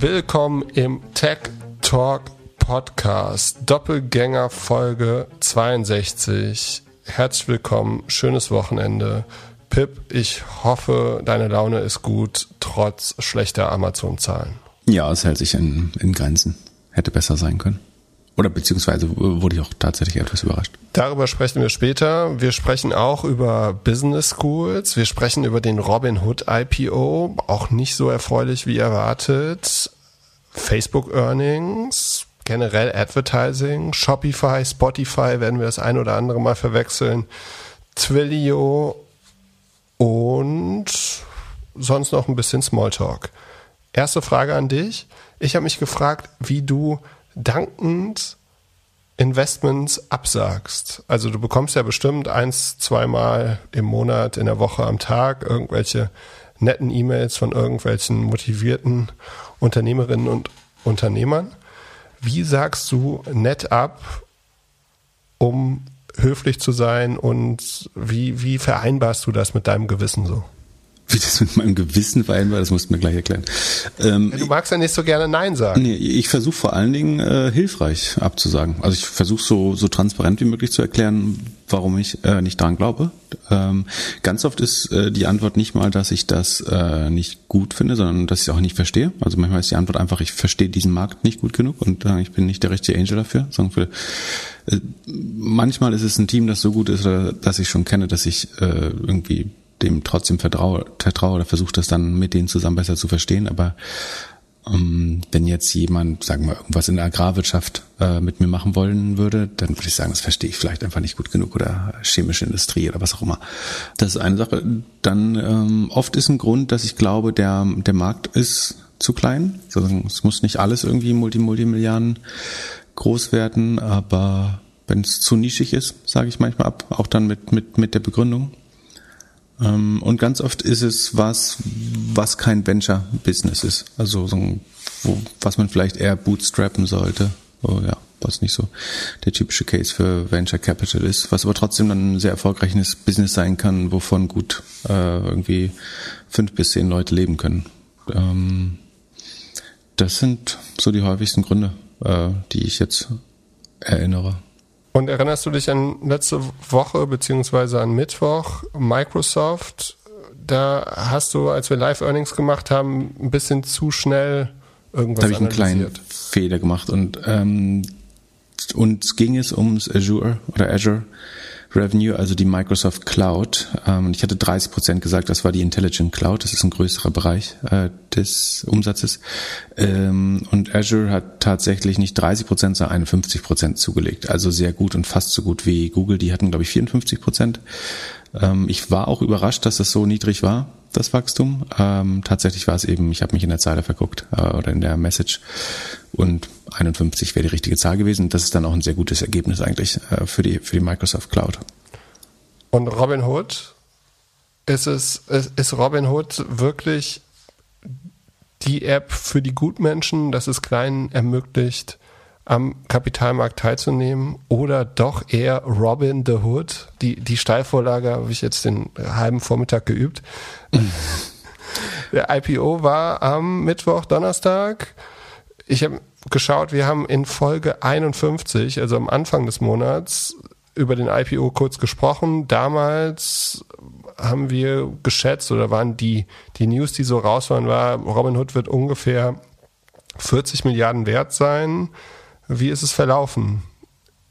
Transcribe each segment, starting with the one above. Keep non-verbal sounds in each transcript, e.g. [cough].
Willkommen im Tech Talk Podcast, Doppelgänger Folge 62. Herzlich willkommen, schönes Wochenende. Pip, ich hoffe, deine Laune ist gut, trotz schlechter Amazon-Zahlen. Ja, es hält sich in, in Grenzen. Hätte besser sein können. Oder beziehungsweise wurde ich auch tatsächlich etwas überrascht. Darüber sprechen wir später. Wir sprechen auch über Business Schools. Wir sprechen über den Robinhood IPO. Auch nicht so erfreulich wie erwartet. Facebook Earnings. Generell Advertising. Shopify, Spotify werden wir das ein oder andere Mal verwechseln. Twilio und sonst noch ein bisschen Smalltalk. Erste Frage an dich. Ich habe mich gefragt, wie du dankend Investments absagst. Also du bekommst ja bestimmt eins, zweimal im Monat, in der Woche, am Tag irgendwelche netten E-Mails von irgendwelchen motivierten Unternehmerinnen und Unternehmern. Wie sagst du nett ab, um höflich zu sein und wie, wie vereinbarst du das mit deinem Gewissen so? Wie das mit meinem Gewissen vereinbar, das musst du mir gleich erklären. Ähm, du magst ja nicht so gerne Nein sagen. Nee, ich versuche vor allen Dingen äh, hilfreich abzusagen. Also ich versuche so, so transparent wie möglich zu erklären, warum ich äh, nicht daran glaube. Ähm, ganz oft ist äh, die Antwort nicht mal, dass ich das äh, nicht gut finde, sondern dass ich es auch nicht verstehe. Also manchmal ist die Antwort einfach, ich verstehe diesen Markt nicht gut genug und äh, ich bin nicht der richtige Angel dafür. Sondern für, äh, manchmal ist es ein Team, das so gut ist, oder, dass ich schon kenne, dass ich äh, irgendwie dem trotzdem vertraue, vertraue oder versuche das dann mit denen zusammen besser zu verstehen. Aber ähm, wenn jetzt jemand, sagen wir, irgendwas in der Agrarwirtschaft äh, mit mir machen wollen würde, dann würde ich sagen, das verstehe ich vielleicht einfach nicht gut genug oder chemische Industrie oder was auch immer. Das ist eine Sache. Dann ähm, oft ist ein Grund, dass ich glaube, der, der Markt ist zu klein. Also, es muss nicht alles irgendwie multi Multimilliarden groß werden, aber wenn es zu nischig ist, sage ich manchmal ab, auch dann mit, mit, mit der Begründung. Ähm, und ganz oft ist es was, was kein Venture-Business ist. Also so ein, wo, was man vielleicht eher bootstrappen sollte. Oh, ja, was nicht so der typische Case für Venture Capital ist, was aber trotzdem dann ein sehr erfolgreiches Business sein kann, wovon gut äh, irgendwie fünf bis zehn Leute leben können. Ähm, das sind so die häufigsten Gründe, äh, die ich jetzt erinnere. Und erinnerst du dich an letzte Woche beziehungsweise an Mittwoch Microsoft? Da hast du, als wir Live-Earnings gemacht haben, ein bisschen zu schnell irgendwas Da habe ich einen kleinen Fehler gemacht und ähm, uns ging es ums Azure oder Azure Revenue, also die Microsoft Cloud. Ähm, ich hatte 30 Prozent gesagt, das war die Intelligent Cloud. Das ist ein größerer Bereich äh, des Umsatzes. Ähm, und Azure hat tatsächlich nicht 30 Prozent, sondern 51 Prozent zugelegt. Also sehr gut und fast so gut wie Google. Die hatten, glaube ich, 54 Prozent. Ähm, ich war auch überrascht, dass das so niedrig war, das Wachstum. Ähm, tatsächlich war es eben, ich habe mich in der Zeile verguckt äh, oder in der Message und 51 wäre die richtige Zahl gewesen. Das ist dann auch ein sehr gutes Ergebnis eigentlich äh, für die für die Microsoft Cloud. Und Robinhood ist es ist Robinhood wirklich die App für die Gutmenschen, dass es Kleinen ermöglicht, am Kapitalmarkt teilzunehmen oder doch eher Robin the Hood? Die, die Steilvorlage habe ich jetzt den halben Vormittag geübt. [laughs] Der IPO war am Mittwoch, Donnerstag. Ich habe geschaut, wir haben in Folge 51, also am Anfang des Monats, über den IPO kurz gesprochen. Damals haben wir geschätzt oder waren die, die News, die so raus waren, war, Robinhood wird ungefähr 40 Milliarden wert sein. Wie ist es verlaufen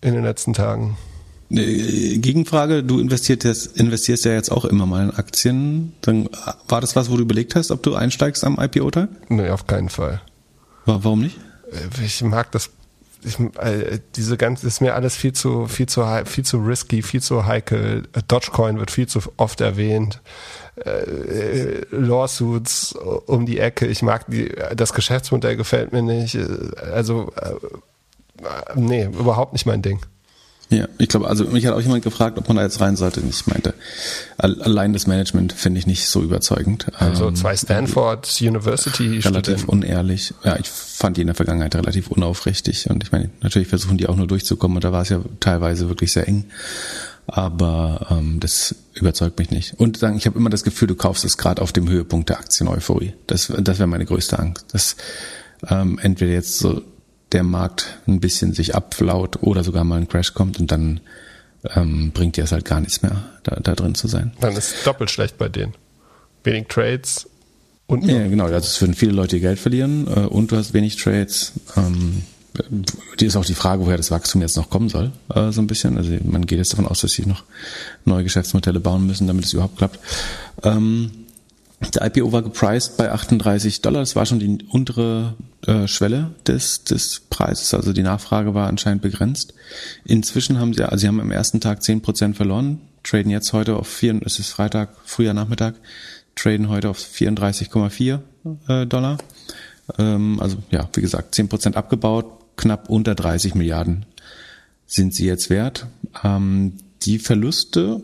in den letzten Tagen? Gegenfrage, du investierst, investierst ja jetzt auch immer mal in Aktien. Dann war das was, wo du überlegt hast, ob du einsteigst am IPO-Tag? Nee, auf keinen Fall. Warum nicht? Äh, ich mag das ich, äh, diese ganze ist mir alles viel zu viel zu viel zu risky, viel zu heikel. Dogecoin wird viel zu oft erwähnt. Äh, Lawsuits um die Ecke. Ich mag die, das Geschäftsmodell gefällt mir nicht. Also äh, nee, überhaupt nicht mein Ding. Ja, ich glaube, also mich hat auch jemand gefragt, ob man da jetzt rein sollte. Ich meinte, allein das Management finde ich nicht so überzeugend. Also ähm, zwei Stanford University relativ unehrlich. Ja, ich fand die in der Vergangenheit relativ unaufrichtig und ich meine, natürlich versuchen die auch nur durchzukommen und da war es ja teilweise wirklich sehr eng. Aber ähm, das überzeugt mich nicht. Und sagen, ich habe immer das Gefühl, du kaufst es gerade auf dem Höhepunkt der Aktien-Euphorie. Das, das wäre meine größte Angst. Das ähm, entweder jetzt so der Markt ein bisschen sich abflaut oder sogar mal ein Crash kommt und dann ähm, bringt dir es halt gar nichts mehr, da, da drin zu sein. Dann ist es doppelt schlecht bei denen. Wenig Trades und. Ja, genau. Also es würden viele Leute ihr Geld verlieren äh, und du hast wenig Trades. Ähm, die ist auch die Frage, woher das Wachstum jetzt noch kommen soll, äh, so ein bisschen. Also man geht jetzt davon aus, dass sie noch neue Geschäftsmodelle bauen müssen, damit es überhaupt klappt. Ähm, der IPO war gepriced bei 38 Dollar. Das war schon die untere äh, Schwelle des, des Preises. Also die Nachfrage war anscheinend begrenzt. Inzwischen haben sie, also sie haben am ersten Tag 10 Prozent verloren, traden jetzt heute auf vier, es ist Freitag, früher Nachmittag, traden heute auf 34,4 äh, Dollar. Ähm, also ja, wie gesagt, 10 Prozent abgebaut, knapp unter 30 Milliarden sind sie jetzt wert. Ähm, die Verluste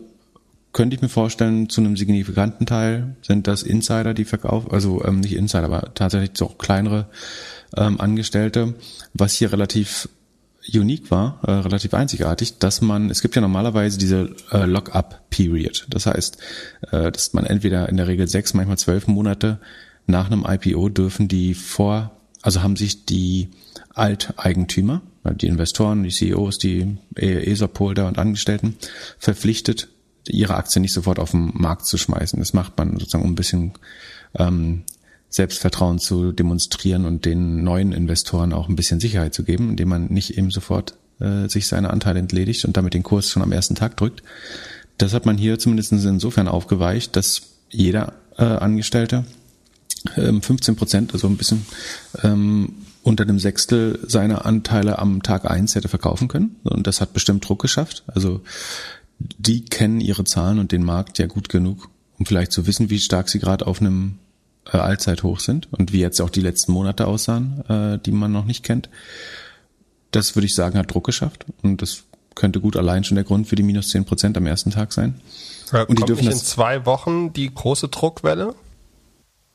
könnte ich mir vorstellen, zu einem signifikanten Teil sind das Insider, die verkaufen, also ähm, nicht Insider, aber tatsächlich so kleinere ähm, Angestellte, was hier relativ unique war, äh, relativ einzigartig, dass man, es gibt ja normalerweise diese äh, Lock-up-Period. Das heißt, äh, dass man entweder in der Regel sechs, manchmal zwölf Monate nach einem IPO dürfen die vor, also haben sich die Alteigentümer, die Investoren, die CEOs, die ESOP-Holder und Angestellten verpflichtet, ihre Aktien nicht sofort auf den Markt zu schmeißen. Das macht man sozusagen, um ein bisschen ähm, Selbstvertrauen zu demonstrieren und den neuen Investoren auch ein bisschen Sicherheit zu geben, indem man nicht eben sofort äh, sich seine Anteile entledigt und damit den Kurs schon am ersten Tag drückt. Das hat man hier zumindest insofern aufgeweicht, dass jeder äh, Angestellte ähm, 15 Prozent, also ein bisschen ähm, unter dem Sechstel seiner Anteile am Tag eins hätte verkaufen können. Und das hat bestimmt Druck geschafft. Also die kennen ihre Zahlen und den Markt ja gut genug, um vielleicht zu wissen, wie stark sie gerade auf einem äh, Allzeithoch sind und wie jetzt auch die letzten Monate aussahen, äh, die man noch nicht kennt. Das würde ich sagen, hat Druck geschafft und das könnte gut allein schon der Grund für die minus zehn Prozent am ersten Tag sein. Ja, und die dürfen nicht in zwei Wochen die große Druckwelle?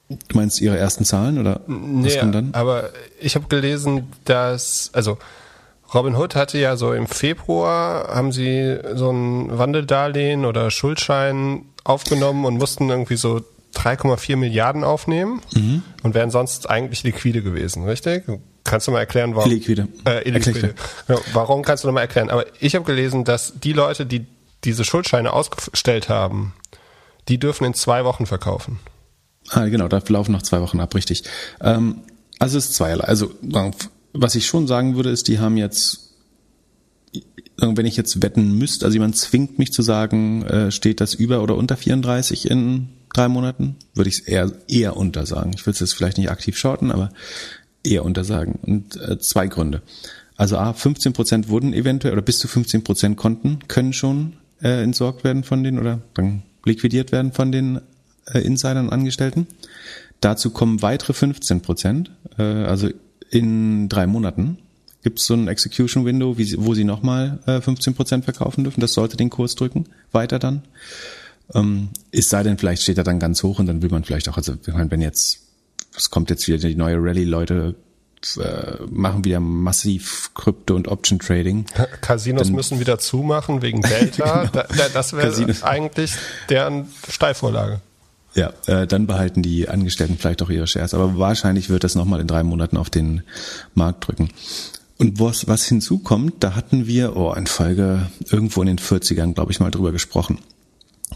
Du meinst ihre ersten Zahlen oder nee, was kommt dann? Aber ich habe gelesen, dass also Robin Hood hatte ja so im Februar, haben sie so ein Wandeldarlehen oder Schuldschein aufgenommen und mussten irgendwie so 3,4 Milliarden aufnehmen mhm. und wären sonst eigentlich liquide gewesen, richtig? Kannst du mal erklären, warum? Liquide. Äh, illiquide. Ja, warum kannst du noch mal erklären? Aber ich habe gelesen, dass die Leute, die diese Schuldscheine ausgestellt haben, die dürfen in zwei Wochen verkaufen. Ah, genau, da laufen noch zwei Wochen ab, richtig. Ähm, also es ist zweierlei. Also was ich schon sagen würde, ist, die haben jetzt, wenn ich jetzt wetten müsste, also jemand zwingt mich zu sagen, äh, steht das über oder unter 34 in drei Monaten, würde ich es eher, eher unter sagen. Ich will es jetzt vielleicht nicht aktiv shorten, aber eher unter sagen. Und äh, zwei Gründe. Also A, 15 Prozent wurden eventuell oder bis zu 15 Prozent Konten können schon äh, entsorgt werden von denen oder dann liquidiert werden von den äh, Insidern und Angestellten. Dazu kommen weitere 15 Prozent, äh, also in drei Monaten gibt es so ein Execution Window, wie sie, wo sie nochmal äh, 15% verkaufen dürfen. Das sollte den Kurs drücken, weiter dann. Ähm, es sei denn, vielleicht steht er dann ganz hoch und dann will man vielleicht auch, also wenn jetzt, es kommt jetzt wieder die neue Rallye-Leute äh, machen wieder massiv Krypto und Option Trading. [laughs] Casinos dann, müssen wieder zumachen wegen Delta. [laughs] genau. da, das wäre eigentlich deren Steilvorlage. Ja, äh, dann behalten die Angestellten vielleicht auch ihre Shares. Aber wahrscheinlich wird das nochmal in drei Monaten auf den Markt drücken. Und was, was hinzukommt, da hatten wir, oh, in Folge irgendwo in den 40ern, glaube ich, mal drüber gesprochen,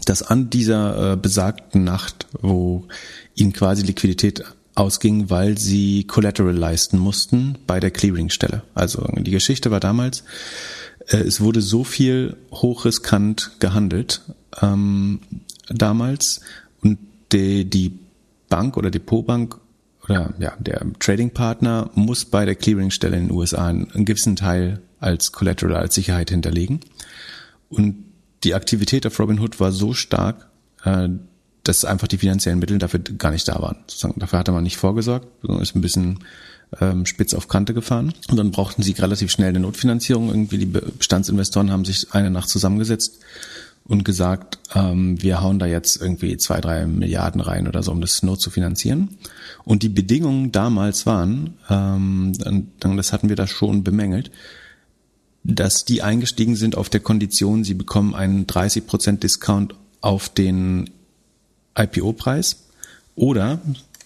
dass an dieser äh, besagten Nacht, wo ihnen quasi Liquidität ausging, weil sie Collateral leisten mussten bei der Clearingstelle. Also die Geschichte war damals, äh, es wurde so viel hochriskant gehandelt ähm, damals, die, die Bank oder Depotbank oder ja, der Trading-Partner muss bei der Clearingstelle in den USA einen gewissen Teil als Collateral, als Sicherheit hinterlegen. Und die Aktivität auf Robinhood war so stark, äh, dass einfach die finanziellen Mittel dafür gar nicht da waren. Sozusagen, dafür hatte man nicht vorgesorgt, sondern ist ein bisschen ähm, spitz auf Kante gefahren. Und dann brauchten sie relativ schnell eine Notfinanzierung. Irgendwie die Bestandsinvestoren haben sich eine Nacht zusammengesetzt und gesagt, ähm, wir hauen da jetzt irgendwie zwei, drei Milliarden rein oder so, um das Not zu finanzieren. Und die Bedingungen damals waren, ähm, das hatten wir da schon bemängelt, dass die eingestiegen sind auf der Kondition, sie bekommen einen 30% Discount auf den IPO-Preis oder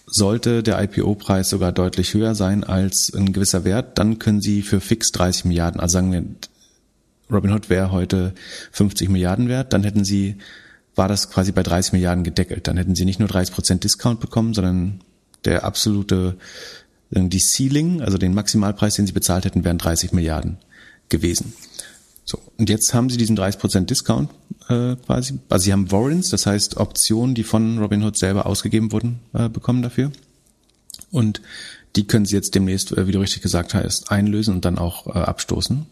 sollte der IPO-Preis sogar deutlich höher sein als ein gewisser Wert, dann können Sie für fix 30 Milliarden, also sagen wir, Robinhood wäre heute 50 Milliarden wert, dann hätten Sie, war das quasi bei 30 Milliarden gedeckelt. Dann hätten Sie nicht nur 30 Prozent Discount bekommen, sondern der absolute, die Ceiling, also den Maximalpreis, den Sie bezahlt hätten, wären 30 Milliarden gewesen. So, und jetzt haben Sie diesen 30% Discount äh, quasi. Also Sie haben Warrants, das heißt Optionen, die von Robinhood selber ausgegeben wurden, äh, bekommen dafür. Und die können Sie jetzt demnächst, äh, wie du richtig gesagt hast, einlösen und dann auch äh, abstoßen.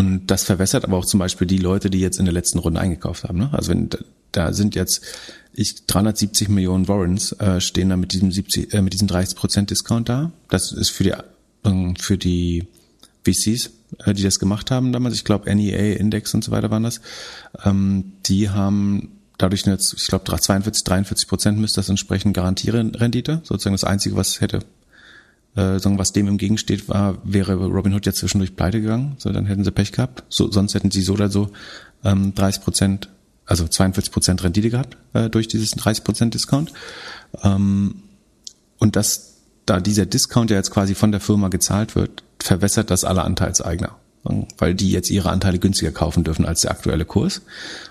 Und das verwässert aber auch zum Beispiel die Leute, die jetzt in der letzten Runde eingekauft haben. Ne? Also wenn da sind jetzt ich 370 Millionen Warrants äh, stehen da mit diesem 70, äh, mit diesem 30% Discount da. Das ist für die äh, für die VCs, äh, die das gemacht haben damals. Ich glaube NEA Index und so weiter waren das. Ähm, die haben dadurch jetzt, ich glaube 42, 43 Prozent müsste das entsprechen garantieren Rendite. Sozusagen das Einzige, was hätte äh, sagen, was dem entgegensteht, war, wäre Robinhood jetzt zwischendurch pleite gegangen, so dann hätten sie Pech gehabt. So, sonst hätten sie so oder so ähm, 30 Prozent, also 42 Prozent Rendite gehabt äh, durch dieses 30 Prozent Discount. Ähm, und das, da dieser Discount ja jetzt quasi von der Firma gezahlt wird, verwässert das alle Anteilseigner, weil die jetzt ihre Anteile günstiger kaufen dürfen als der aktuelle Kurs.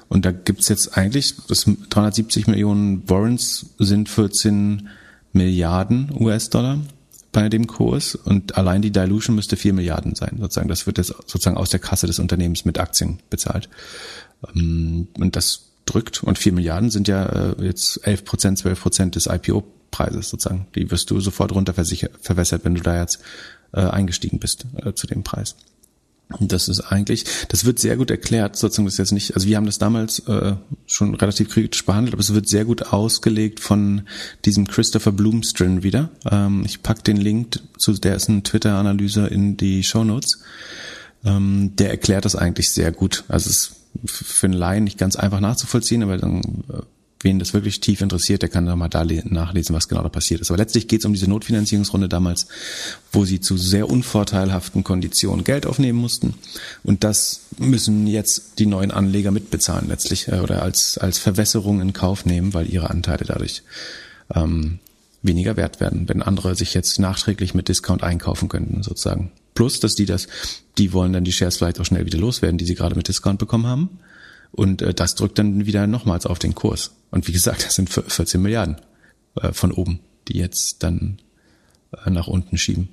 Und da gibt's jetzt eigentlich, das 370 Millionen Warrants sind 14 Milliarden US-Dollar bei dem Kurs und allein die Dilution müsste 4 Milliarden sein. Sozusagen, das wird jetzt sozusagen aus der Kasse des Unternehmens mit Aktien bezahlt. Ähm, und das drückt. Und 4 Milliarden sind ja äh, jetzt 11 Prozent, 12 Prozent des IPO-Preises sozusagen. Die wirst du sofort runter verwässert, wenn du da jetzt äh, eingestiegen bist äh, zu dem Preis. Das ist eigentlich, das wird sehr gut erklärt, sozusagen das ist jetzt nicht, also wir haben das damals äh, schon relativ kritisch behandelt, aber es wird sehr gut ausgelegt von diesem Christopher Bloomstrin wieder. Ähm, ich pack den Link zu dessen Twitter-Analyse in die Show Notes. Ähm, der erklärt das eigentlich sehr gut. Also es ist für einen Laien nicht ganz einfach nachzuvollziehen, aber dann äh, wen das wirklich tief interessiert, der kann da mal da nachlesen, was genau da passiert ist. Aber letztlich geht es um diese Notfinanzierungsrunde damals, wo sie zu sehr unvorteilhaften Konditionen Geld aufnehmen mussten. Und das müssen jetzt die neuen Anleger mitbezahlen letztlich äh, oder als, als Verwässerung in Kauf nehmen, weil ihre Anteile dadurch ähm, weniger wert werden, wenn andere sich jetzt nachträglich mit Discount einkaufen könnten, sozusagen. Plus, dass die das, die wollen dann die Shares vielleicht auch schnell wieder loswerden, die sie gerade mit Discount bekommen haben. Und äh, das drückt dann wieder nochmals auf den Kurs. Und wie gesagt, das sind 14 Milliarden äh, von oben, die jetzt dann äh, nach unten schieben,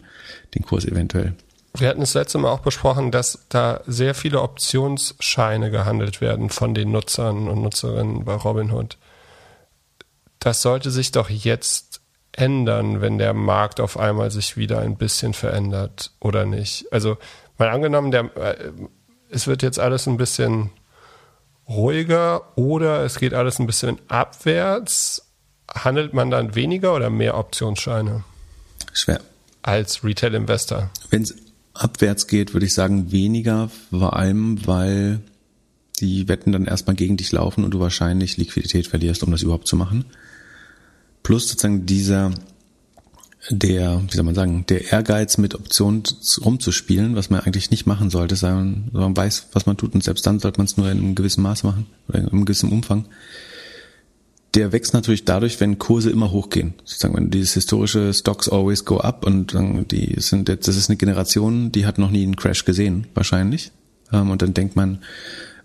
den Kurs eventuell. Wir hatten das letzte Mal auch besprochen, dass da sehr viele Optionsscheine gehandelt werden von den Nutzern und Nutzerinnen bei Robinhood. Das sollte sich doch jetzt ändern, wenn der Markt auf einmal sich wieder ein bisschen verändert oder nicht. Also mal angenommen, der, äh, es wird jetzt alles ein bisschen ruhiger oder es geht alles ein bisschen abwärts, handelt man dann weniger oder mehr Optionsscheine? Schwer. Als Retail-Investor? Wenn es abwärts geht, würde ich sagen weniger, vor allem weil die Wetten dann erstmal gegen dich laufen und du wahrscheinlich Liquidität verlierst, um das überhaupt zu machen. Plus sozusagen dieser der, wie soll man sagen, der Ehrgeiz mit Optionen rumzuspielen, was man eigentlich nicht machen sollte, sondern man weiß, was man tut und selbst dann sollte man es nur in einem gewissen Maß machen oder in einem gewissen Umfang. Der wächst natürlich dadurch, wenn Kurse immer hochgehen. Sozusagen, wenn dieses historische Stocks always go up und die sind jetzt, das ist eine Generation, die hat noch nie einen Crash gesehen, wahrscheinlich. Ähm, und dann denkt man,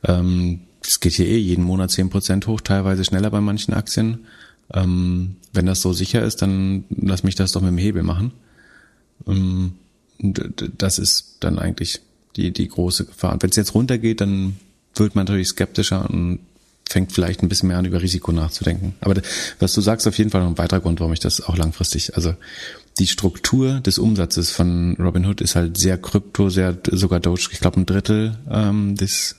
ähm, es geht hier eh jeden Monat zehn Prozent hoch, teilweise schneller bei manchen Aktien ähm, wenn das so sicher ist, dann lass mich das doch mit dem Hebel machen. Ähm, das ist dann eigentlich die, die große Gefahr. Wenn es jetzt runtergeht, dann wird man natürlich skeptischer und fängt vielleicht ein bisschen mehr an, über Risiko nachzudenken. Aber was du sagst, auf jeden Fall noch ein weiterer Grund, warum ich das auch langfristig, also die Struktur des Umsatzes von Robinhood ist halt sehr krypto, sehr sogar Doge, ich glaube ein Drittel ähm, des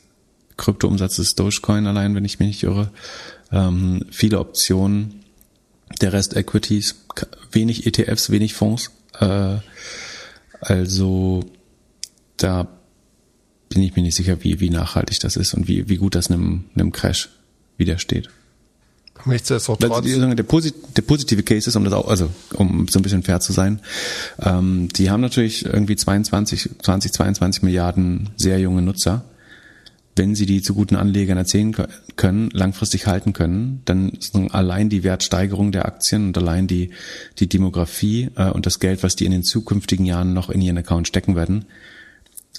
Kryptoumsatzes Dogecoin allein, wenn ich mich nicht irre. Ähm, viele Optionen der Rest Equities, wenig ETFs, wenig Fonds. Äh, also da bin ich mir nicht sicher, wie, wie nachhaltig das ist und wie, wie gut das einem, einem Crash widersteht. Nichtsdestotrotz. Also der, Posit der positive Case ist, um das auch, also um so ein bisschen fair zu sein, ähm, die haben natürlich irgendwie 22, 20, 22 Milliarden sehr junge Nutzer. Wenn sie die zu guten Anlegern erzählen können, langfristig halten können, dann allein die Wertsteigerung der Aktien und allein die, die Demografie äh, und das Geld, was die in den zukünftigen Jahren noch in ihren Account stecken werden,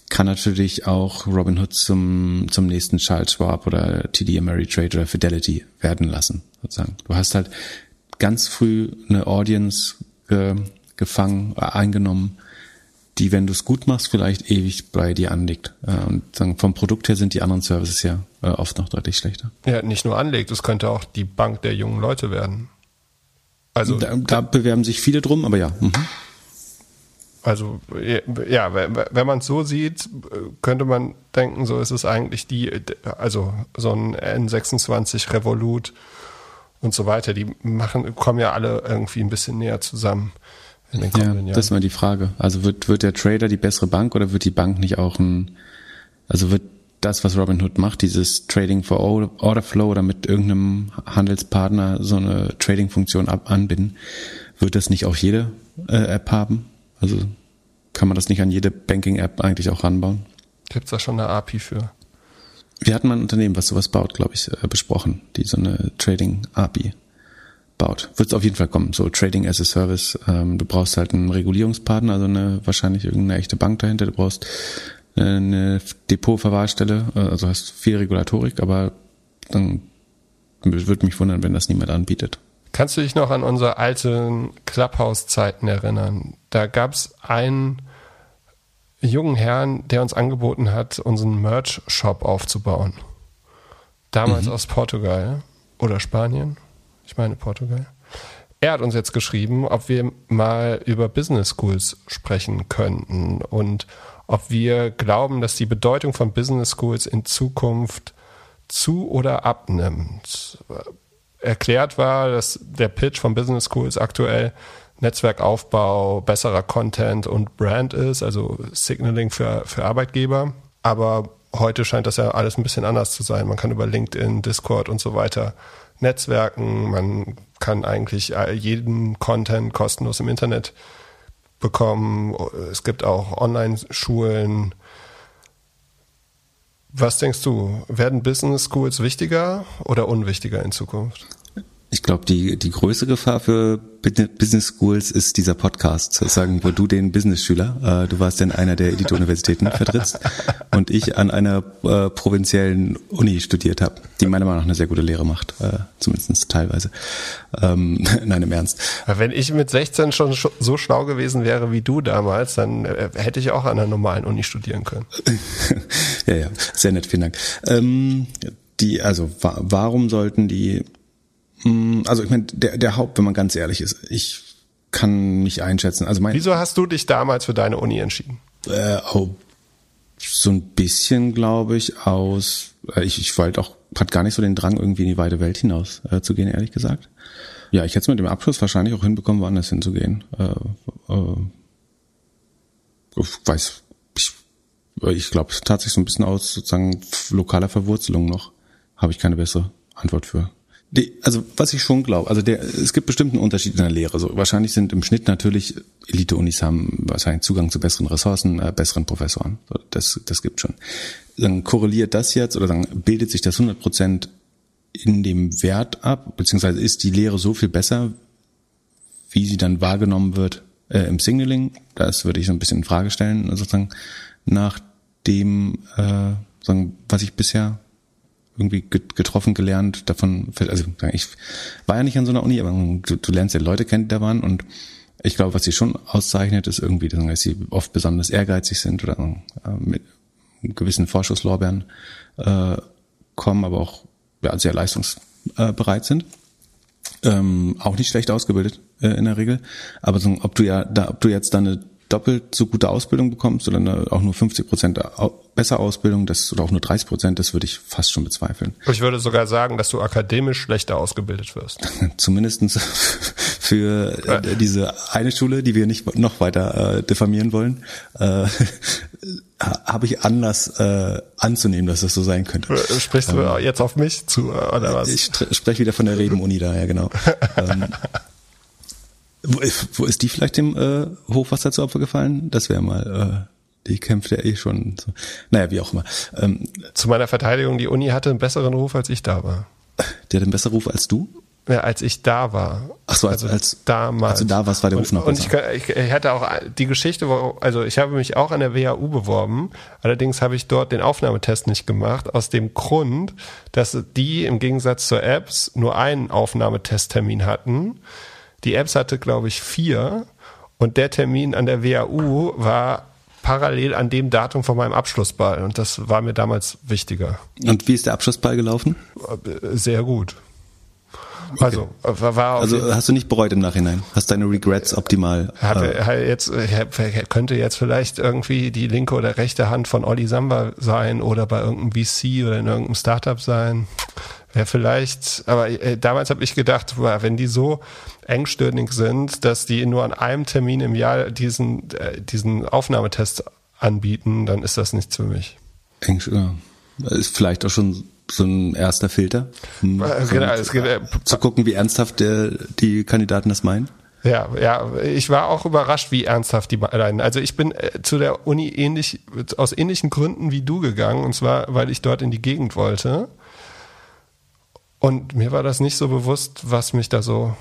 kann natürlich auch Robinhood zum, zum nächsten Charles Schwab oder TD Ameritrade oder Fidelity werden lassen, sozusagen. Du hast halt ganz früh eine Audience äh, gefangen, äh, eingenommen, die, wenn du es gut machst, vielleicht ewig bei dir anlegt. Äh, und sagen, vom Produkt her sind die anderen Services ja äh, oft noch deutlich schlechter. Ja, nicht nur anlegt, es könnte auch die Bank der jungen Leute werden. Also da, da bewerben sich viele drum, aber ja. Mhm. Also ja, wenn man es so sieht, könnte man denken, so ist es eigentlich die, also so ein N26 Revolut und so weiter, die machen, kommen ja alle irgendwie ein bisschen näher zusammen in den kommenden ja, Jahren. Das ist mal die Frage. Also wird, wird der Trader die bessere Bank oder wird die Bank nicht auch ein, also wird das, was Robinhood macht, dieses Trading for Order Flow oder mit irgendeinem Handelspartner so eine Trading-Funktion anbinden, wird das nicht auch jede äh, App haben? Also kann man das nicht an jede Banking-App eigentlich auch ranbauen? Gibt es da schon eine API für? Wir hatten mal ein Unternehmen, was sowas baut, glaube ich, äh, besprochen, die so eine Trading-API baut. Wird es auf jeden Fall kommen. So Trading as a Service. Ähm, du brauchst halt einen Regulierungspartner, also eine wahrscheinlich irgendeine echte Bank dahinter. Du brauchst eine Depotverwahrstelle, äh, also hast viel Regulatorik, aber dann würde mich wundern, wenn das niemand anbietet. Kannst du dich noch an unsere alten Clubhouse-Zeiten erinnern? Da gab es einen jungen Herrn, der uns angeboten hat, unseren Merch-Shop aufzubauen. Damals mhm. aus Portugal oder Spanien ich meine Portugal. Er hat uns jetzt geschrieben, ob wir mal über Business Schools sprechen könnten und ob wir glauben, dass die Bedeutung von Business Schools in Zukunft zu oder abnimmt. Erklärt war, dass der Pitch von Business Schools aktuell Netzwerkaufbau, besserer Content und Brand ist, also Signaling für, für Arbeitgeber. Aber heute scheint das ja alles ein bisschen anders zu sein. Man kann über LinkedIn, Discord und so weiter Netzwerken. Man kann eigentlich jeden Content kostenlos im Internet bekommen. Es gibt auch Online-Schulen. Was denkst du, werden Business Schools wichtiger oder unwichtiger in Zukunft? Ich glaube, die, die größte Gefahr für Business Schools ist dieser Podcast. Sagen, wo du den Business-Schüler, äh, du warst in einer der Elite-Universitäten vertrittst [laughs] und ich an einer äh, provinziellen Uni studiert habe, die meiner Meinung nach eine sehr gute Lehre macht, äh, zumindest teilweise. Ähm, [laughs] nein, im Ernst. Wenn ich mit 16 schon so schlau gewesen wäre wie du damals, dann äh, hätte ich auch an einer normalen Uni studieren können. [laughs] ja, ja, sehr nett, vielen Dank. Ähm, die, also wa warum sollten die also ich meine, der, der Haupt, wenn man ganz ehrlich ist, ich kann nicht einschätzen. Also mein, Wieso hast du dich damals für deine Uni entschieden? Äh, oh, so ein bisschen, glaube ich, aus. Äh, ich, ich wollte auch, hat gar nicht so den Drang, irgendwie in die weite Welt hinaus äh, zu gehen, ehrlich gesagt. Ja, ich hätte es mit dem Abschluss wahrscheinlich auch hinbekommen, woanders hinzugehen. Äh, äh, ich weiß, ich, ich glaube, es tat sich so ein bisschen aus sozusagen lokaler Verwurzelung noch. Habe ich keine bessere Antwort für. Die, also was ich schon glaube, also der, es gibt bestimmt einen Unterschied in der Lehre. So, wahrscheinlich sind im Schnitt natürlich Elite-Unis haben wahrscheinlich Zugang zu besseren Ressourcen, äh, besseren Professoren. So, das, das gibt schon. Dann korreliert das jetzt oder dann bildet sich das 100 Prozent in dem Wert ab, beziehungsweise ist die Lehre so viel besser, wie sie dann wahrgenommen wird äh, im Signaling. Das würde ich so ein bisschen in Frage stellen, sozusagen nach dem, äh, sagen, was ich bisher irgendwie getroffen, gelernt, davon, also ich war ja nicht an so einer Uni, aber du, du lernst ja Leute kennen, die da waren und ich glaube, was sie schon auszeichnet, ist irgendwie, dass sie oft besonders ehrgeizig sind oder äh, mit gewissen Vorschusslorbeeren äh, kommen, aber auch ja, sehr leistungsbereit sind. Ähm, auch nicht schlecht ausgebildet äh, in der Regel. Aber so, ob du ja da, ob du jetzt da eine doppelt so gute Ausbildung bekommst oder auch nur 50 Prozent besser Ausbildung, das oder auch nur 30 Prozent, das würde ich fast schon bezweifeln. Ich würde sogar sagen, dass du akademisch schlechter ausgebildet wirst. [laughs] Zumindestens für äh, diese eine Schule, die wir nicht noch weiter äh, diffamieren wollen, äh, habe ich Anlass äh, anzunehmen, dass das so sein könnte. Äh, sprichst du ähm, jetzt auf mich zu oder was? Ich spreche wieder von der Reben-Uni da, ja genau. [laughs] ähm, wo, wo ist die vielleicht dem äh, Hochwasser zu Opfer gefallen? Das wäre mal die kämpft ja eh schon. So. Naja, wie auch immer. Ähm, Zu meiner Verteidigung, die Uni hatte einen besseren Ruf, als ich da war. der hat einen besseren Ruf als du? Ja, als ich da war. Ach so, als, Also als damals. Als du da warst, war der Ruf und, noch Und ich, ich, ich hatte auch die Geschichte, wo, also ich habe mich auch an der WHU beworben. Allerdings habe ich dort den Aufnahmetest nicht gemacht, aus dem Grund, dass die im Gegensatz zur Apps nur einen Aufnahmetesttermin hatten. Die Apps hatte, glaube ich, vier. Und der Termin an der WHU war parallel an dem Datum von meinem Abschlussball. Und das war mir damals wichtiger. Und wie ist der Abschlussball gelaufen? Äh, Sehr gut. Also, äh, war, Also hast du nicht bereut im Nachhinein? Hast deine Regrets optimal? Hatte äh, jetzt äh, könnte jetzt vielleicht irgendwie die linke oder rechte Hand von Olli Samba sein oder bei irgendeinem VC oder in irgendeinem Startup sein. Wäre vielleicht, aber äh, damals habe ich gedacht, boah, wenn die so engstirnig sind, dass die nur an einem Termin im Jahr diesen äh, diesen Aufnahmetest anbieten, dann ist das nichts für mich. eng, ja. Ist vielleicht auch schon so ein erster Filter. um Äh, genau, es gibt, äh, zu gucken, wie ernsthaft der, die Kandidaten das meinen. Ja, ja, ich war auch überrascht, wie ernsthaft die beiden. Also ich bin äh, zu der Uni ähnlich aus ähnlichen Gründen wie du gegangen, und zwar, weil ich dort in die Gegend wollte. Und mir war das nicht so bewusst, was mich da so.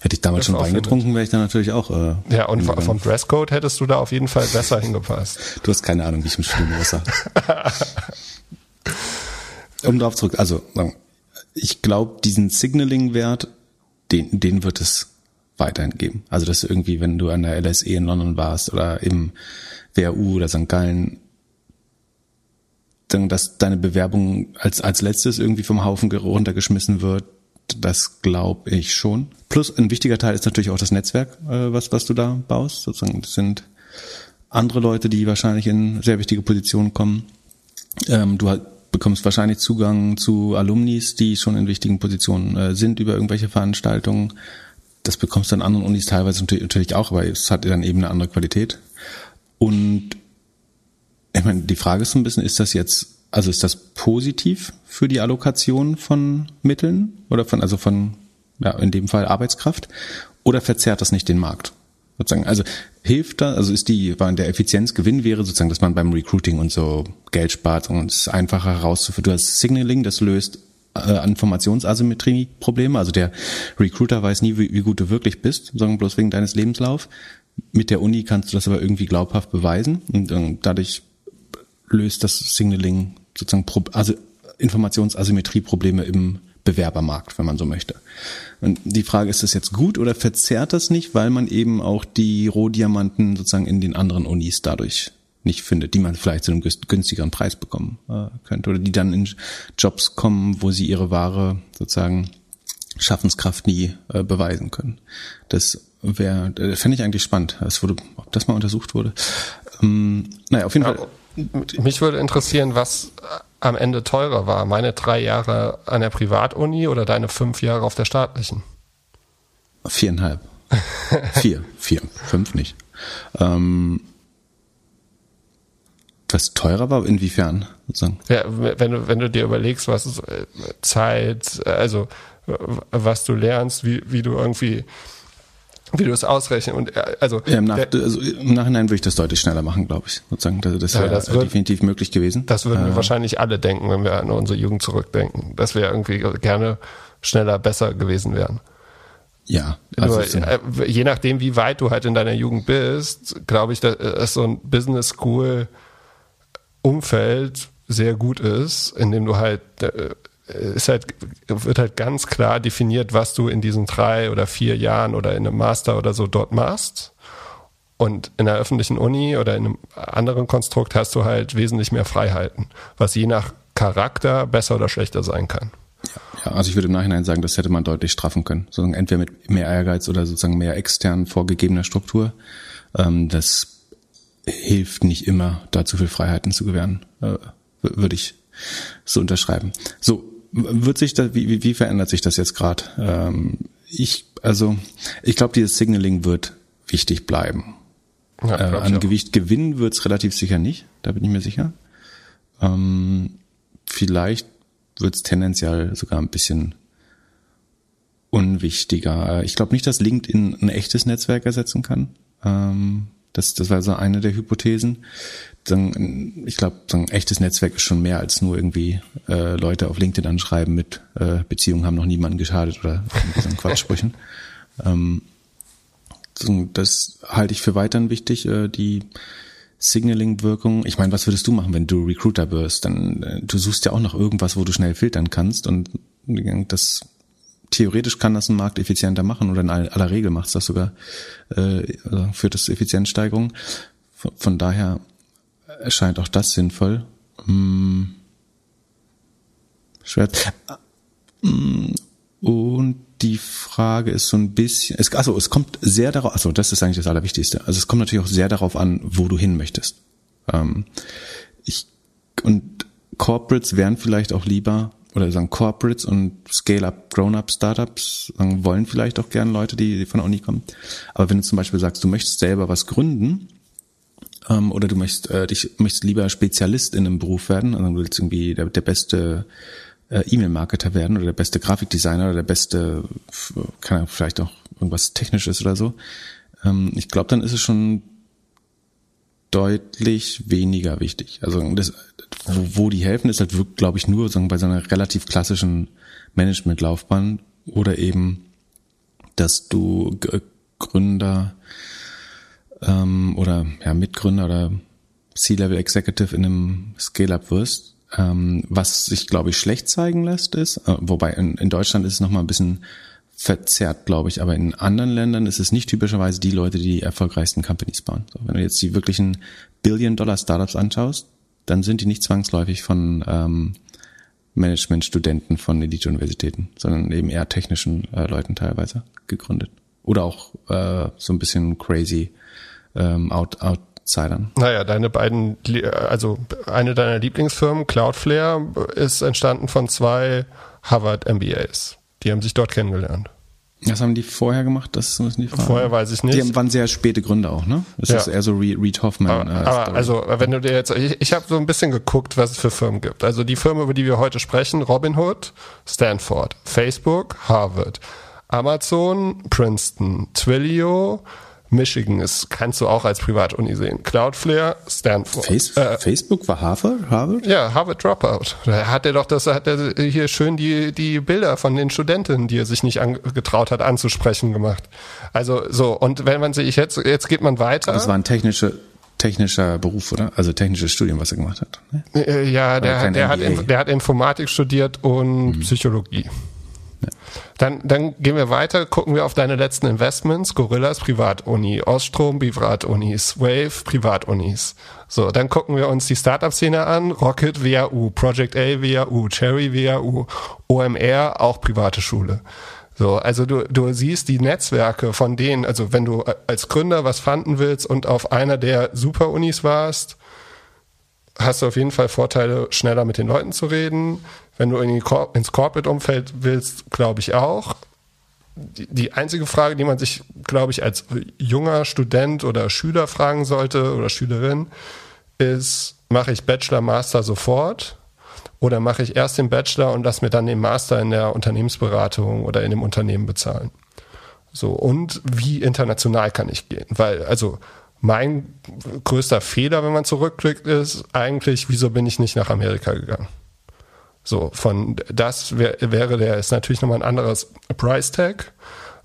Hätte ich damals schon auch Wein getrunken, wäre ich dann natürlich auch. Äh, Ja, und hingegangen. vom Dresscode hättest du da auf jeden Fall besser hingepasst. [laughs] Du hast keine Ahnung, wie ich im Studium aussah. um darauf zurück, also ich glaube, diesen Signaling-Wert, den, den wird es weiterhin geben. Also dass du irgendwie, wenn du an der LSE in London warst oder im WHU oder St. Gallen, dass deine Bewerbung als, als letztes irgendwie vom Haufen ge- runtergeschmissen wird, das glaube ich schon. Plus ein wichtiger Teil ist natürlich auch das Netzwerk, äh, was, was du da baust. Sozusagen, das sind andere Leute, die wahrscheinlich in sehr wichtige Positionen kommen. Ähm, du bekommst wahrscheinlich Zugang zu Alumnis, die schon in wichtigen Positionen äh, sind über irgendwelche Veranstaltungen. Das bekommst du an anderen Unis teilweise natür- natürlich auch, aber es hat dann eben eine andere Qualität. Und ich meine, die Frage ist so ein bisschen, ist das jetzt, also ist das positiv für die Allokation von Mitteln oder von, also von, ja, in dem Fall Arbeitskraft oder verzerrt das nicht den Markt? Sozusagen, also hilft da, also ist die, der Effizienzgewinn wäre sozusagen, dass man beim Recruiting und so Geld spart und es einfacher herauszufinden. Du hast Signaling, das löst äh, Informationsasymmetrie-Probleme. Also der Recruiter weiß nie, wie, wie gut du wirklich bist, sondern bloß wegen deines Lebenslauf. Mit der Uni kannst du das aber irgendwie glaubhaft beweisen und äh, dadurch löst das Signaling sozusagen also Informationsasymmetrie-Probleme im Bewerbermarkt, wenn man so möchte. Und die Frage, ist das jetzt gut oder verzerrt das nicht, weil man eben auch die Rohdiamanten sozusagen in den anderen Unis dadurch nicht findet, die man vielleicht zu einem günstigeren Preis bekommen äh, könnte oder die dann in Jobs kommen, wo sie ihre wahre sozusagen Schaffenskraft nie äh, beweisen können. Das wäre, äh, fände ich eigentlich spannend. Das wurde, ob das mal untersucht wurde. Ähm, naja, auf jeden Ja, Fall. Mich würde interessieren, was am Ende teurer war. Meine drei Jahre an der Privatuni oder deine fünf Jahre auf der staatlichen? Viereinhalb. [laughs] Vier, vier, fünf nicht. Ähm, was teurer war, inwiefern? Sozusagen? Ja, wenn du, wenn du dir überlegst, was ist, äh, Zeit, äh, also äh, was du lernst, wie, wie du irgendwie, wie du es ausrechnen und äh, also, Ja, im, Nach der, also Im Nachhinein würde ich das deutlich schneller machen, glaube ich. Sozusagen, das, das Ja, wäre das wird- definitiv möglich gewesen. das würden wir Äh, wahrscheinlich alle denken, wenn wir an unsere Jugend zurückdenken, dass wir irgendwie gerne schneller besser gewesen wären. Ja, also Nur, äh, je nachdem, wie weit du halt in deiner Jugend bist, glaube ich, dass, dass so ein Business School Umfeld sehr gut ist, in dem du halt äh, ist halt wird halt ganz klar definiert, was du in diesen drei oder vier Jahren oder in einem Master oder so dort machst. Und in der öffentlichen Uni oder in einem anderen Konstrukt hast du halt wesentlich mehr Freiheiten, was je nach Charakter besser oder schlechter sein kann. Ja, also ich würde im Nachhinein sagen, das hätte man deutlich straffen können. Sozusagen entweder mit mehr Ehrgeiz oder sozusagen mehr extern vorgegebener Struktur. Ähm, das hilft nicht immer, da zu viel Freiheiten zu gewähren, äh, würde ich so unterschreiben. So, wird sich da, wie, wie, verändert sich das jetzt gerade? Ähm, ich, also, ich glaube, dieses Signaling wird wichtig bleiben. Ja, Äh, an. Gewicht gewinnen wird's relativ sicher nicht, da bin ich mir sicher. Ähm, vielleicht wird's tendenziell sogar ein bisschen unwichtiger. Äh, Ich glaube nicht, dass LinkedIn ein echtes Netzwerk ersetzen kann. Ähm, Das, das war so eine der Hypothesen. Dann, ich glaube, so ein echtes Netzwerk ist schon mehr als nur irgendwie äh, Leute auf LinkedIn anschreiben mit äh, Beziehungen haben noch niemanden geschadet oder so Quatschsprüchen. [laughs] ähm, das halte ich für weiterhin wichtig, äh, die Signaling-Wirkung. Ich meine, was würdest du machen, wenn du Recruiter wirst? Dann äh, du suchst ja auch noch irgendwas, wo du schnell filtern kannst und das theoretisch kann das ein Markt effizienter machen oder in aller Regel macht es das sogar, äh, also führt das Effizienzsteigerung. Von, von, daher erscheint auch das sinnvoll. Hm. Schwer. Hm. Und die Frage ist so ein bisschen, es, also es kommt sehr darauf, also das ist eigentlich das Allerwichtigste. Also es kommt natürlich auch sehr darauf an, wo du hin möchtest. Ähm, ich und Corporates wären vielleicht auch lieber oder sagen Corporates und Scale-up, Grown-up Startups sagen, wollen vielleicht auch gern Leute, die, die von der Uni kommen. Aber wenn du zum Beispiel sagst, du möchtest selber was gründen ähm, oder du möchtest äh, dich möchtest lieber Spezialist in einem Beruf werden, also du willst irgendwie der, der beste äh, E-Mail-Marketer werden oder der beste Grafikdesigner oder der beste, kann ja vielleicht auch irgendwas Technisches oder so. Ähm, ich glaube, dann ist es schon deutlich weniger wichtig. Also das, wo, wo die helfen, ist halt wirklich, glaube ich, nur sagen, bei so einer relativ klassischen Managementlaufbahn oder eben, dass du Gründer ähm, oder ja, Mitgründer oder C-Level Executive in einem Scale-Up wirst. Ähm, was sich, glaube ich, schlecht zeigen lässt, ist, äh, wobei in, in Deutschland ist es nochmal ein bisschen verzerrt, glaube ich. Aber in anderen Ländern ist es nicht typischerweise die Leute, die die erfolgreichsten Companies bauen. So, wenn du jetzt die wirklichen Billion-Dollar-Startups anschaust, dann sind die nicht zwangsläufig von ähm, Management-Studenten von Elite-Universitäten, sondern eben eher technischen äh, Leuten teilweise gegründet. Oder auch äh, so ein bisschen crazy ähm, out, Outsidern. Naja, deine beiden, also eine deiner Lieblingsfirmen, Cloudflare, ist entstanden von zwei Harvard MBAs. Die haben sich dort kennengelernt. Was haben die vorher gemacht? Das müssen die fragen. Vorher weiß ich nicht. Die waren sehr späte Gründe auch, ne? Das ja. ist eher so Reed Hoffman. Aber, äh, aber also, wenn du dir jetzt, ich, ich habe so ein bisschen geguckt, was es für Firmen gibt. Also die Firmen, über die wir heute sprechen, Robinhood, Stanford, Facebook, Harvard, Amazon, Princeton, Twilio, Michigan ist, kannst du auch als Privatuni sehen. Cloudflare, Stanford. Face, äh, Facebook war Harvard? Harvard? Ja, Harvard Dropout. Da hat er doch das, hat er hier schön die, die Bilder von den Studentinnen, die er sich nicht getraut hat anzusprechen gemacht. Also so, und wenn man sich jetzt, jetzt geht man weiter. Das war ein technischer, technischer Beruf, oder? Also technisches Studium, was er gemacht hat. Ne? Äh, ja, der, hat, der, hat, der hat Informatik studiert und mhm. Psychologie. Dann, dann gehen wir weiter, gucken wir auf deine letzten Investments. Gorillas, Privatuni, Oststrom, Privatunis, Wave, Privatunis. So, dann gucken wir uns die Startup-Szene an. Rocket, WAU, Project A, WAU, Cherry, WAU, OMR, auch private Schule. So, also du, du siehst die Netzwerke von denen, also wenn du als Gründer was fanden willst und auf einer der Super-Unis warst, hast du auf jeden Fall Vorteile, schneller mit den Leuten zu reden. Wenn du in Cor ins Corporate-Umfeld willst, glaube ich auch. Die, die einzige Frage, die man sich, glaube ich, als junger Student oder Schüler fragen sollte oder Schülerin, ist, mache ich Bachelor, Master sofort? Oder mache ich erst den Bachelor und lass mir dann den Master in der Unternehmensberatung oder in dem Unternehmen bezahlen? So, und wie international kann ich gehen? Weil, also, mein größter Fehler, wenn man zurückblickt, ist eigentlich, wieso bin ich nicht nach Amerika gegangen? So, von das wär, wäre der, ist natürlich nochmal ein anderes Price Tag,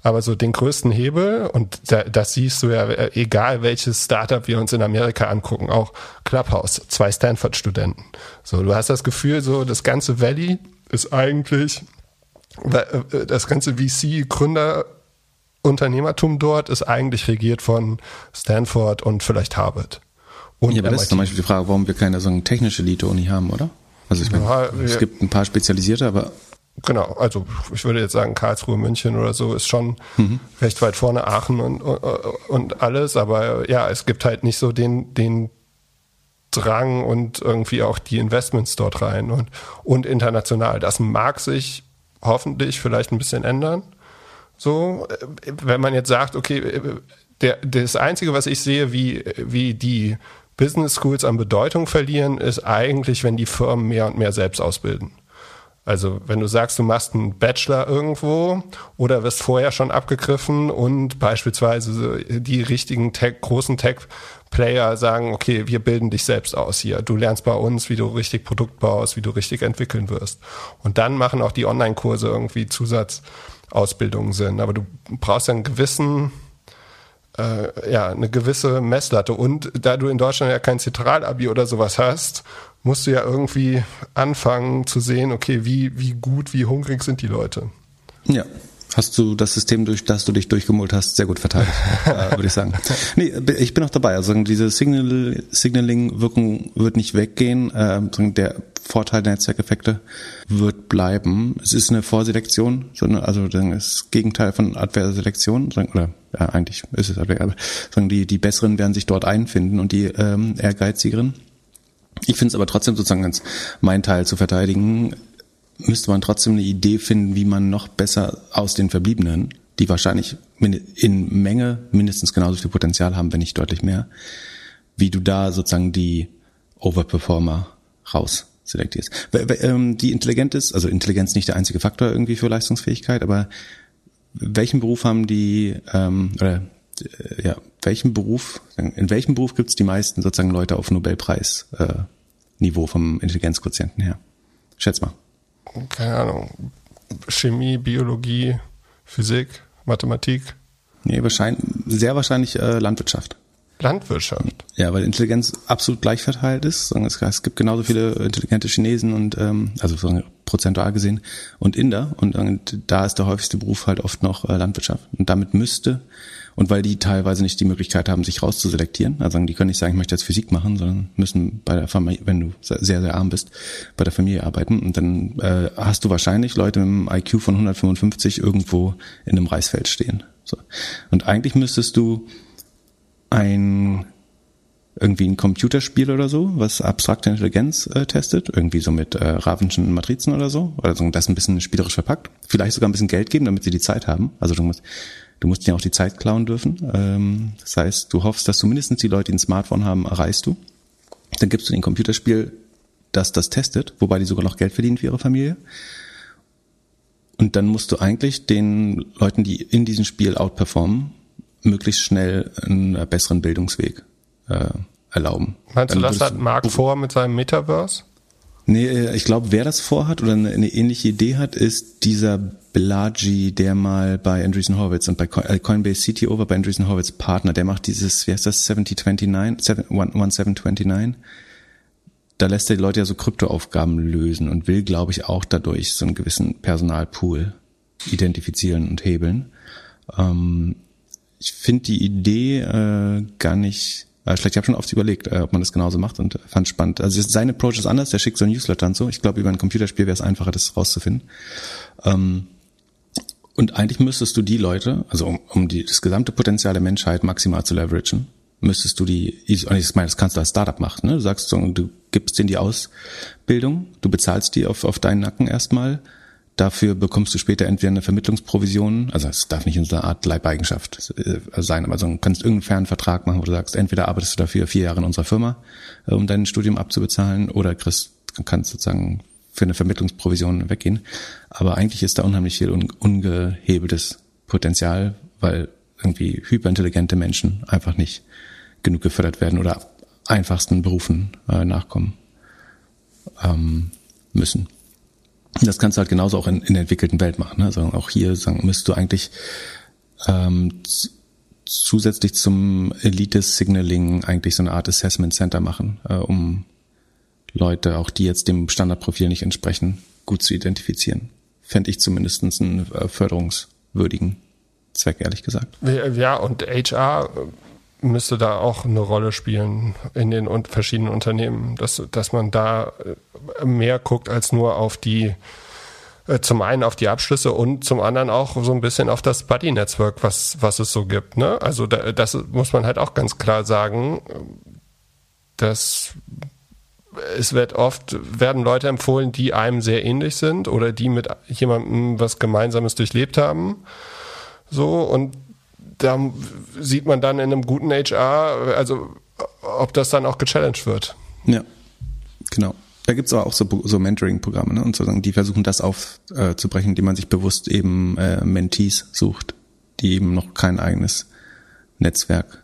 aber so den größten Hebel, und da, das siehst du ja, egal welches Startup wir uns in Amerika angucken, auch Clubhouse, zwei Stanford-Studenten. So, du hast das Gefühl, so das ganze Valley ist eigentlich, äh, das ganze VC-Gründer Unternehmertum dort ist eigentlich regiert von Stanford und vielleicht Harvard. Und ja, aber das ist zum Beispiel die Frage, warum wir keine so eine technische Elite-Uni haben, oder? Also ich meine, ja, es gibt ein paar spezialisierte, aber Genau, also ich würde jetzt sagen, Karlsruhe, München oder so ist schon mhm. recht weit vorne, Aachen und, und alles, aber ja, es gibt halt nicht so den, den Drang und irgendwie auch die Investments dort rein und, und international. Das mag sich hoffentlich vielleicht ein bisschen ändern. So, wenn man jetzt sagt, okay, der, das Einzige, was ich sehe, wie, wie die Business Schools an Bedeutung verlieren, ist eigentlich, wenn die Firmen mehr und mehr selbst ausbilden. Also wenn du sagst, du machst einen Bachelor irgendwo oder wirst vorher schon abgegriffen und beispielsweise die richtigen Tech, großen Tech-Player sagen, okay, wir bilden dich selbst aus hier. Du lernst bei uns, wie du richtig Produkt baust, wie du richtig entwickeln wirst. Und dann machen auch die Online-Kurse irgendwie Zusatzausbildungen Sinn. Aber du brauchst einen gewissen äh, ja, eine gewisse Messlatte. Und da du in Deutschland ja kein Zentralabi oder sowas hast, musst du ja irgendwie anfangen zu sehen, okay, wie, wie gut, wie hungrig sind die Leute. Ja. Hast du das System, durch das du dich durchgemult hast, sehr gut verteidigt, [laughs] äh, würde ich sagen. Nee, ich bin auch dabei. Also diese Signal, Signaling-Wirkung wird nicht weggehen. Äh, Vorteil der Netzwerkeffekte wird bleiben. Es ist eine Vorselektion, also das Gegenteil von Adverselektion, oder ja, eigentlich ist es Adver, aber die, die Besseren werden sich dort einfinden und die ähm, Ehrgeizigeren. Ich finde es aber trotzdem sozusagen ganz mein Teil zu verteidigen, müsste man trotzdem eine Idee finden, wie man noch besser aus den Verbliebenen, die wahrscheinlich in Menge mindestens genauso viel Potenzial haben, wenn nicht deutlich mehr, wie du da sozusagen die Overperformer raus selektierst. Ähm, die intelligent ist, also Intelligenz nicht der einzige Faktor irgendwie für Leistungsfähigkeit, aber welchen Beruf haben die, ähm, oder äh, ja, welchen Beruf, in welchem Beruf gibt es die meisten sozusagen Leute auf Nobelpreis-Niveau äh, vom Intelligenzquotienten her? Schätz mal. Keine Ahnung. Chemie, Biologie, Physik, Mathematik. Nee, wahrscheinlich, sehr wahrscheinlich äh, Landwirtschaft. Landwirtschaft. Ja, weil Intelligenz absolut gleich verteilt ist. Es gibt genauso viele intelligente Chinesen und ähm, also prozentual gesehen und Inder und, und da ist der häufigste Beruf halt oft noch äh, Landwirtschaft. Und damit müsste und weil die teilweise nicht die Möglichkeit haben, sich rauszuselektieren, also die können nicht sagen, ich möchte jetzt Physik machen, sondern müssen bei der Familie, wenn du sehr, sehr arm bist, bei der Familie arbeiten. Und dann äh, hast du wahrscheinlich Leute mit einem IQ von 155 irgendwo in einem Reisfeld stehen. So. Und eigentlich müsstest du ein irgendwie ein Computerspiel oder so, was abstrakte Intelligenz äh, testet, irgendwie so mit äh, Ravenschen Matrizen oder so, oder so das ein bisschen spielerisch verpackt. Vielleicht sogar ein bisschen Geld geben, damit sie die Zeit haben. Also du musst, du musst ja auch die Zeit klauen dürfen. Ähm, das heißt, du hoffst, dass du mindestens die Leute, die ein Smartphone haben, erreichst du. Dann gibst du den Computerspiel, das das testet, wobei die sogar noch Geld verdienen für ihre Familie. Und dann musst du eigentlich den Leuten, die in diesem Spiel outperformen, möglichst schnell einen besseren Bildungsweg äh, erlauben. Meinst du, das hat Mark vor mit seinem Metaverse? Nee, äh, ich glaube, wer das vorhat oder eine, eine, ähnliche Idee hat, ist dieser Bellagi, der mal bei Andreessen Horowitz und bei äh, Coinbase CTO war bei Andreessen Horowitz Partner. Der macht dieses, wie heißt das, 7029, 1729. Da lässt er die Leute ja so Kryptoaufgaben lösen und will, glaube ich, auch dadurch so einen gewissen Personalpool identifizieren und hebeln. Ähm, ich finde die Idee äh, gar nicht äh. Ich habe schon oft überlegt, äh, ob man das genauso macht und fand spannend. Also sein Approach ist anders, der schickt so ein Newsletter und so. Ich glaube, über ein Computerspiel wäre es einfacher, das rauszufinden. Ähm, und eigentlich müsstest du die Leute, also um, um die, das gesamte Potenzial der Menschheit maximal zu leveragen, müsstest du die, ich meine, das kannst du als Startup machen, ne? Du sagst, so, du gibst denen die Ausbildung, du bezahlst die auf, auf deinen Nacken erstmal, Dafür bekommst du später entweder eine Vermittlungsprovision, also es darf nicht in so einer Art Leibeigenschaft äh, sein, aber du kannst irgendeinen fairen Vertrag machen, wo du sagst, entweder arbeitest du dafür vier Jahre in unserer Firma, äh, um dein Studium abzubezahlen, oder kriegst, kannst sozusagen für eine Vermittlungsprovision weggehen. Aber eigentlich ist da unheimlich viel ungehebeltes Potenzial, weil irgendwie hyperintelligente Menschen einfach nicht genug gefördert werden oder einfachsten Berufen äh, nachkommen ähm, müssen. Das kannst du halt genauso auch in, in der entwickelten Welt machen. Ne? Also auch hier sagen, müsst du eigentlich ähm, zusätzlich zum Elite-Signaling eigentlich so eine Art Assessment Center machen, äh, um Leute, auch die jetzt dem Standardprofil nicht entsprechen, gut zu identifizieren. Fände ich zumindest einen äh, förderungswürdigen Zweck, ehrlich gesagt. Ja, und HR müsste da auch eine Rolle spielen in den verschiedenen Unternehmen, dass, dass man da äh, mehr guckt als nur auf die, äh, zum einen auf die Abschlüsse und zum anderen auch so ein bisschen auf das Buddy-Netzwerk, was, was es so gibt. Ne? Also da, das muss man halt auch ganz klar sagen, dass es wird oft, werden Leute empfohlen, die einem sehr ähnlich sind oder die mit jemandem was Gemeinsames durchlebt haben. So, und da sieht man dann in einem guten HR, also ob das dann auch gechallenged wird. Ja, genau. Da gibt's aber auch so, so Mentoring-Programme, ne? Und sozusagen, die versuchen das aufzubrechen, äh, indem man sich bewusst eben äh, Mentees sucht, die eben noch kein eigenes Netzwerk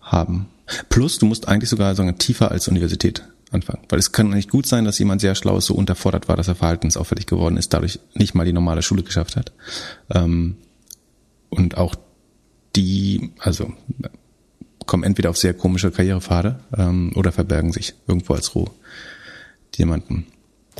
haben. Plus, du musst eigentlich sogar sagen, tiefer als Universität anfangen. Weil es kann nicht gut sein, dass jemand sehr schlau so unterfordert war, dass er verhaltensauffällig geworden ist, dadurch nicht mal die normale Schule geschafft hat. Ähm, und auch die, also kommen entweder auf sehr komische Karrierepfade ähm, oder verbergen sich irgendwo als Rohdiamanten.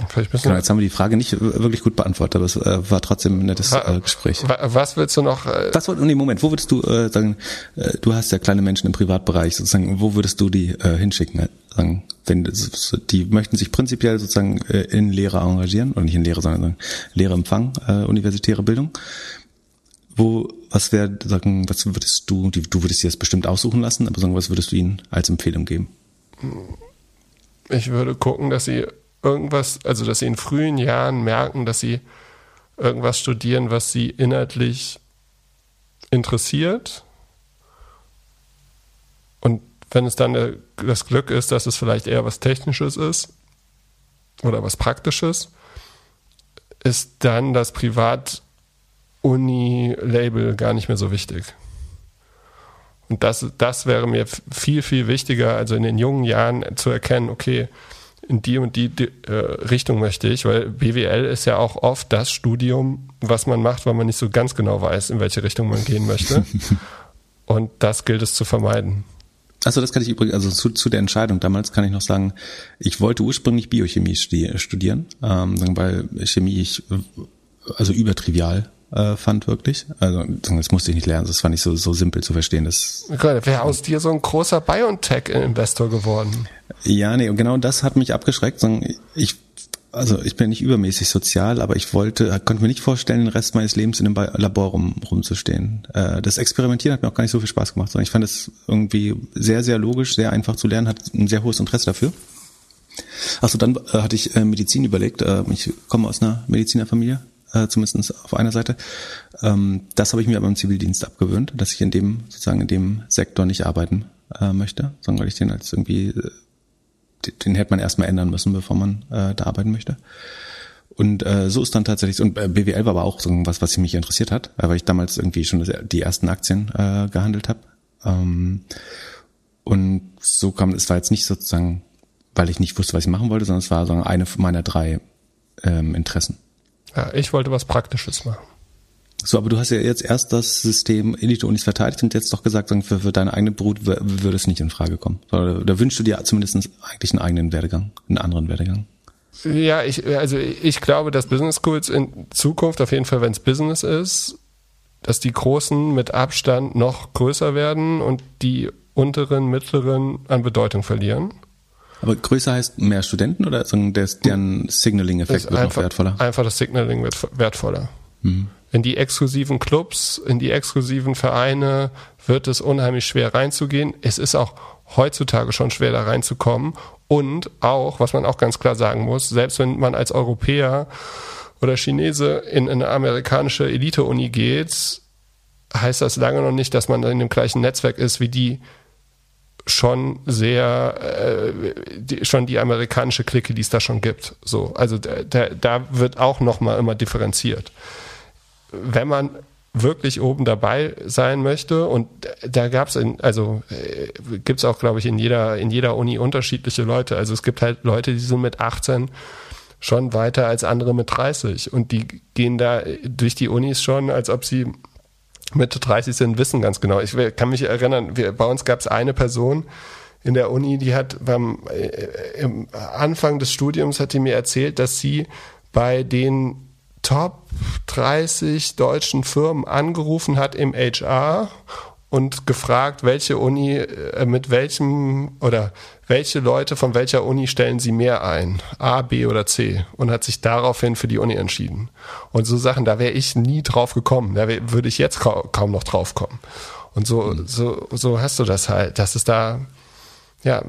Vielleicht genau, jetzt haben wir die Frage nicht wirklich gut beantwortet, aber es äh, war trotzdem ein nettes äh, Gespräch. Was willst du noch? Äh das nee, Moment, wo würdest du äh, sagen, äh, du hast ja kleine Menschen im Privatbereich, sozusagen, wo würdest du die äh, hinschicken? Äh, sagen, wenn die möchten sich prinzipiell sozusagen äh, in Lehre engagieren, oder nicht in Lehre, sondern Lehre empfangen, äh, universitäre Bildung. Wo, was wäre, sagen, was würdest du, du würdest dir das bestimmt aussuchen lassen, aber sagen, was würdest du ihnen als Empfehlung geben? Ich würde gucken, dass sie irgendwas, also dass sie in frühen Jahren merken, dass sie irgendwas studieren, was sie inhaltlich interessiert. Und wenn es dann das Glück ist, dass es vielleicht eher was Technisches ist oder was Praktisches, ist dann das Privat-Uni-Label gar nicht mehr so wichtig. Und das, das wäre mir viel, viel wichtiger, also in den jungen Jahren zu erkennen, okay, in die und die, die äh, Richtung möchte ich, weil BWL ist ja auch oft das Studium, was man macht, weil man nicht so ganz genau weiß, in welche Richtung man gehen möchte. [laughs] und das gilt es zu vermeiden. Also das kann ich übrigens, also zu, zu der Entscheidung damals kann ich noch sagen, ich wollte ursprünglich Biochemie studieren, ähm, weil Chemie ich also übertrivial äh, fand wirklich. Also das musste ich nicht lernen, das fand ich so, so simpel zu verstehen. Das wäre aus dir so ein großer BioNTech-Investor geworden. Ja, nee, und genau das hat mich abgeschreckt. Ich, also ich bin nicht übermäßig sozial, aber ich wollte, konnte mir nicht vorstellen, den Rest meines Lebens in einem Labor rum, rumzustehen. Äh, das Experimentieren hat mir auch gar nicht so viel Spaß gemacht, sondern ich fand es irgendwie sehr, sehr logisch, sehr einfach zu lernen, hat ein sehr hohes Interesse dafür. Achso, dann äh, hatte ich äh, Medizin überlegt. Äh, ich komme aus einer Medizinerfamilie, äh, zumindest auf einer Seite. Ähm, das habe ich mir aber im Zivildienst abgewöhnt, dass ich in dem, sozusagen in dem Sektor nicht arbeiten äh, möchte, sondern weil ich den als irgendwie äh, den hätte man erstmal ändern müssen, bevor man äh, da arbeiten möchte. Und äh, so ist dann tatsächlich, und äh, BWL war aber auch so was, was mich interessiert hat, äh, weil ich damals irgendwie schon die ersten Aktien äh, gehandelt habe. Ähm, und so kam, es war jetzt nicht sozusagen, weil ich nicht wusste, was ich machen wollte, sondern es war so eine meiner drei ähm, Interessen. Ja, ich wollte was Praktisches machen. So, aber du hast ja jetzt erst das System Elite-Unis verteidigt und jetzt doch gesagt, für, für deine eigene Brut würde es nicht in Frage kommen. Oder, oder wünschst du dir zumindest eigentlich einen eigenen Werdegang, einen anderen Werdegang? Ja, ich, also ich glaube, dass Business Schools in Zukunft, auf jeden Fall, wenn es Business ist, dass die Großen mit Abstand noch größer werden und die unteren, mittleren an Bedeutung verlieren. Aber größer heißt mehr Studenten oder deren Signaling-Effekt wird einfach, noch wertvoller? Einfach das Signaling wird wertvoller. Mhm in die exklusiven Clubs, in die exklusiven Vereine wird es unheimlich schwer reinzugehen. Es ist auch heutzutage schon schwer da reinzukommen. Und auch, was man auch ganz klar sagen muss, selbst wenn man als Europäer oder Chinese in eine amerikanische Elite-Uni geht, heißt das lange noch nicht, dass man in dem gleichen Netzwerk ist wie die schon sehr äh, die, schon die amerikanische Clique, die es da schon gibt. So, also da, da wird auch noch mal immer differenziert. Wenn man wirklich oben dabei sein möchte und da gab es also äh, gibt es auch glaube ich in jeder in jeder Uni unterschiedliche Leute. Also es gibt halt Leute die sind mit 18 schon weiter als andere mit 30 und die gehen da durch die Unis schon als ob sie Mitte 30 sind wissen ganz genau. Ich kann mich erinnern wir, bei uns gab es eine Person in der Uni die hat beim äh, Anfang des Studiums hat die mir erzählt dass sie bei den Top 30 deutschen Firmen angerufen hat im HR und gefragt, welche Uni äh, mit welchem oder welche Leute von welcher Uni stellen sie mehr ein, A, B oder C und hat sich daraufhin für die Uni entschieden. Und so Sachen, da wäre ich nie drauf gekommen, da wär, würde ich jetzt kaum noch drauf kommen. Und so, mhm. so, so hast du das halt, dass es da, ja,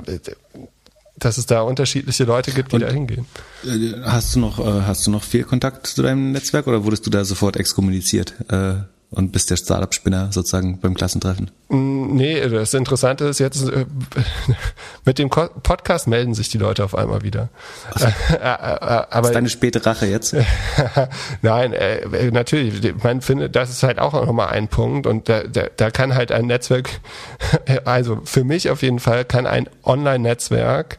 dass es da unterschiedliche Leute gibt, die Und, da hingehen. Äh, hast du noch, äh, hast du noch viel Kontakt zu deinem Netzwerk oder wurdest du da sofort exkommuniziert? Äh, und bist der Startup-Spinner sozusagen beim Klassentreffen? Mm, nee, das Interessante ist jetzt, äh, [laughs] mit dem Podcast melden sich die Leute auf einmal wieder. So. [laughs] Äh, äh, aber ist deine späte Rache jetzt? [laughs] Nein, natürlich. Man findet, das ist halt auch nochmal ein Punkt und da, da, da kann halt ein Netzwerk, also für mich auf jeden Fall kann ein Online-Netzwerk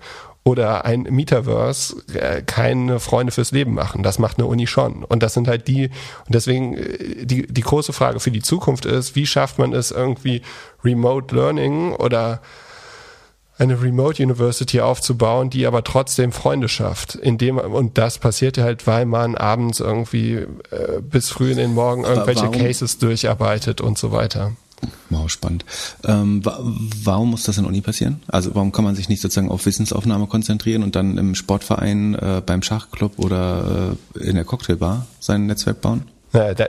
oder ein Metaverse äh, keine Freunde fürs Leben machen. Das macht eine Uni schon. Und das sind halt die, und deswegen äh, die, die große Frage für die Zukunft ist, wie schafft man es irgendwie Remote Learning oder eine Remote University aufzubauen, die aber trotzdem Freunde schafft. Indem, und das passiert halt, weil man abends irgendwie äh, bis früh in den Morgen irgendwelche? Cases durcharbeitet und so weiter. Wow, spannend. Ähm, wa warum muss das in Uni passieren? Also warum kann man sich nicht sozusagen auf Wissensaufnahme konzentrieren und dann im Sportverein, äh, beim Schachclub oder äh, in der Cocktailbar sein Netzwerk bauen?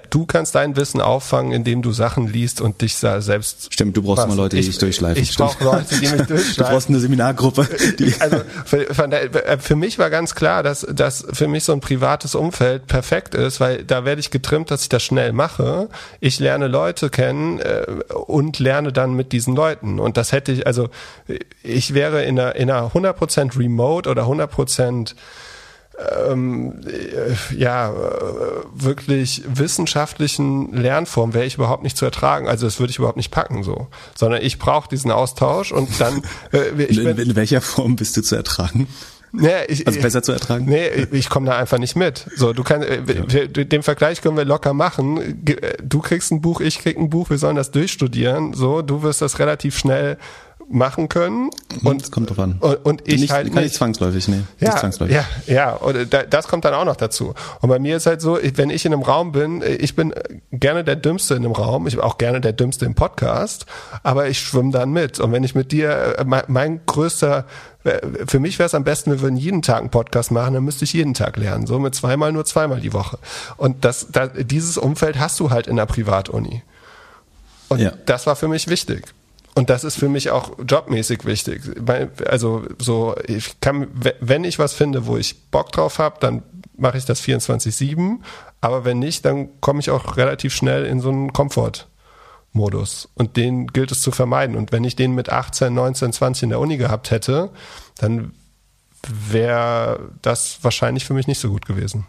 Du kannst dein Wissen auffangen, indem du Sachen liest und dich selbst. Stimmt, du brauchst mal Leute, die dich durchschleifen. Ich brauche Leute, die mich durchschleifen. [laughs] Du brauchst eine Seminargruppe. also für, der, äh, für, mich war ganz klar, dass, dass für mich so ein privates Umfeld perfekt ist, weil da werde ich getrimmt, dass ich das schnell mache. Ich lerne Leute kennen äh, und lerne dann mit diesen Leuten. Und das hätte ich, also ich wäre in einer, in einer 100% Remote oder 100% ähm, äh, ja, äh, wirklich wissenschaftlichen Lernform wäre ich überhaupt nicht zu ertragen. Also das würde ich überhaupt nicht packen so. Sondern ich brauche diesen Austausch und dann äh, ich in, in welcher Form bist du zu ertragen? Nee, ich, also besser zu ertragen? Nee, ich, komme da einfach nicht mit. So, du kannst, äh, ja. den Vergleich können wir locker machen. Du kriegst ein Buch, ich krieg ein Buch, wir sollen das durchstudieren. So, du wirst das relativ schnell machen können. Und, das kommt drauf an. Und, und ich nicht, halt kann nicht zwangsläufig, nee. Ja, nicht zwangsläufig. ja, ja. Und das kommt dann auch noch dazu. Und bei mir ist halt so, wenn ich in einem Raum bin, ich bin gerne der Dümmste in einem Raum, ich bin auch gerne der Dümmste im Podcast, aber ich schwimme dann mit. Und wenn ich mit dir, mein, mein größter für mich wäre es am besten, wir würden jeden Tag einen Podcast machen, dann müsste ich jeden Tag lernen. So mit zweimal nur zweimal die Woche. Und das, das dieses Umfeld hast du halt in der Privatuni. Und ja. das war für mich wichtig. Und das ist für mich auch jobmäßig wichtig. Also so, ich kann, wenn ich was finde, wo ich Bock drauf habe, dann mache ich das 24-7. Aber wenn nicht, dann komme ich auch relativ schnell in so einen Komfortmodus. Und den gilt es zu vermeiden. Und wenn ich den mit 18, 19, 20 in der Uni gehabt hätte, dann wäre das wahrscheinlich für mich nicht so gut gewesen.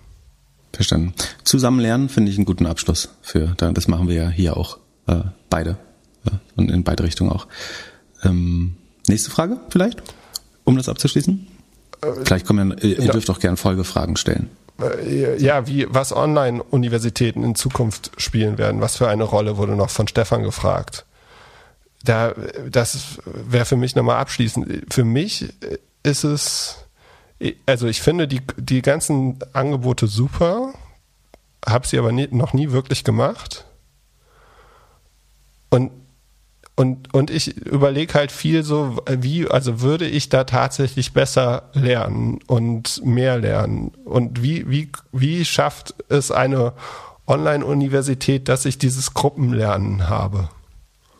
Verstanden. Zusammen lernen finde ich einen guten Abschluss für. Das machen wir ja hier auch äh, beide und in beide Richtungen auch. Ähm, nächste Frage vielleicht, um das abzuschließen? Äh, vielleicht kommen ja, ihr dürft auch gerne Folgefragen stellen. Äh, ja, wie, was Online-Universitäten in Zukunft spielen werden, was für eine Rolle wurde noch von Stefan gefragt. Da, das wäre für mich nochmal abschließend. Für mich ist es, also ich finde die, die ganzen Angebote super, habe sie aber nie, noch nie wirklich gemacht. Und und, und ich überlege halt viel so, wie, also würde ich da tatsächlich besser lernen und mehr lernen? Und wie, wie, wie schafft es eine Online-Universität, dass ich dieses Gruppenlernen habe?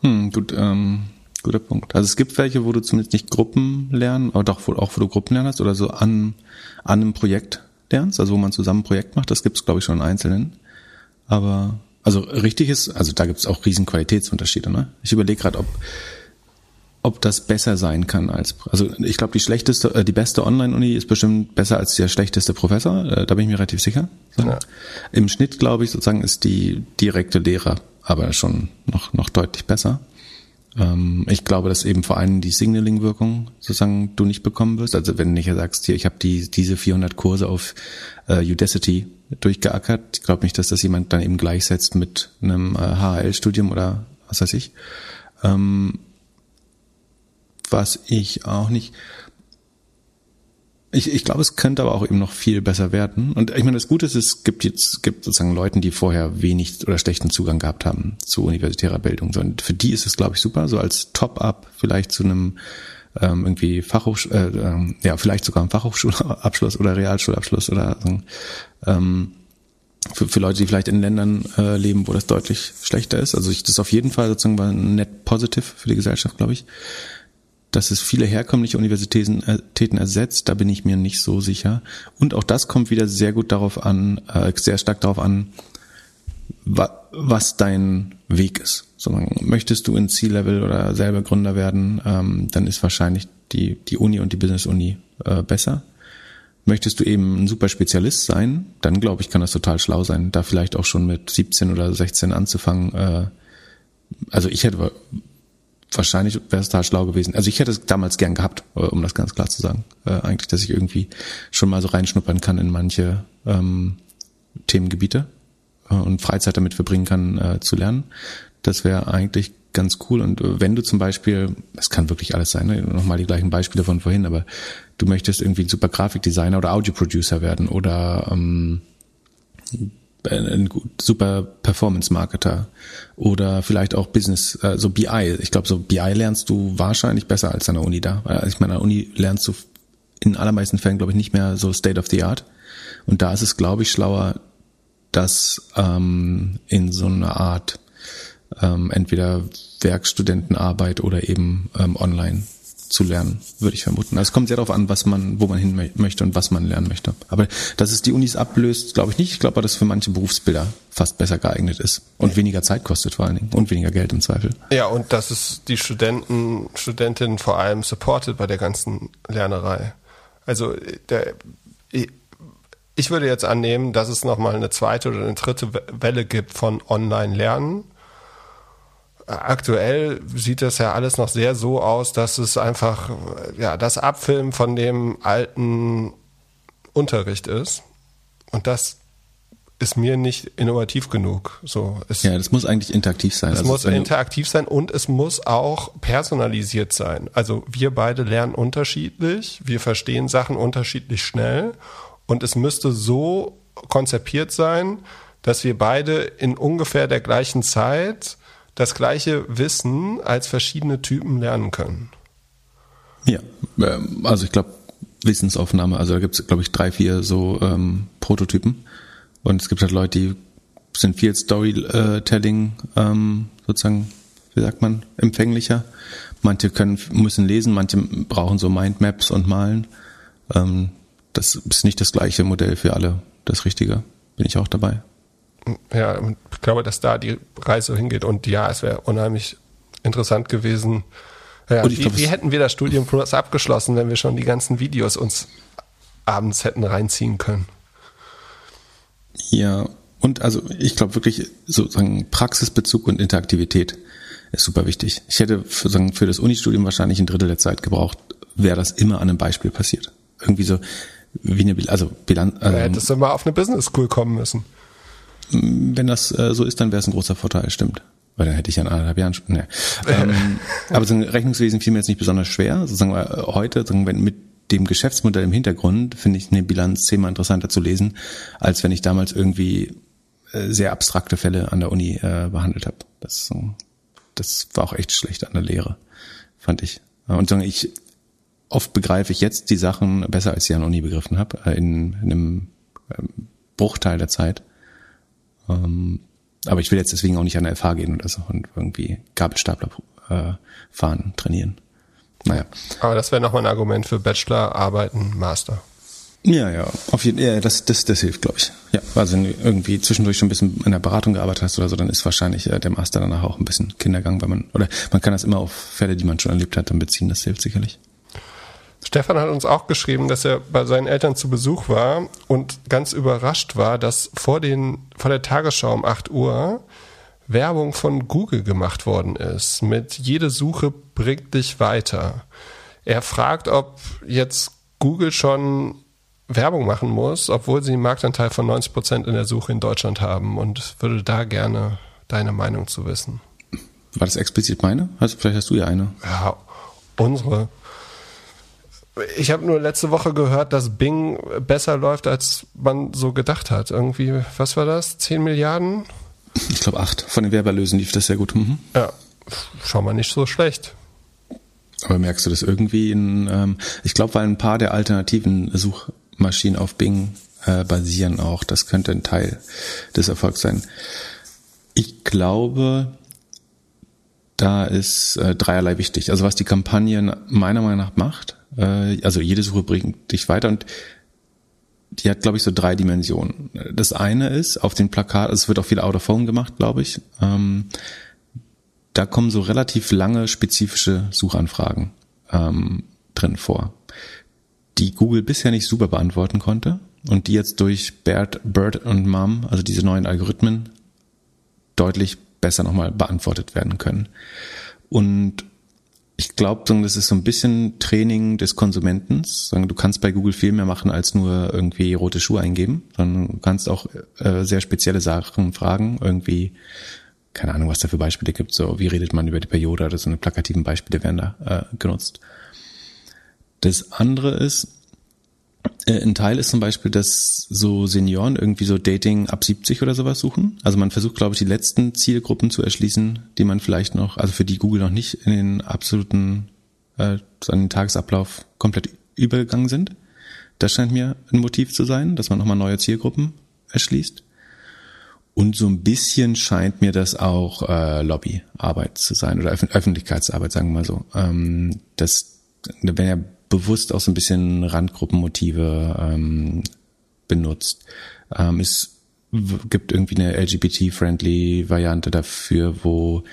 Hm, gut, ähm, guter Punkt. Also es gibt welche, wo du zumindest nicht Gruppen lernen, aber doch auch wo du Gruppen lernst oder so an, an einem Projekt lernst, also wo man zusammen ein Projekt macht. Das gibt es, glaube ich, schon in Einzelnen. Aber also richtig ist, also da gibt es auch riesen Qualitätsunterschiede. Ne? Ich überlege gerade, ob ob das besser sein kann als also ich glaube die schlechteste äh, die beste Online-Uni ist bestimmt besser als der schlechteste Professor äh, da bin ich mir relativ sicher so. ja. im Schnitt glaube ich sozusagen ist die direkte Lehrer aber schon noch noch deutlich besser ich glaube dass eben vor allem die Signaling-Wirkung sozusagen du nicht bekommen wirst also wenn du nicht sagst hier ich habe die diese 400 Kurse auf äh, Udacity durchgeackert. Ich glaube nicht, dass das jemand dann eben gleichsetzt mit einem äh, HL-Studium oder was weiß ich. Ähm, was ich auch nicht. Ich, ich glaube, es könnte aber auch eben noch viel besser werden. Und ich meine, das Gute ist, es gibt jetzt gibt sozusagen Leuten, die vorher wenig oder schlechten Zugang gehabt haben zu universitärer Bildung. Und für die ist es, glaube ich, super, so als Top-up vielleicht zu einem ähm, irgendwie Fachhochsch äh, äh, ja vielleicht sogar ein Fachhochschulabschluss oder Realschulabschluss oder ähm, für, für Leute, die vielleicht in Ländern äh, leben, wo das deutlich schlechter ist. Also ich, das ist auf jeden Fall sozusagen ein net positive für die Gesellschaft, glaube ich. Dass es viele herkömmliche Universitäten äh, ersetzt, da bin ich mir nicht so sicher. Und auch das kommt wieder sehr gut darauf an, äh, sehr stark darauf an, wa was dein Weg ist. So, möchtest du in C-Level oder selber Gründer werden, ähm, dann ist wahrscheinlich die, die Uni und die Business-Uni äh, besser. Möchtest du eben ein super Spezialist sein, dann glaube ich, kann das total schlau sein, da vielleicht auch schon mit 17 oder 16 anzufangen. Äh, also ich hätte wahrscheinlich wäre es total schlau gewesen. Also ich hätte es damals gern gehabt, äh, um das ganz klar zu sagen. Äh, eigentlich, dass ich irgendwie schon mal so reinschnuppern kann in manche ähm, Themengebiete äh, und Freizeit damit verbringen kann, äh, zu lernen. Das wäre eigentlich ganz cool. Und äh, wenn du zum Beispiel, es kann wirklich alles sein, ne? nochmal die gleichen Beispiele von vorhin, aber du möchtest irgendwie ein super Grafikdesigner oder Audio-Producer werden oder ähm, ein super Performance-Marketer oder vielleicht auch Business, äh, so BI. Ich glaube, so BI lernst du wahrscheinlich besser als an der Uni da. Weil ich meine, an der Uni lernst du in allermeisten Fällen, glaube ich, nicht mehr so State of the Art. Und da ist es, glaube ich, schlauer, das ähm, in so einer Art ähm, entweder Werkstudentenarbeit oder eben ähm, online zu lernen, würde ich vermuten. Also es kommt sehr darauf an, was man, wo man hin möchte und was man lernen möchte. Aber dass es die Unis ablöst, glaube ich nicht. Ich glaube, dass es für manche Berufsbilder fast besser geeignet ist und weniger Zeit kostet vor allen Dingen und weniger Geld im Zweifel. Ja, und dass es die Studenten, Studentinnen vor allem supportet bei der ganzen Lernerei. Also der, ich würde jetzt annehmen, dass es nochmal eine zweite oder eine dritte Welle gibt von Online-Lernen aktuell sieht das ja alles noch sehr so aus, dass es einfach ja das Abfilmen von dem alten Unterricht ist. Und das ist mir nicht innovativ genug. So, es, ja, das muss eigentlich interaktiv sein. Es also muss interaktiv sein und es muss auch personalisiert sein. Also wir beide lernen unterschiedlich, wir verstehen Sachen unterschiedlich schnell und es müsste so konzipiert sein, dass wir beide in ungefähr der gleichen Zeit das gleiche Wissen als verschiedene Typen lernen können. Ja, ähm, also ich glaube, Wissensaufnahme, also da gibt es, glaube ich, drei, vier so ähm, Prototypen. Und es gibt halt Leute, die sind viel Storytelling ähm, sozusagen, wie sagt man, empfänglicher. Manche können, müssen lesen, manche brauchen so Mindmaps und malen. Ähm, das ist nicht das gleiche Modell für alle. Das Richtige. Bin ich auch dabei ja, ich glaube, dass da die Reise hingeht. Und ja, es wäre unheimlich interessant gewesen. Ja, wie, glaub, wie hätten wir das Studium Plus abgeschlossen, wenn wir schon die ganzen Videos uns abends hätten reinziehen können? Ja, und also ich glaube wirklich sozusagen Praxisbezug und Interaktivität ist super wichtig. Ich hätte für, sagen, für das Unistudium wahrscheinlich ein Drittel der Zeit gebraucht, wäre das immer an einem Beispiel passiert. Irgendwie so wie eine Bilanz, also Bilanz. Ähm, da hättest du mal auf eine Business School kommen müssen. Wenn das äh, so ist, dann wäre es ein großer Vorteil, stimmt. Weil dann hätte ich ja in anderthalb Jahren. Nee. ähm, aber so ein Rechnungswesen fiel mir jetzt nicht besonders schwer. Sozusagen äh, heute, sozusagen, wenn mit dem Geschäftsmodell im Hintergrund finde ich eine Bilanz zehnmal interessanter zu lesen, als wenn ich damals irgendwie äh, sehr abstrakte Fälle an der Uni äh, behandelt habe. Das, das war auch echt schlecht an der Lehre, fand ich. Und ich oft begreife ich jetzt die Sachen besser, als ich an der Uni begriffen habe, äh, in, in einem ähm, Bruchteil der Zeit. Ähm, aber ich will jetzt deswegen auch nicht an der FH gehen oder so und irgendwie Gabelstapler äh, fahren, trainieren. Naja. Aber das wäre nochmal ein Argument für Bachelor, Arbeiten, Master. Ja, ja, auf jeden Fall, ja, das, das, das hilft, glaube ich. Ja, also wenn du irgendwie zwischendurch schon ein bisschen in der Beratung gearbeitet hast oder so, dann ist wahrscheinlich äh, der Master danach auch ein bisschen Kindergang, weil man, oder man kann das immer auf Fälle, die man schon erlebt hat, dann beziehen, das hilft sicherlich. Stefan hat uns auch geschrieben, dass er bei seinen Eltern zu Besuch war und ganz überrascht war, dass vor, den, vor der Tagesschau um 8 Uhr Werbung von Google gemacht worden ist mit jede Suche bringt dich weiter. Er fragt, ob jetzt Google schon Werbung machen muss, obwohl sie einen Marktanteil von 90 Prozent in der Suche in Deutschland haben und würde da gerne deine Meinung zu wissen. War das explizit meine? Also vielleicht hast du ja eine. Ja, unsere. Ich habe nur letzte Woche gehört, dass Bing besser läuft, als man so gedacht hat. Irgendwie, was war das? 10 Milliarden? Ich glaube acht. Von den Werberlösen lief das sehr gut. Mhm. Ja, schau mal nicht so schlecht. Aber merkst du das irgendwie in, ähm, ich glaube, weil ein paar der alternativen Suchmaschinen auf Bing äh, basieren auch. Das könnte ein Teil des Erfolgs sein. Ich glaube, da ist äh, dreierlei wichtig. Also was die Kampagne meiner Meinung nach macht, äh, also jede Suche bringt dich weiter und die hat, glaube ich, so drei Dimensionen. Das eine ist auf den Plakat, es wird auch viel Out of Home gemacht, glaube ich. Ähm, da kommen so relativ lange spezifische Suchanfragen ähm, drin vor, die Google bisher nicht super beantworten konnte und die jetzt durch Bert, Bird und Mom, also diese neuen Algorithmen, deutlich besser nochmal beantwortet werden können. Und ich glaube, das ist so ein bisschen Training des Konsumenten. Du kannst bei Google viel mehr machen, als nur irgendwie rote Schuhe eingeben, sondern du kannst auch äh, sehr spezielle Sachen fragen, irgendwie, keine Ahnung, was da für Beispiele gibt, so wie redet man über die Periode oder so eine plakativen Beispiele werden da äh, genutzt. Das andere ist, ein Teil ist zum Beispiel, dass so Senioren irgendwie so Dating ab 70 oder sowas suchen. Also man versucht, glaube ich, die letzten Zielgruppen zu erschließen, die man vielleicht noch, also für die Google noch nicht in den absoluten, äh, an den Tagesablauf komplett übergegangen sind. Das scheint mir ein Motiv zu sein, dass man nochmal neue Zielgruppen erschließt. Und so ein bisschen scheint mir das auch äh, Lobbyarbeit zu sein oder Öf Öffentlichkeitsarbeit, sagen wir mal so. Ähm, das, wenn ja bewusst auch so ein bisschen Randgruppenmotive ähm, benutzt. Ähm, es gibt irgendwie eine LGBT-friendly Variante dafür, wo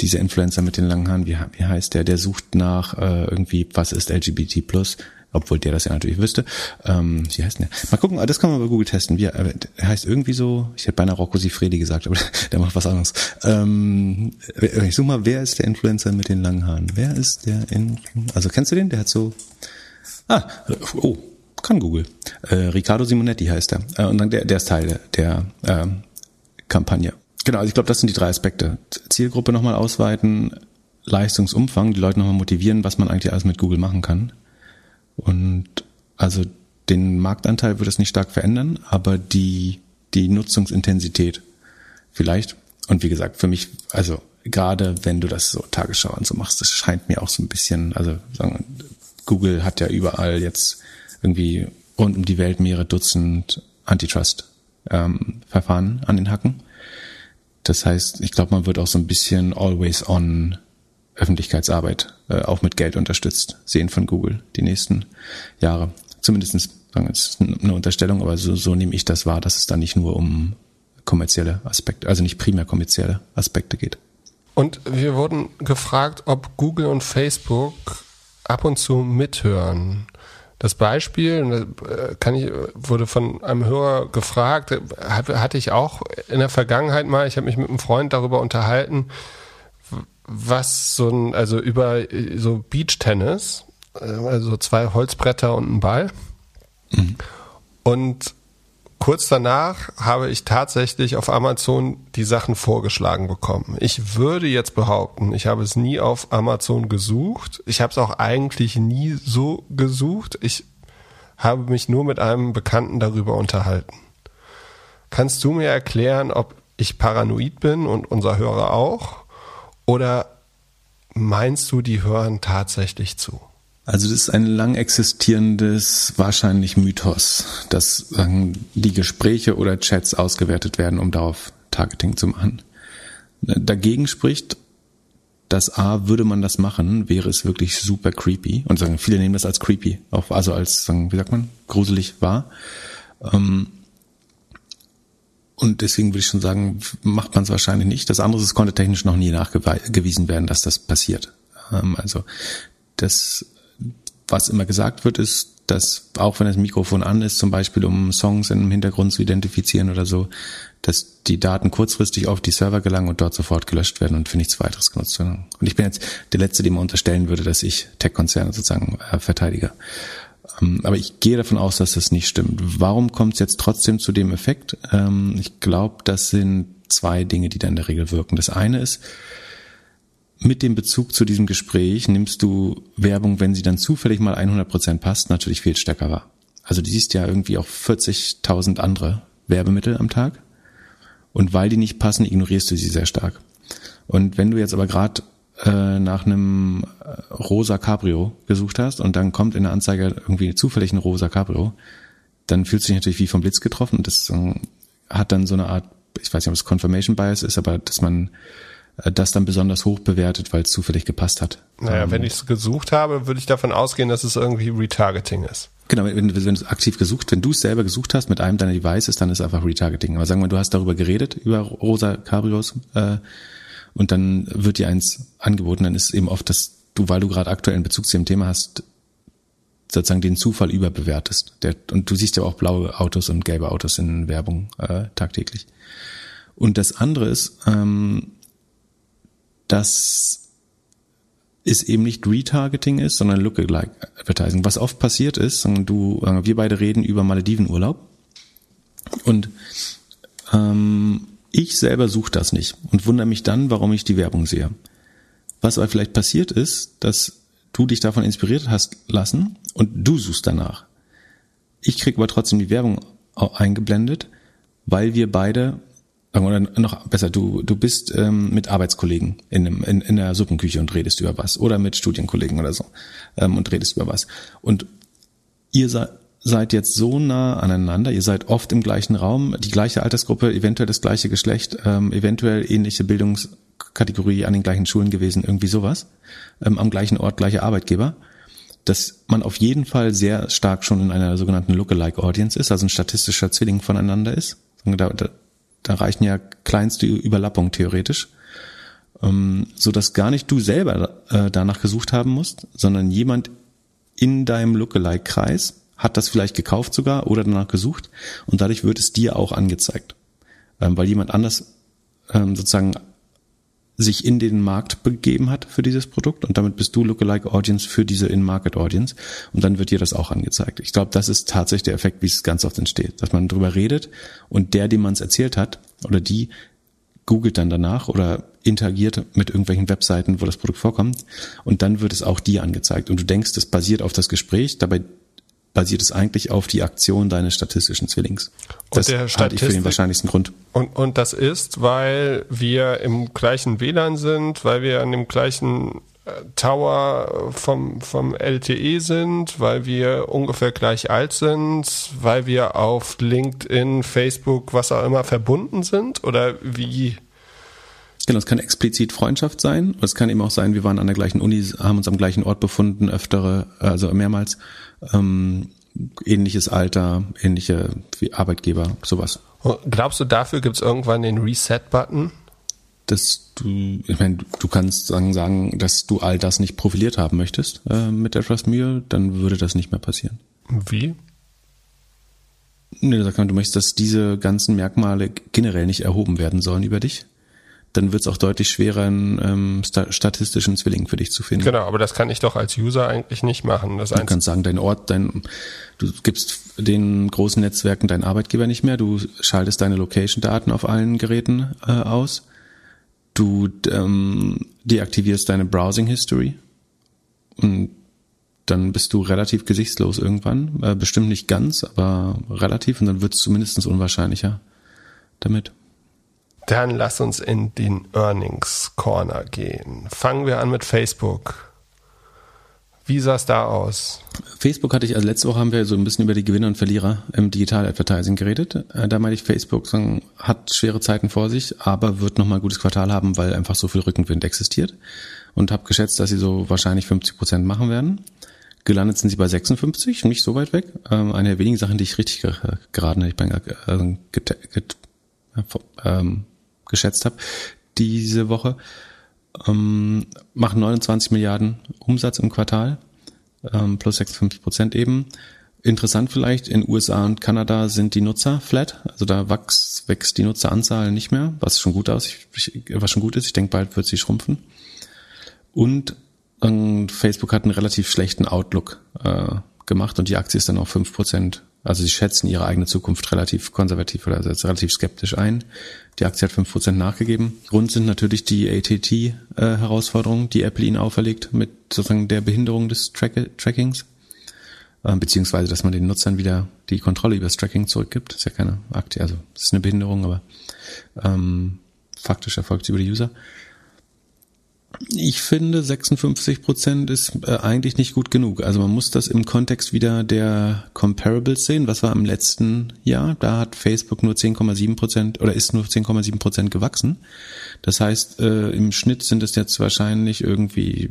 dieser Influencer mit den langen Haaren, wie, wie heißt der, der sucht nach äh, irgendwie, was ist LGBT plus, obwohl der das ja natürlich wüsste. Ähm, wie heißt der? Mal gucken, das kann man bei Google testen. Wie, äh, er heißt irgendwie so, ich hätte beinahe Rocco Sifredi gesagt, aber [laughs] der macht was anderes. Ähm, ich suche mal, wer ist der Influencer mit den langen Haaren? Wer ist der in, also kennst du den? Der hat so, ah, oh, kann Google. Äh, Riccardo Simonetti heißt er. Äh, und dann der, der ist Teil der äh, Kampagne. Genau, also ich glaube, das sind die drei Aspekte. Zielgruppe nochmal ausweiten, Leistungsumfang, die Leute nochmal motivieren, was man eigentlich alles mit Google machen kann. Und also den Marktanteil wird es nicht stark verändern, aber die, die Nutzungsintensität vielleicht. Und wie gesagt, für mich, also gerade wenn du das so Tagesschau und so machst, das scheint mir auch so ein bisschen, also sagen, Google hat ja überall jetzt irgendwie rund um die Welt mehrere Dutzend Antitrust-Verfahren ähm, an den Hacken. Das heißt, ich glaube, man wird auch so ein bisschen always on Öffentlichkeitsarbeit äh, auch mit Geld unterstützt sehen von Google die nächsten Jahre. Zumindestens sagen wir, ist eine Unterstellung, aber so, so nehme ich das wahr, dass es da nicht nur um kommerzielle Aspekte, also nicht primär kommerzielle Aspekte geht. Und wir wurden gefragt, ob Google und Facebook ab und zu mithören. Das Beispiel, äh, kann ich, wurde von einem Hörer gefragt, hatte ich auch in der Vergangenheit mal, ich habe mich mit einem Freund darüber unterhalten, was so ein, also über so Beach-Tennis, äh, also zwei Holzbretter und ein Ball. Mhm. Und kurz danach habe ich tatsächlich auf Amazon die Sachen vorgeschlagen bekommen. Ich würde jetzt behaupten, ich habe es nie auf Amazon gesucht. Ich habe es auch eigentlich nie so gesucht. Ich habe mich nur mit einem Bekannten darüber unterhalten. Kannst du mir erklären, ob ich paranoid bin und unser Hörer auch? Oder meinst du, die hören tatsächlich zu? Also das ist ein lang existierendes wahrscheinlich Mythos, dass sagen, die Gespräche oder Chats ausgewertet werden, um darauf Targeting zu machen. Dagegen spricht, dass A, würde man das machen, wäre es wirklich super creepy. Und sagen, viele nehmen das als creepy, auch, also als, sagen, wie sagt man, gruselig wahr. Ähm, und deswegen würde ich schon sagen, macht man es wahrscheinlich nicht. Das andere ist, es konnte technisch noch nie nachgewiesen werden, dass das passiert. Ähm, also das, was immer gesagt wird, ist, dass auch wenn das Mikrofon an ist, zum Beispiel um Songs im Hintergrund zu identifizieren oder so, dass die Daten kurzfristig auf die Server gelangen und dort sofort gelöscht werden und für nichts weiteres genutzt werden. Und ich bin jetzt der Letzte, dem man unterstellen würde, dass ich Tech-Konzerne sozusagen äh, verteidige. Ähm, aber ich gehe davon aus, dass das nicht stimmt. Warum kommt es jetzt trotzdem zu dem Effekt? Ähm, ich glaube, das sind zwei Dinge, die da in der Regel wirken. Das eine ist, mit dem Bezug zu diesem Gespräch nimmst du Werbung, wenn sie dann zufällig mal 100 Prozent passt, natürlich viel stärker wahr. Also du siehst ja irgendwie auch 40.000 andere Werbemittel am Tag und weil die nicht passen, ignorierst du sie sehr stark. Und wenn du jetzt aber gerade äh, nach einem äh, rosa Cabrio gesucht hast und dann kommt in der Anzeige irgendwie zufällig ein rosa Cabrio, dann fühlst du dich natürlich wie vom Blitz getroffen und das äh, hat dann so eine Art, ich weiß nicht, ob es Confirmation Bias ist, aber dass man äh, das dann besonders hoch bewertet, weil es zufällig gepasst hat. Naja, Ähm, wenn ich es gesucht habe, würde ich davon ausgehen, dass es irgendwie Retargeting ist. Genau, wenn, wenn du es aktiv gesucht, wenn du es selber gesucht hast mit einem deiner Devices, dann ist es einfach Retargeting. Aber sagen wir, du hast darüber geredet, über rosa Cabrios, äh, und dann wird dir eins angeboten, dann ist eben oft, dass du, weil du gerade aktuell einen Bezug zu dem Thema hast, sozusagen den Zufall überbewertest. Der, und du siehst ja auch blaue Autos und gelbe Autos in Werbung äh, tagtäglich. Und das andere ist, ähm, dass es eben nicht Retargeting ist, sondern Lookalike Advertising. Was oft passiert ist, du, äh, wir beide reden über Maledivenurlaub und ähm, ich selber suche das nicht und wundere mich dann, warum ich die Werbung sehe. Was aber vielleicht passiert ist, dass du dich davon inspiriert hast lassen und du suchst danach. Ich krieg aber trotzdem die Werbung eingeblendet, weil wir beide oder noch besser, du, du bist ähm, mit Arbeitskollegen in, einem, in, in der Suppenküche und redest über was oder mit Studienkollegen oder so ähm, und redest über was. Und ihr se seid jetzt so nah aneinander, ihr seid oft im gleichen Raum, die gleiche Altersgruppe, eventuell das gleiche Geschlecht, ähm, eventuell ähnliche Bildungskategorie an den gleichen Schulen gewesen, irgendwie sowas, ähm, am gleichen Ort, gleiche Arbeitgeber, dass man auf jeden Fall sehr stark schon in einer sogenannten Lookalike Audience ist, also ein statistischer Zwilling voneinander ist. Da, da, da reichen ja kleinste Überlappungen theoretisch, ähm, so dass gar nicht du selber äh, danach gesucht haben musst, sondern jemand in deinem Lookalike-Kreis hat das vielleicht gekauft sogar oder danach gesucht und dadurch wird es dir auch angezeigt, ähm, weil jemand anders ähm, sozusagen sich in den Markt begeben hat für dieses Produkt und damit bist du Lookalike Audience für diese In-Market Audience und dann wird dir das auch angezeigt. Ich glaube, das ist tatsächlich der Effekt, wie es ganz oft entsteht, dass man drüber redet und der, dem man es erzählt hat oder die googelt dann danach oder interagiert mit irgendwelchen Webseiten, wo das Produkt vorkommt und dann wird es auch dir angezeigt und du denkst, das basiert auf das Gespräch, dabei basiert es eigentlich auf die Aktion deines statistischen Zwillings. Und Das der halte ich für den wahrscheinlichsten Grund. Und, und das ist, weil wir im gleichen WLAN sind, weil wir an dem gleichen äh, Tower vom, vom LTE sind, weil wir ungefähr gleich alt sind, weil wir auf LinkedIn, Facebook, was auch immer verbunden sind? Oder wie? Genau, es kann explizit Freundschaft sein. Es kann eben auch sein, wir waren an der gleichen Uni, haben uns am gleichen Ort befunden, öftere, also mehrmals. Ähm, ähnliches Alter, ähnliche wie Arbeitgeber, sowas. Glaubst du, dafür gibt es irgendwann den Reset-Button? Dass du, ich meine, du, du kannst sagen, sagen, dass du all das nicht profiliert haben möchtest äh, mit etwas Mühe, dann würde das nicht mehr passieren. Wie? Nee, du sagst, du möchtest, dass diese ganzen Merkmale generell nicht erhoben werden sollen über dich. Dann wird es auch deutlich schwerer, einen ähm, sta statistischen Zwilling für dich zu finden. Genau, aber das kann ich doch als User eigentlich nicht machen. Das Du kannst sagen, dein Ort, dein, du gibst den großen Netzwerken deinen Arbeitgeber nicht mehr, du schaltest deine Location-Daten auf allen Geräten äh, aus, du ähm, deaktivierst deine Browsing-History und dann bist du relativ gesichtslos irgendwann. Äh, bestimmt nicht ganz, aber relativ und dann wird es zumindest unwahrscheinlicher damit. Dann lass uns in den Earnings Corner gehen. Fangen wir an mit Facebook. Wie sah es da aus? Facebook hatte ich, also letzte Woche haben wir so ein bisschen über die Gewinner und Verlierer im Digital Advertising geredet. Äh, Da meinte ich, Facebook hat schwere Zeiten vor sich, aber wird nochmal ein gutes Quartal haben, weil einfach so viel Rückenwind existiert. Und habe geschätzt, dass sie so wahrscheinlich 50 Prozent machen werden. Gelandet sind sie bei 56, nicht so weit weg. Ähm, Eine der wenigen Sachen, die ich richtig ge- geraten ich bin, äh, ähm, geschätzt habe diese Woche. Ähm, machen 29 Milliarden Umsatz im Quartal ähm, plus 56 Prozent eben. Interessant vielleicht, in USA und Kanada sind die Nutzer flat, also da wächst, wächst die Nutzeranzahl nicht mehr, was schon gut aus, ich, was schon gut ist. Ich denke, bald wird sie schrumpfen. Und ähm, Facebook hat einen relativ schlechten Outlook äh, gemacht und die Aktie ist dann auf 5 Prozent. Also sie schätzen ihre eigene Zukunft relativ konservativ oder relativ skeptisch ein. Die Aktie hat 5 Prozent nachgegeben. Grund sind natürlich die ATT-Herausforderungen, die Apple ihnen auferlegt mit sozusagen der Behinderung des Track Trackings äh, beziehungsweise dass man den Nutzern wieder die Kontrolle über das Tracking zurückgibt. ist ja keine Aktie, also ist eine Behinderung, aber ähm, faktisch erfolgt sie über die User. Ich finde 56 Prozent ist äh, eigentlich nicht gut genug. Also man muss das im Kontext wieder der Comparables sehen. Was war im letzten Jahr? Da hat Facebook nur 10,7 Prozent oder ist nur 10,7 Prozent gewachsen. Das heißt, äh, im Schnitt sind es jetzt wahrscheinlich irgendwie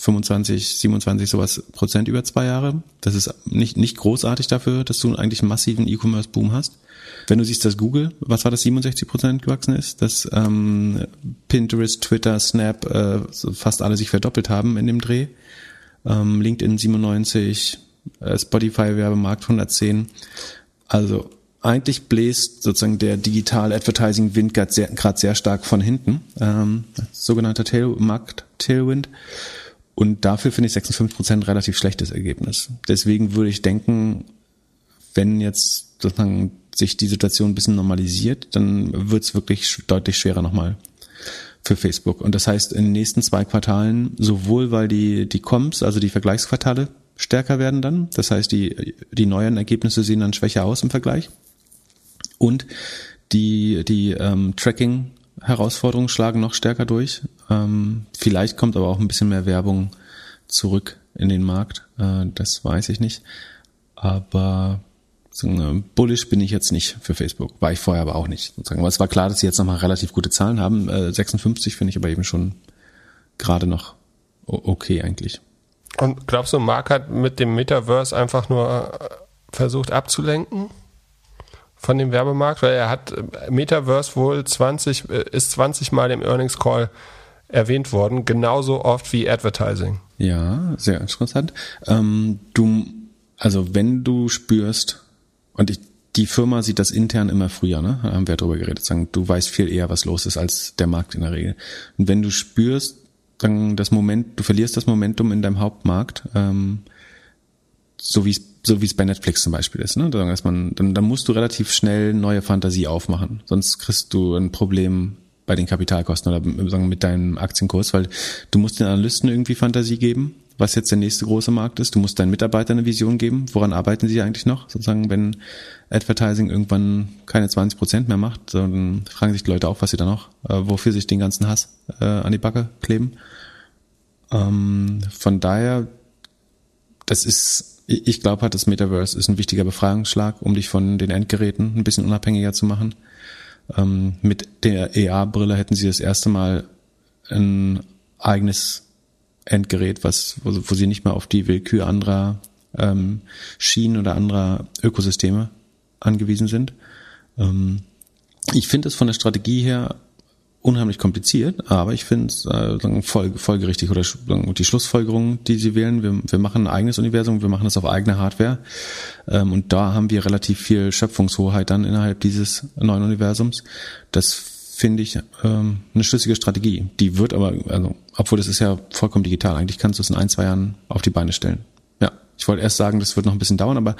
25, 27 sowas Prozent über zwei Jahre. Das ist nicht, nicht großartig dafür, dass du eigentlich einen massiven E-Commerce-Boom hast. Wenn du siehst, dass Google, was war das, 67 Prozent gewachsen ist, dass ähm, Pinterest, Twitter, Snap äh, fast alle sich verdoppelt haben in dem Dreh, ähm, LinkedIn 97, äh, Spotify Werbemarkt 110. Also eigentlich bläst sozusagen der Digital Advertising Wind gerade sehr, sehr stark von hinten, ähm, sogenannter Tail Markt Tailwind. Und dafür finde ich 56 Prozent relativ schlechtes Ergebnis. Deswegen würde ich denken, wenn jetzt sozusagen sich die Situation ein bisschen normalisiert, dann wird es wirklich deutlich schwerer nochmal für Facebook. Und das heißt, in den nächsten zwei Quartalen, sowohl weil die, die Comps, also die Vergleichsquartale, stärker werden dann, das heißt, die, die neuen Ergebnisse sehen dann schwächer aus im Vergleich. Und die, die ähm, Tracking-Herausforderungen schlagen noch stärker durch. Ähm, vielleicht kommt aber auch ein bisschen mehr Werbung zurück in den Markt. Äh, das weiß ich nicht. Aber äh, bullish bin ich jetzt nicht für Facebook. War ich vorher aber auch nicht. Sozusagen. Aber es war klar, dass sie jetzt nochmal relativ gute Zahlen haben. 56 äh, finde ich aber eben schon gerade noch okay eigentlich. Und glaubst du, Mark hat mit dem Metaverse einfach nur äh, versucht abzulenken von dem Werbemarkt? Weil er hat Metaverse wohl 20, ist 20 Mal im Earnings Call erwähnt worden, genauso oft wie Advertising. Ja, sehr interessant. Ähm, du, also wenn du spürst, und ich, die Firma sieht das intern immer früher, ne? Haben wir darüber geredet. Sagen, du weißt viel eher, was los ist, als der Markt in der Regel. Und wenn du spürst, dann das Moment, du verlierst das Momentum in deinem Hauptmarkt, ähm, so wie es so wie es bei Netflix zum Beispiel ist, ne? Dass man, dann, dann musst du relativ schnell neue Fantasie aufmachen, sonst kriegst du ein Problem bei den Kapitalkosten oder sagen mit deinem Aktienkurs, weil du musst den Analysten irgendwie Fantasie geben was jetzt der nächste große Markt ist. Du musst deinen Mitarbeitern eine Vision geben. Woran arbeiten sie eigentlich noch? Sozusagen, wenn Advertising irgendwann keine 20 Prozent mehr macht, dann fragen sich die Leute auch, was sie da noch, äh, wofür sich den ganzen Hass äh, an die Backe kleben. Ähm, von daher, das ist, ich glaube halt, das Metaverse ist ein wichtiger Befreiungsschlag, um dich von den Endgeräten ein bisschen unabhängiger zu machen. Ähm, mit der EA-Brille hätten sie das erste Mal ein eigenes Endgerät, was, wo, wo sie nicht mehr auf die Willkür anderer ähm, Schienen oder anderer Ökosysteme angewiesen sind. Ähm, ich finde es von der Strategie her unheimlich kompliziert, aber ich finde es äh, folge, folgerichtig oder die Schlussfolgerung, die sie wählen, wir, wir machen ein eigenes Universum, wir machen das auf eigene Hardware ähm, und da haben wir relativ viel Schöpfungshoheit dann innerhalb dieses neuen Universums. Das finde ich ähm, eine schlüssige Strategie. Die wird aber, also, obwohl das ist ja vollkommen digital, eigentlich kannst du es in ein, zwei Jahren auf die Beine stellen. Ja, ich wollte erst sagen, das wird noch ein bisschen dauern, aber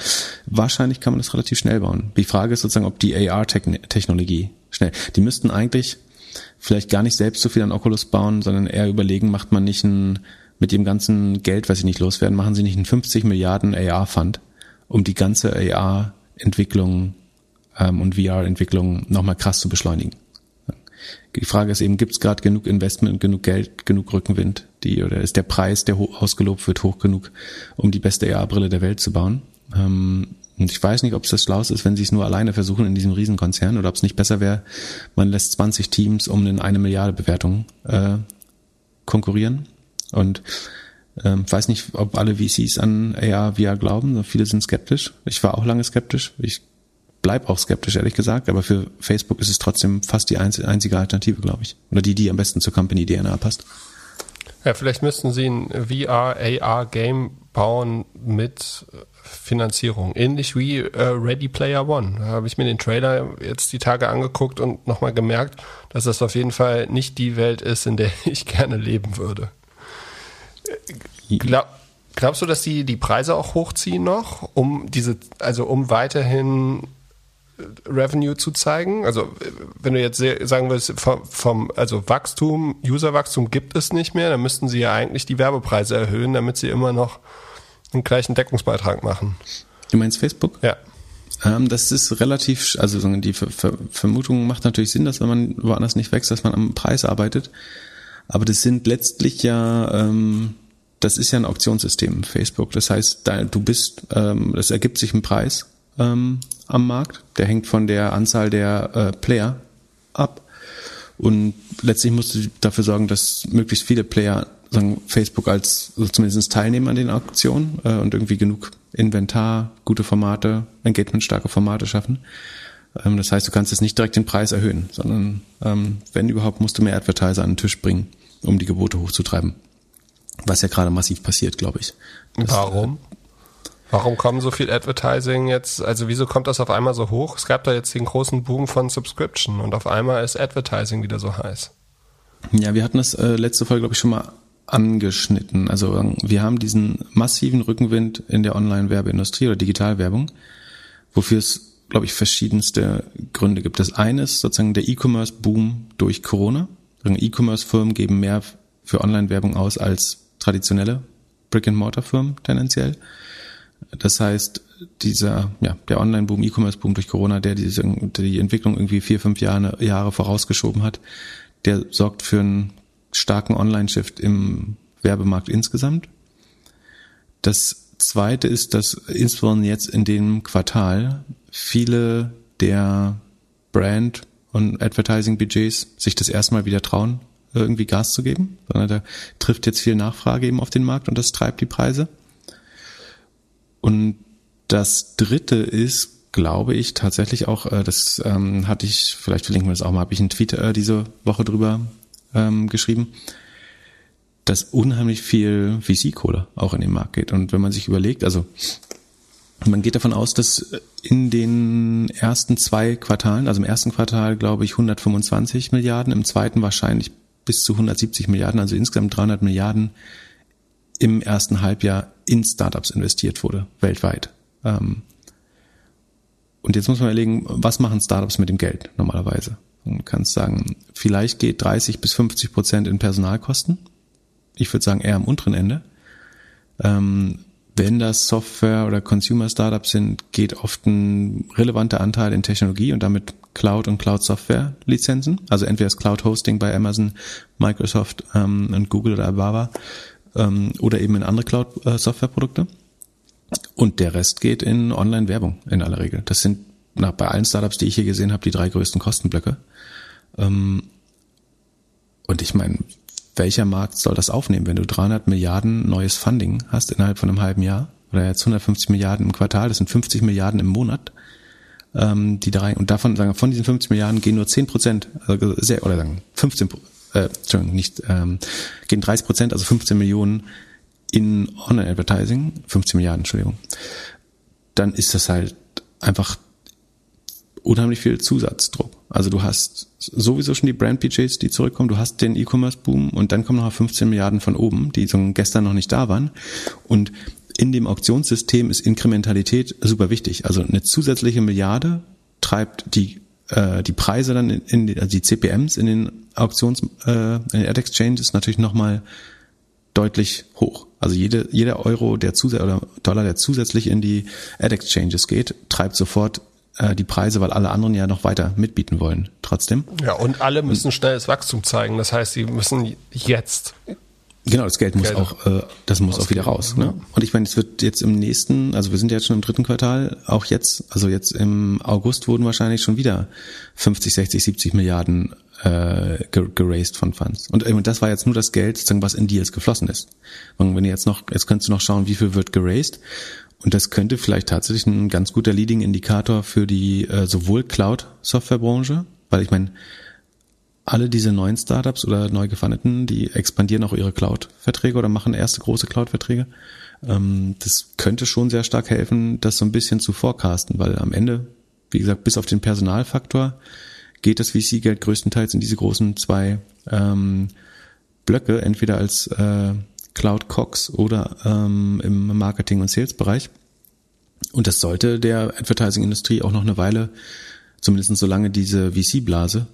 wahrscheinlich kann man das relativ schnell bauen. Die Frage ist sozusagen, ob die AR-Technologie schnell, die müssten eigentlich vielleicht gar nicht selbst so viel an Oculus bauen, sondern eher überlegen, macht man nicht ein, mit dem ganzen Geld, was sie nicht loswerden, machen sie nicht einen 50 Milliarden AR-Fund, um die ganze AR-Entwicklung ähm, und VR-Entwicklung nochmal krass zu beschleunigen. Die Frage ist eben, gibt es gerade genug Investment, genug Geld, genug Rückenwind, die oder ist der Preis, der ausgelobt wird, hoch genug, um die beste AR-Brille der Welt zu bauen? Ähm, und ich weiß nicht, ob es das Schlauste ist, wenn sie es nur alleine versuchen in diesem Riesenkonzern oder ob es nicht besser wäre, man lässt 20 Teams um eine, eine Milliarde Bewertung äh, konkurrieren. Und ähm, weiß nicht, ob alle VCs an AR, VR glauben. Viele sind skeptisch. Ich war auch lange skeptisch. Ich bleib auch skeptisch, ehrlich gesagt, aber für Facebook ist es trotzdem fast die einzige Alternative, glaube ich. Oder die, die am besten zur Company DNA passt. Ja, vielleicht müssten sie ein VR, AR Game bauen mit Finanzierung. Ähnlich wie äh, Ready Player One. Da habe ich mir den Trailer jetzt die Tage angeguckt und nochmal gemerkt, dass das auf jeden Fall nicht die Welt ist, in der [laughs] ich gerne leben würde. Glaub, glaubst du, dass die die Preise auch hochziehen noch, um diese, also um weiterhin Revenue zu zeigen? Also wenn du jetzt sagen willst, vom, vom also Wachstum, Userwachstum gibt es nicht mehr, dann müssten sie ja eigentlich die Werbepreise erhöhen, damit sie immer noch einen gleichen Deckungsbeitrag machen. Du meinst Facebook? Ja. Ähm, das ist relativ, also die Ver Ver Vermutung macht natürlich Sinn, dass wenn man woanders nicht wächst, dass man am Preis arbeitet. Aber das sind letztlich ja, ähm, das ist ja ein Auktionssystem, Facebook. Das heißt, da, du bist, ähm, das ergibt sich ein Preis ähm, am Markt. Der hängt von der Anzahl der äh, Player ab. Und letztlich musst du dafür sorgen, dass möglichst viele Player sagen, Facebook als also zumindest teilnehmen an den Auktionen äh, und irgendwie genug Inventar, gute Formate, engagementstarke Formate schaffen. Ähm, das heißt, du kannst jetzt nicht direkt den Preis erhöhen, sondern ähm, wenn überhaupt, musst du mehr Advertiser an den Tisch bringen, um die Gebote hochzutreiben. Was ja gerade massiv passiert, glaube ich. Das, Warum? Warum kommen so viel Advertising jetzt? Also wieso kommt das auf einmal so hoch? Es gab da jetzt den großen Boom von Subscription und auf einmal ist Advertising wieder so heiß. Ja, wir hatten das äh, letzte Folge, glaube ich, schon mal angeschnitten. Also ähm, wir haben diesen massiven Rückenwind in der Online-Werbeindustrie oder Digitalwerbung, wofür es, glaube ich, verschiedenste Gründe gibt. Das eine ist sozusagen der E-Commerce-Boom durch Corona. E-Commerce-Firmen geben mehr für Online-Werbung aus als traditionelle Brick-and-Mortar-Firmen tendenziell. Das heißt, dieser, ja, der Online-Boom, E-Commerce-Boom durch Corona, der diese, die Entwicklung irgendwie vier, fünf Jahre, Jahre vorausgeschoben hat, der sorgt für einen starken Online-Shift im Werbemarkt insgesamt. Das zweite ist, dass insbesondere jetzt in dem Quartal viele der Brand- und Advertising-Budgets sich das erstmal wieder trauen, irgendwie Gas zu geben, sondern da trifft jetzt viel Nachfrage eben auf den Markt und das treibt die Preise. Und das dritte ist, glaube ich, tatsächlich auch, äh, das ähm, hatte ich, vielleicht verlinken wir das auch mal, habe ich einen Tweet äh, diese Woche drüber ähm, geschrieben, dass unheimlich viel VC-Kohle auch in den Markt geht. Und wenn man sich überlegt, also man geht davon aus, dass in den ersten zwei Quartalen, also im ersten Quartal glaube ich 125 Milliarden, im zweiten wahrscheinlich bis zu 170 Milliarden, also insgesamt 300 Milliarden im ersten Halbjahr in Startups investiert wurde, weltweit. Ähm, und jetzt muss man überlegen, was machen Startups mit dem Geld normalerweise? Du kannst sagen, vielleicht geht 30 bis 50 Prozent in Personalkosten. Ich würde sagen eher am unteren Ende. Ähm, wenn das Software- oder Consumer-Startups sind, geht oft ein relevanter Anteil in Technologie und damit Cloud- und Cloud-Software-Lizenzen. Also entweder das Cloud-Hosting bei Amazon, Microsoft ähm, und Google oder Alibaba ähm, oder eben in andere Cloud-Software-Produkte. Und der Rest geht in Online-Werbung in aller Regel. Das sind nach, bei allen Startups, die ich hier gesehen habe, die drei größten Kostenblöcke. Ähm, und ich meine, welcher Markt soll das aufnehmen, wenn du 300 Milliarden neues Funding hast innerhalb von einem halben Jahr? Oder jetzt 150 Milliarden im Quartal, das sind 50 Milliarden im Monat, ähm, die da rein, und davon, sagen wir, von diesen 50 Milliarden gehen nur 10 Prozent, also sehr, oder sagen 15, äh, Entschuldigung, nicht, ähm, gehen 30 Prozent, also 15 Millionen in Online-Advertising, 15 Milliarden, Entschuldigung, dann ist das halt einfach unheimlich viel Zusatzdruck. Also du hast sowieso schon die Brand-Budgets, die zurückkommen, du hast den E-Commerce-Boom und dann kommen noch 15 Milliarden von oben, die so gestern noch nicht da waren. Und in dem Auktionssystem ist Inkrementalität super wichtig. Also eine zusätzliche Milliarde treibt die äh, die Preise dann in, in die, also die CPMs in den Auktions äh, in den Ad Exchanges natürlich nochmal deutlich hoch. Also jede, jeder Euro der Zusatz oder Dollar, der zusätzlich in die Ad Exchanges geht, treibt sofort die Preise, weil alle anderen ja noch weiter mitbieten wollen. Trotzdem. Ja, und alle müssen schnelles Wachstum zeigen. Das heißt, sie müssen jetzt Genau, das Geld muss Geld auch, äh, das muss auch wieder raus. Ne? Und ich meine, es wird jetzt im nächsten, also wir sind jetzt schon im dritten Quartal, auch jetzt, also jetzt im August wurden wahrscheinlich schon wieder 50, 60, 70 Milliarden äh, geraced von Funds. Und, und das war jetzt nur das Geld, sozusagen, was in Deals geflossen ist. Und wenn ihr jetzt noch, jetzt könntest du noch schauen, wie viel wird geraced. Und das könnte vielleicht tatsächlich ein ganz guter Leading-Indikator für die äh, sowohl Cloud-Software-Branche, weil ich meine, alle diese neuen Startups oder neu gefundeten, die expandieren auch ihre Cloud-Verträge oder machen erste große Cloud-Verträge. Ähm, das könnte schon sehr stark helfen, das so ein bisschen zu forecasten, weil am Ende, wie gesagt, bis auf den Personalfaktor geht das VC-Geld größtenteils in diese großen zwei ähm, Blöcke, entweder als äh, Cloud Cox oder ähm, im Marketing- und Sales-Bereich. Und das sollte der Advertising-Industrie auch noch eine Weile, zumindest solange diese VC-Blase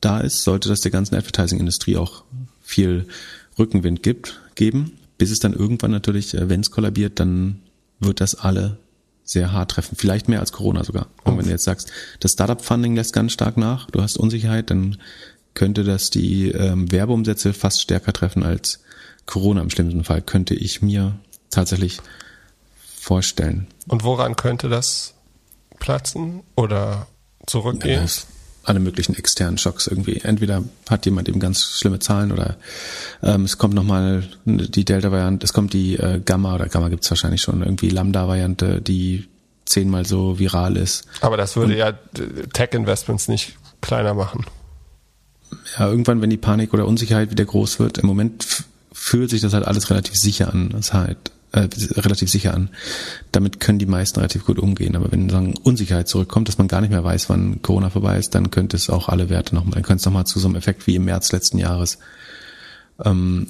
da ist, sollte das der ganzen Advertising-Industrie auch viel Rückenwind gibt, geben, bis es dann irgendwann natürlich, äh, wenn es kollabiert, dann wird das alle sehr hart treffen. Vielleicht mehr als Corona sogar. Und wenn du jetzt sagst, das Startup-Funding lässt ganz stark nach, du hast Unsicherheit, dann könnte das die ähm, Werbeumsätze fast stärker treffen als Corona im schlimmsten Fall, könnte ich mir tatsächlich vorstellen. Und woran könnte das platzen oder zurückgehen? Ja, alle möglichen externen Schocks irgendwie. Entweder hat jemand eben ganz schlimme Zahlen oder ähm, es kommt nochmal die Delta-Variante, es kommt die äh, Gamma oder Gamma gibt's wahrscheinlich schon, irgendwie Lambda-Variante, die zehnmal so viral ist. Aber das würde Und, ja Tech-Investments nicht kleiner machen. Ja, irgendwann, wenn die Panik oder Unsicherheit wieder groß wird, im Moment fühlt sich das halt alles relativ sicher an. Das halt äh, relativ sicher an. Damit können die meisten relativ gut umgehen. Aber wenn sagen Unsicherheit zurückkommt, dass man gar nicht mehr weiß, wann Corona vorbei ist, dann könnte es auch alle Werte nochmal, dann könnte es nochmal zu so einem Effekt wie im März letzten Jahres ähm,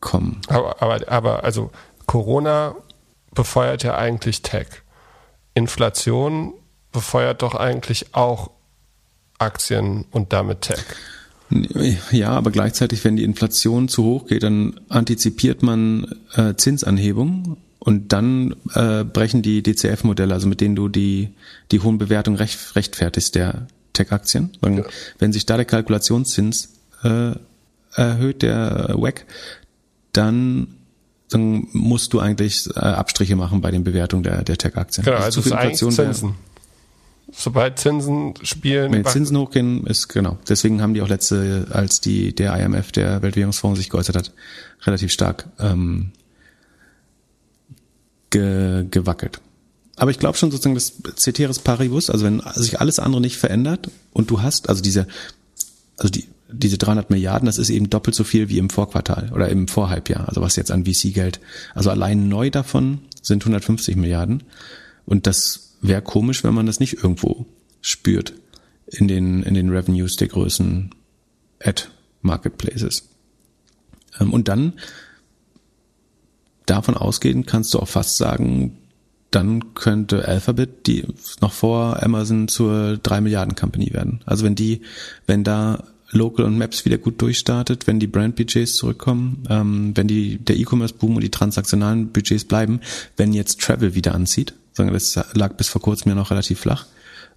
kommen. Aber, aber, aber also Corona befeuert ja eigentlich Tech. Inflation befeuert doch eigentlich auch Aktien und damit Tech. Ja, aber gleichzeitig, wenn die Inflation zu hoch geht, dann antizipiert man äh, Zinsanhebung und dann äh, brechen die DCF-Modelle, also mit denen du die, die hohen Bewertungen recht, rechtfertigst der Tech-Aktien. Ja. Wenn sich da der Kalkulationszins äh, erhöht, der WAC, dann dann musst du eigentlich äh, Abstriche machen bei den Bewertungen der, der Tech-Aktien. Genau, also, also zu viel Inflation Zinsen sobald Zinsen spielen. Wenn Zinsen hochgehen, ist genau. Deswegen haben die auch letzte, als die der IMF, der Weltwährungsfonds, sich geäußert hat, relativ stark ähm, ge, gewackelt. Aber ich glaube schon sozusagen das Ceteris Paribus, also wenn sich alles andere nicht verändert und du hast, also diese, also die, diese 300 Milliarden, das ist eben doppelt so viel wie im Vorquartal oder im Vorhalbjahr, also was jetzt an VC-Geld, also allein neu davon sind 150 Milliarden und das wäre komisch, wenn man das nicht irgendwo spürt in den, in den Revenues der größten Ad-Marketplaces. Ähm, und dann davon ausgehen kannst du auch fast sagen, dann könnte Alphabet, die noch vor Amazon zur 3 Milliarden Company werden. Also wenn die, wenn da Local und Maps wieder gut durchstartet, wenn die Brand-Budgets zurückkommen, ähm, wenn die, der E-Commerce-Boom und die transaktionalen Budgets bleiben, wenn jetzt Travel wieder anzieht, das lag bis vor kurzem ja noch relativ flach,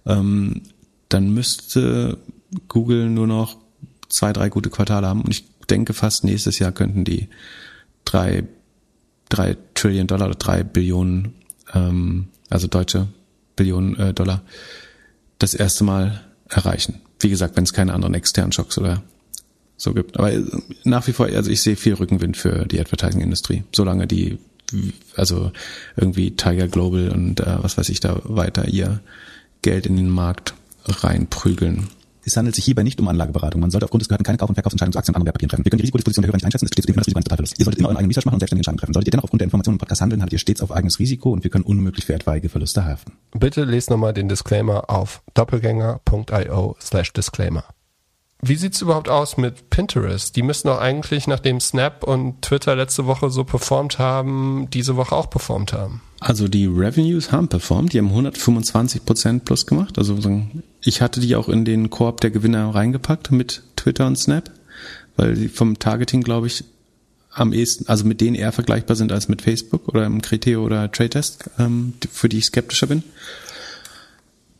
ähm, dann müsste Google nur noch zwei, drei gute Quartale haben und ich denke fast nächstes Jahr könnten die drei, drei Trillion Dollar oder drei Billionen, ähm, also deutsche Billionen äh, Dollar, das erste Mal erreichen. Wie gesagt, wenn es keine anderen externen Schocks oder so gibt. Aber nach wie vor, also ich sehe viel Rückenwind für die Advertising-Industrie, solange die also irgendwie Tiger Global und äh, was weiß ich da weiter ihr Geld in den Markt reinprügeln. Es handelt sich hierbei nicht um Anlageberatung. Man sollte aufgrund des Gehörten keine Kauf- und Verkaufsentscheidungen zu Aktien und anderen Wertpapieren treffen. Wir können die Risikodisposition der Hörer nicht einschätzen. Es steht zudem das Risiko eines Totalverlusts. Ihr solltet immer euren eigenen Research machen und selbstständige Entscheidungen treffen. Solltet ihr dennoch aufgrund der Informationen im Podcast handeln, haltet ihr stets auf eigenes Risiko und wir können unmöglich für etwaige Verluste haften. Bitte lest nochmal den Disclaimer auf doppelgänger.io slash disclaimer. Wie sieht's überhaupt aus mit Pinterest? Die müssen doch eigentlich, nachdem Snap und Twitter letzte Woche so performt haben, diese Woche auch performt haben. Also die Revenues haben performt, die haben 125 Prozent plus gemacht. Also ich hatte die auch in den Korb der Gewinner reingepackt mit Twitter und Snap, weil sie vom Targeting, glaube ich, am ehesten, also mit denen eher vergleichbar sind als mit Facebook oder im Criteo oder Trade Test, ähm, für die ich skeptischer bin.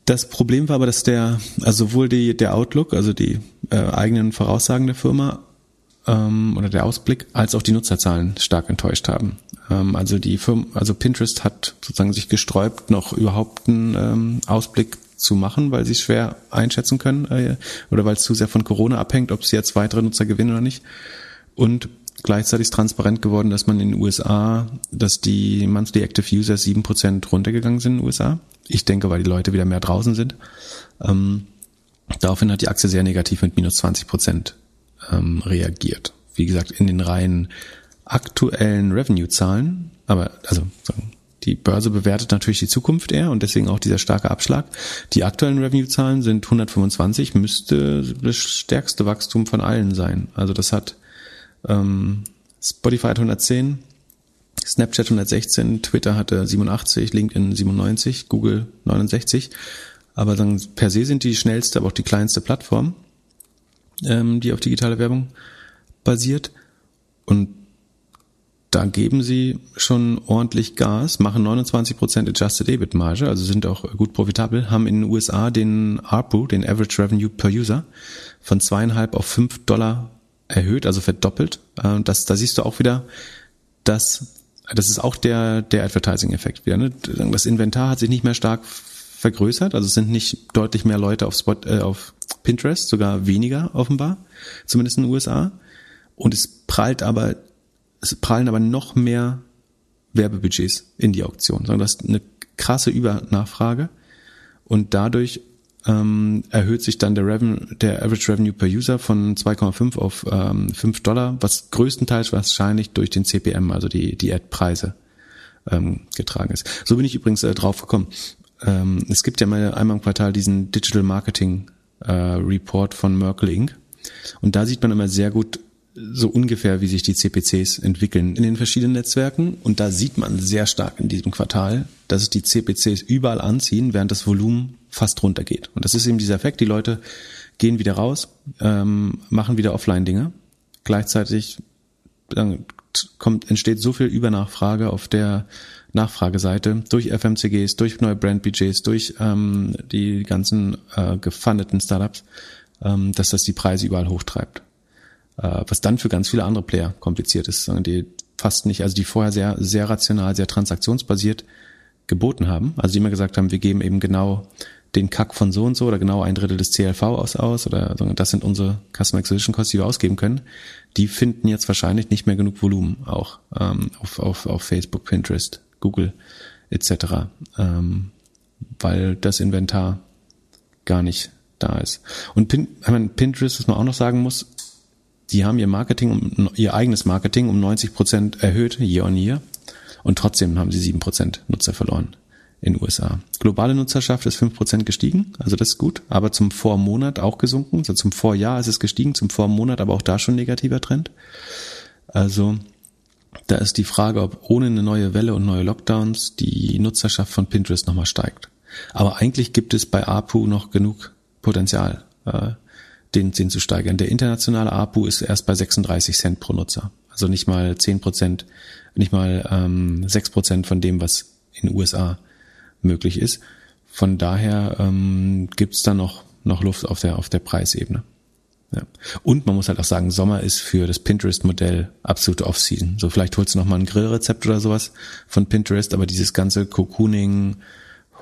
Das Problem war aber, dass der, also sowohl die, der Outlook, also die äh, eigenen Voraussagen der Firma ähm, oder der Ausblick, als auch die Nutzerzahlen stark enttäuscht haben. Ähm, also die Firma, also Pinterest hat sozusagen sich gesträubt, noch überhaupt einen ähm, Ausblick zu machen, weil sie es schwer einschätzen können äh, oder weil es zu sehr von Corona abhängt, ob sie jetzt weitere Nutzer gewinnen oder nicht. Und gleichzeitig ist transparent geworden, dass man in den USA, dass die Monthly Active Users sieben Prozent runtergegangen sind in den USA. Ich denke, weil die Leute wieder mehr draußen sind. Ähm, daraufhin hat die Aktie sehr negativ mit minus 20 Prozent ähm, reagiert. Wie gesagt, in den reinen aktuellen Revenue-Zahlen, aber also die Börse bewertet natürlich die Zukunft eher und deswegen auch dieser starke Abschlag. Die aktuellen Revenue-Zahlen sind 125, müsste das stärkste Wachstum von allen sein. Also das hat ähm, Spotify hat 110, Snapchat 116, Twitter hatte 87, LinkedIn 97, Google 69. Aber dann per se sind die schnellste, aber auch die kleinste Plattform, ähm, die auf digitale Werbung basiert. Und da geben sie schon ordentlich Gas, machen 29% Adjusted EBIT Marge, also sind auch gut profitabel, haben in den USA den ARPU, den Average Revenue per User, von zweieinhalb auf fünf Dollar erhöht, also verdoppelt. Äh, das, da siehst du auch wieder, dass das ist auch der, der Advertising-Effekt wieder. Ne? Das Inventar hat sich nicht mehr stark vergrößert, also es sind nicht deutlich mehr Leute auf, Spot, äh, auf Pinterest, sogar weniger offenbar, zumindest in den USA. Und es prallt aber, es prallen aber noch mehr Werbebudgets in die Auktion. Das ist eine krasse Übernachfrage und dadurch ähm, erhöht sich dann der, Reven der Average Revenue per User von 2,5 auf ähm, 5 Dollar, was größtenteils wahrscheinlich durch den CPM, also die, die Ad-Preise, ähm, getragen ist. So bin ich übrigens äh, drauf gekommen. Ähm, es gibt ja mal einmal im Quartal diesen Digital Marketing äh, Report von Merkel Inc. Und da sieht man immer sehr gut so ungefähr, wie sich die CPCs entwickeln in den verschiedenen Netzwerken. Und da sieht man sehr stark in diesem Quartal, dass es die CPCs überall anziehen, während das Volumen fast runtergeht. Und das ist eben dieser Effekt, die Leute gehen wieder raus, ähm, machen wieder Offline-Dinge. Gleichzeitig dann kommt, entsteht so viel Übernachfrage auf der Nachfrageseite durch FMCGs, durch neue Brandbudgets, durch ähm, die ganzen äh, gefundeten Startups, ähm, dass das die Preise überall hochtreibt. Äh, was dann für ganz viele andere Player kompliziert ist, die fast nicht, also die vorher sehr, sehr rational, sehr transaktionsbasiert geboten haben. Also die immer gesagt haben, wir geben eben genau den Kack von so und so oder genau ein Drittel des CLV aus aus oder das sind unsere Customer Acquisition Costs, die wir ausgeben können. Die finden jetzt wahrscheinlich nicht mehr genug Volumen auch ähm, auf, auf, auf Facebook, Pinterest, Google etc., ähm, weil das Inventar gar nicht da ist. Und Pin, Pinterest, was man auch noch sagen muss, die haben ihr Marketing, um, ihr eigenes Marketing um 90 Prozent erhöht, year on year. Und trotzdem haben sie sieben Prozent Nutzer verloren in USA. Globale Nutzerschaft ist fünf Prozent gestiegen, also das ist gut, aber zum Vormonat auch gesunken. Also zum Vorjahr ist es gestiegen, zum Vormonat aber auch da schon negativer Trend. Also da ist die Frage, ob ohne eine neue Welle und neue Lockdowns die Nutzerschaft von Pinterest nochmal steigt. Aber eigentlich gibt es bei APU noch genug Potenzial. Äh, den, den zu steigern. Der internationale APU ist erst bei 36 Cent pro Nutzer. Also nicht mal 10 Prozent, nicht mal ähm, 6 Prozent von dem, was in den USA möglich ist. Von daher ähm, gibt da noch, noch Luft auf der, auf der Preisebene. Ja. Und man muss halt auch sagen, Sommer ist für das Pinterest-Modell absolute Off-Season. So vielleicht holst du noch mal ein Grillrezept oder sowas von Pinterest, aber dieses ganze Cocooning,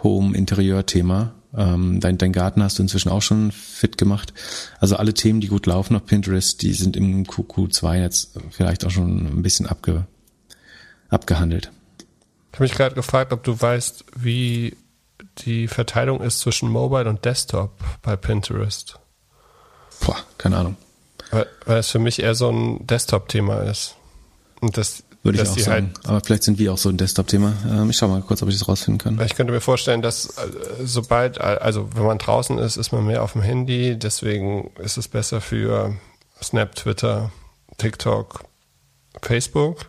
Home-Interieur-Thema ähm, dein, dein Garten hast du inzwischen auch schon fit gemacht. Also alle Themen, die gut laufen auf Pinterest, die sind im QQ2 jetzt vielleicht auch schon ein bisschen abge, abgehandelt. Ich habe mich gerade gefragt, ob du weißt, wie die Verteilung ist zwischen Mobile und Desktop bei Pinterest. Boah, keine Ahnung. Weil, weil es für mich eher so ein Desktop-Thema ist. Und das würde ich auch sagen. Halt, Aber vielleicht sind wir auch so ein Desktop-Thema. Ähm, ich schau mal kurz, ob ich das rausfinden kann. Ich könnte mir vorstellen, dass äh, sobald, also wenn man draußen ist, ist man mehr auf dem Handy. Deswegen ist es besser für Snap, Twitter, TikTok, Facebook.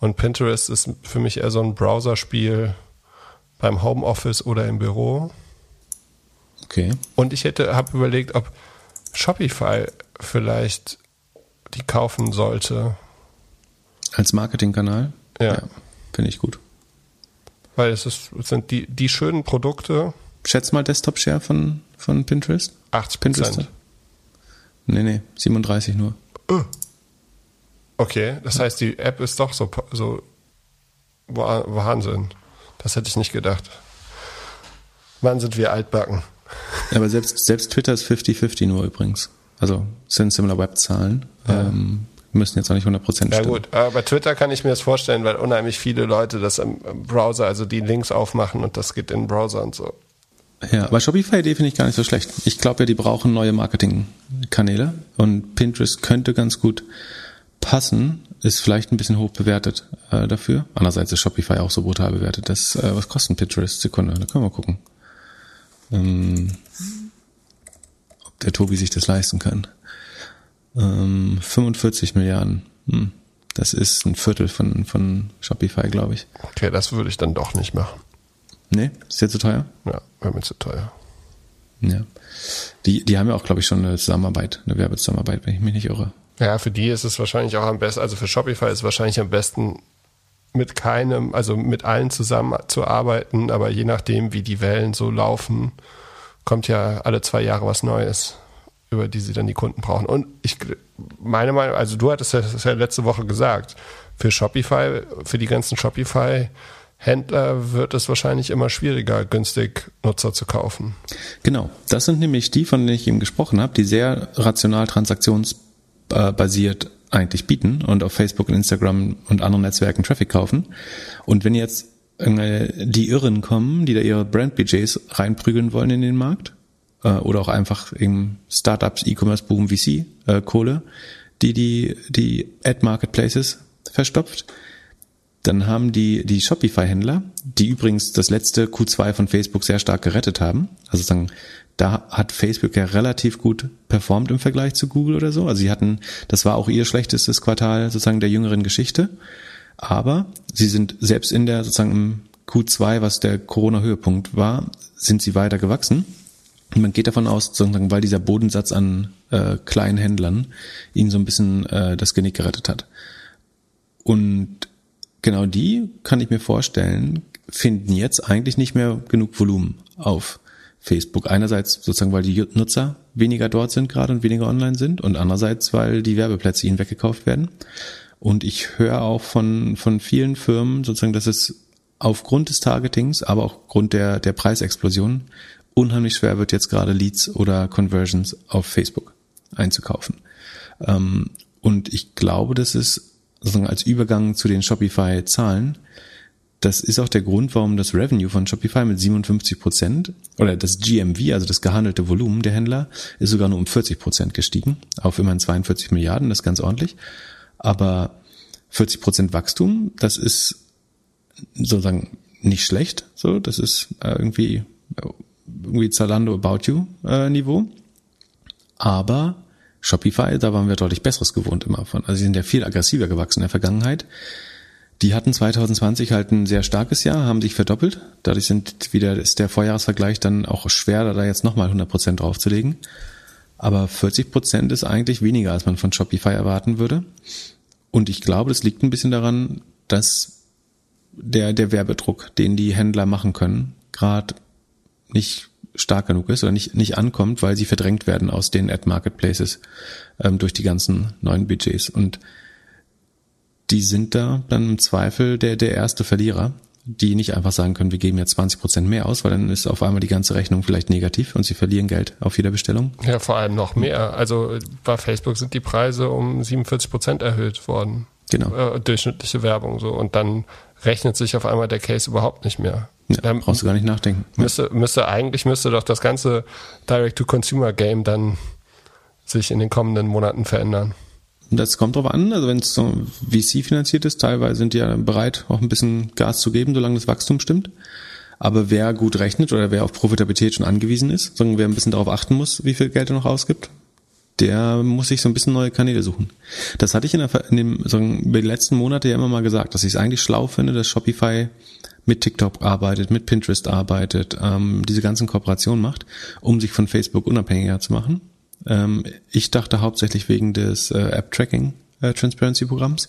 Und Pinterest ist für mich eher so ein Browserspiel beim Homeoffice oder im Büro. Okay. Und ich hätte, habe überlegt, ob Shopify vielleicht die kaufen sollte als Marketingkanal? Ja. ja Finde ich gut. Weil es, ist, es sind die, die schönen Produkte. Schätz mal Desktop-Share von, von Pinterest. 80 Pinterest. Nee, nee, 37 nur. Oh. Okay, das heißt, die App ist doch so, so Wahnsinn. Das hätte ich nicht gedacht. Wann sind wir altbacken? aber selbst, selbst Twitter ist 50-50 nur übrigens. Also sind Similar Web-Zahlen. Ja. Ähm, müssen jetzt auch nicht 100% stimmen. Ja gut, aber bei Twitter kann ich mir das vorstellen, weil unheimlich viele Leute das im Browser, also die Links aufmachen und das geht in den Browser und so. Ja, aber Shopify-Idee finde ich gar nicht so schlecht. Ich glaube ja, die brauchen neue Marketingkanäle und Pinterest könnte ganz gut passen, ist vielleicht ein bisschen hoch bewertet äh, dafür. Andererseits ist Shopify auch so brutal bewertet. Das, äh, was kostet Pinterest? Sekunde, da können wir mal gucken. Ähm, ob der Tobi sich das leisten kann. Ähm, 45 Milliarden. Hm. Das ist ein Viertel von, von Shopify, glaube ich. Okay, das würde ich dann doch nicht machen. Nee, ist jetzt zu teuer? Ja, wäre mir zu teuer. Ja. Die, die haben ja auch, glaube ich, schon eine Zusammenarbeit, eine Werbezusammenarbeit, wenn ich mich nicht irre. Ja, für die ist es wahrscheinlich auch am besten, also für Shopify ist es wahrscheinlich am besten mit keinem, also mit allen zusammen zu arbeiten, aber je nachdem, wie die Wellen so laufen, kommt ja alle zwei Jahre was Neues, über die sie dann die Kunden brauchen. Und ich meine Meinung, also du hattest das ja letzte Woche gesagt, für Shopify, für die ganzen Shopify Händler wird es wahrscheinlich immer schwieriger, günstig Nutzer zu kaufen. Genau, das sind nämlich die, von denen ich eben gesprochen habe, die sehr rational transaktionsbasiert eigentlich bieten und auf Facebook und Instagram und anderen Netzwerken Traffic kaufen. Und wenn jetzt die Irren kommen, die da ihre Brand-Budgets reinprügeln wollen in den Markt, äh, oder auch einfach eben Startups, E-Commerce-Boom, VC, äh, Kohle, die die, die Ad-Marketplaces verstopft, dann haben die, die Shopify-Händler, die übrigens das letzte Q2 von Facebook sehr stark gerettet haben, also sagen, da hat Facebook ja relativ gut performt im Vergleich zu Google oder so. Also sie hatten, das war auch ihr schlechtestes Quartal sozusagen der jüngeren Geschichte. Aber sie sind selbst in der sozusagen im Q2, was der Corona-Höhepunkt war, sind sie weiter gewachsen. Und man geht davon aus, sozusagen, weil dieser Bodensatz an äh, kleinen Händlern ihnen so ein bisschen äh, das Genick gerettet hat. Und genau die, kann ich mir vorstellen, finden jetzt eigentlich nicht mehr genug Volumen auf Facebook. Einerseits sozusagen, weil die Nutzer weniger dort sind gerade und weniger online sind und andererseits, weil die Werbeplätze ihnen weggekauft werden. Und ich höre auch von, von vielen Firmen sozusagen, dass es aufgrund des Targetings, aber auch aufgrund der, der Preisexplosion unheimlich schwer wird, jetzt gerade Leads oder Conversions auf Facebook einzukaufen. Ähm, und ich glaube, das ist sozusagen als Übergang zu den Shopify-Zahlen, das ist auch der Grund, warum das Revenue von Shopify mit 57 Prozent oder das GMV, also das gehandelte Volumen der Händler, ist sogar nur um 40 Prozent gestiegen, auf immerhin 42 Milliarden, das ist ganz ordentlich. Aber 40 Prozent Wachstum, das ist sozusagen nicht schlecht, so, das ist äh, irgendwie, irgendwie Zalando About You äh, Niveau. Aber Shopify, da waren wir deutlich Besseres gewohnt immer von. Also sie sind ja viel aggressiver gewachsen in der Vergangenheit. Die hatten 2020 halt ein sehr starkes Jahr, haben sich verdoppelt. Dadurch sind wieder, ist der Vorjahresvergleich dann auch schwer, da jetzt nochmal 100 Prozent draufzulegen. Aber 40 Prozent ist eigentlich weniger, als man von Shopify erwarten würde. Und ich glaube, das liegt ein bisschen daran, dass der, der Werbedruck, den die Händler machen können, gerade nicht stark genug ist oder nicht, nicht ankommt, weil sie verdrängt werden aus den Ad-Marketplaces ähm, durch die ganzen neuen Budgets. Und die sind da dann im Zweifel der, der erste Verlierer, die nicht einfach sagen können, wir geben jetzt 20 Prozent mehr aus, weil dann ist auf einmal die ganze Rechnung vielleicht negativ und sie verlieren Geld auf jeder Bestellung. Ja, vor allem noch mehr. Also bei Facebook sind die Preise um 47 Prozent erhöht worden. Genau. Äh, durchschnittliche Werbung so. Und dann rechnet sich auf einmal der Case überhaupt nicht mehr. Ja, dann brauchst du gar nicht nachdenken. Müsste, müsste eigentlich müsste doch das ganze Direct-to-Consumer-Game dann sich in den kommenden Monaten verändern. Das kommt drauf an, also wenn es so VC finanziert ist, teilweise sind die ja bereit, auch ein bisschen Gas zu geben, solange das Wachstum stimmt. Aber wer gut rechnet oder wer auf Profitabilität schon angewiesen ist, sondern wer ein bisschen darauf achten muss, wie viel Geld er noch ausgibt, der muss sich so ein bisschen neue Kanäle suchen. Das hatte ich in, der, in dem, so über die letzten Monate ja immer mal gesagt, dass ich es eigentlich schlau finde, dass Shopify mit TikTok arbeitet, mit Pinterest arbeitet, ähm, diese ganzen Kooperationen macht, um sich von Facebook unabhängiger zu machen. Ähm, ich dachte hauptsächlich wegen des äh, App-Tracking äh, Transparency Programms.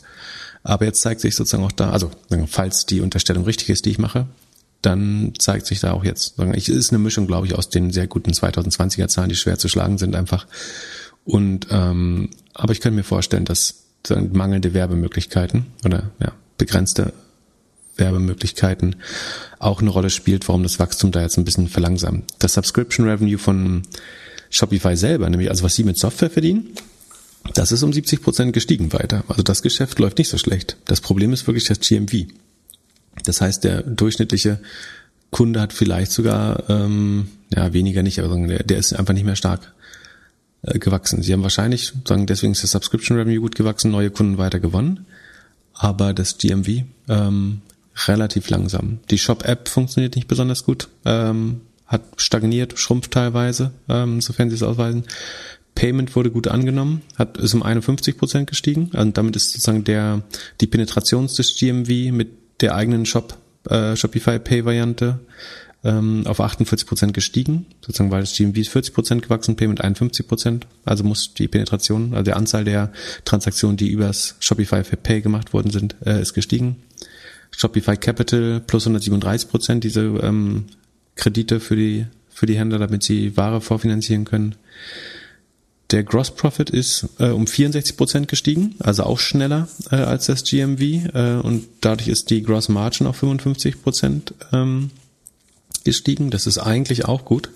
Aber jetzt zeigt sich sozusagen auch da, also falls die Unterstellung richtig ist, die ich mache, dann zeigt sich da auch jetzt, es ist eine Mischung, glaube ich, aus den sehr guten 2020er Zahlen, die schwer zu schlagen sind einfach. Und ähm, aber ich könnte mir vorstellen, dass mangelnde Werbemöglichkeiten oder ja, begrenzte Werbemöglichkeiten auch eine Rolle spielt, warum das Wachstum da jetzt ein bisschen verlangsamt. Das Subscription Revenue von Shopify selber, nämlich also was sie mit Software verdienen, das ist um 70 Prozent gestiegen weiter. Also das Geschäft läuft nicht so schlecht. Das Problem ist wirklich das GMV. Das heißt, der durchschnittliche Kunde hat vielleicht sogar ähm, ja weniger nicht, aber der, der ist einfach nicht mehr stark äh, gewachsen. Sie haben wahrscheinlich, sagen deswegen ist das Subscription Revenue gut gewachsen, neue Kunden weiter gewonnen, aber das GMV ähm, relativ langsam. Die Shop-App funktioniert nicht besonders gut, ähm, hat stagniert, schrumpft teilweise, ähm, sofern sie es ausweisen. Payment wurde gut angenommen, hat ist um 51 Prozent gestiegen. Und damit ist sozusagen der die Penetration des GMV mit der eigenen Shop äh, Shopify Pay Variante ähm, auf 48 Prozent gestiegen, sozusagen weil das GMV ist 40 Prozent gewachsen, Payment 51 Prozent, also muss die Penetration, also die Anzahl der Transaktionen, die übers Shopify Pay gemacht worden sind, äh, ist gestiegen. Shopify Capital plus 137 Prozent, diese ähm, Kredite für die für die Händler, damit sie Ware vorfinanzieren können. Der Gross Profit ist äh, um 64 Prozent gestiegen, also auch schneller äh, als das GMV äh, und dadurch ist die Gross Margin auf 55 Prozent ähm, gestiegen. Das ist eigentlich auch gut.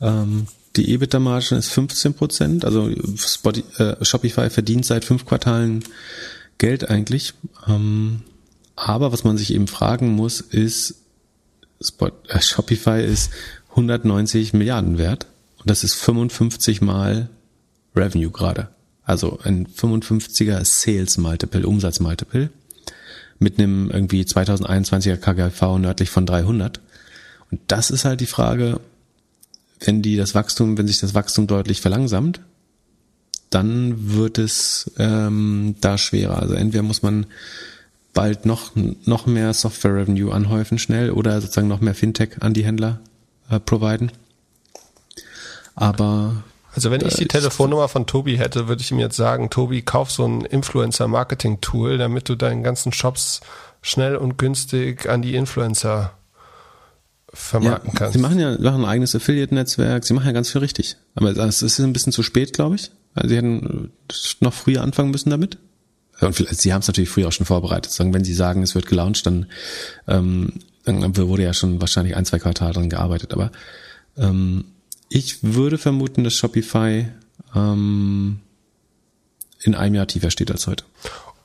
Ähm, die EBITDA-Margin ist 15 Prozent, also Spotify, äh, Shopify verdient seit fünf Quartalen Geld eigentlich. Ähm, aber was man sich eben fragen muss, ist, Spot, äh, Shopify ist 190 Milliarden wert und das ist 55 mal Revenue gerade. Also ein 55er Sales Multiple, Umsatz Multiple mit einem irgendwie 2021er KGV nördlich von 300. Und das ist halt die Frage, wenn die das Wachstum, wenn sich das Wachstum deutlich verlangsamt, dann wird es ähm, da schwerer. Also entweder muss man bald noch noch mehr Software Revenue anhäufen schnell oder sozusagen noch mehr Fintech an die Händler äh, providen. Aber also wenn ich die Telefonnummer von Tobi hätte, würde ich ihm jetzt sagen, Tobi, kauf so ein Influencer-Marketing-Tool, damit du deinen ganzen Shops schnell und günstig an die Influencer vermarkten ja, kannst. Sie machen ja machen ein eigenes Affiliate-Netzwerk, sie machen ja ganz viel richtig. Aber es ist ein bisschen zu spät, glaube ich. Also sie hätten noch früher anfangen müssen damit. Und vielleicht, sie haben es natürlich früher auch schon vorbereitet. Sagen, wenn sie sagen, es wird gelauncht, dann, ähm, dann wurde ja schon wahrscheinlich ein, zwei Quartale dran gearbeitet. Aber ähm, ich würde vermuten, dass Shopify ähm, in einem Jahr tiefer steht als heute.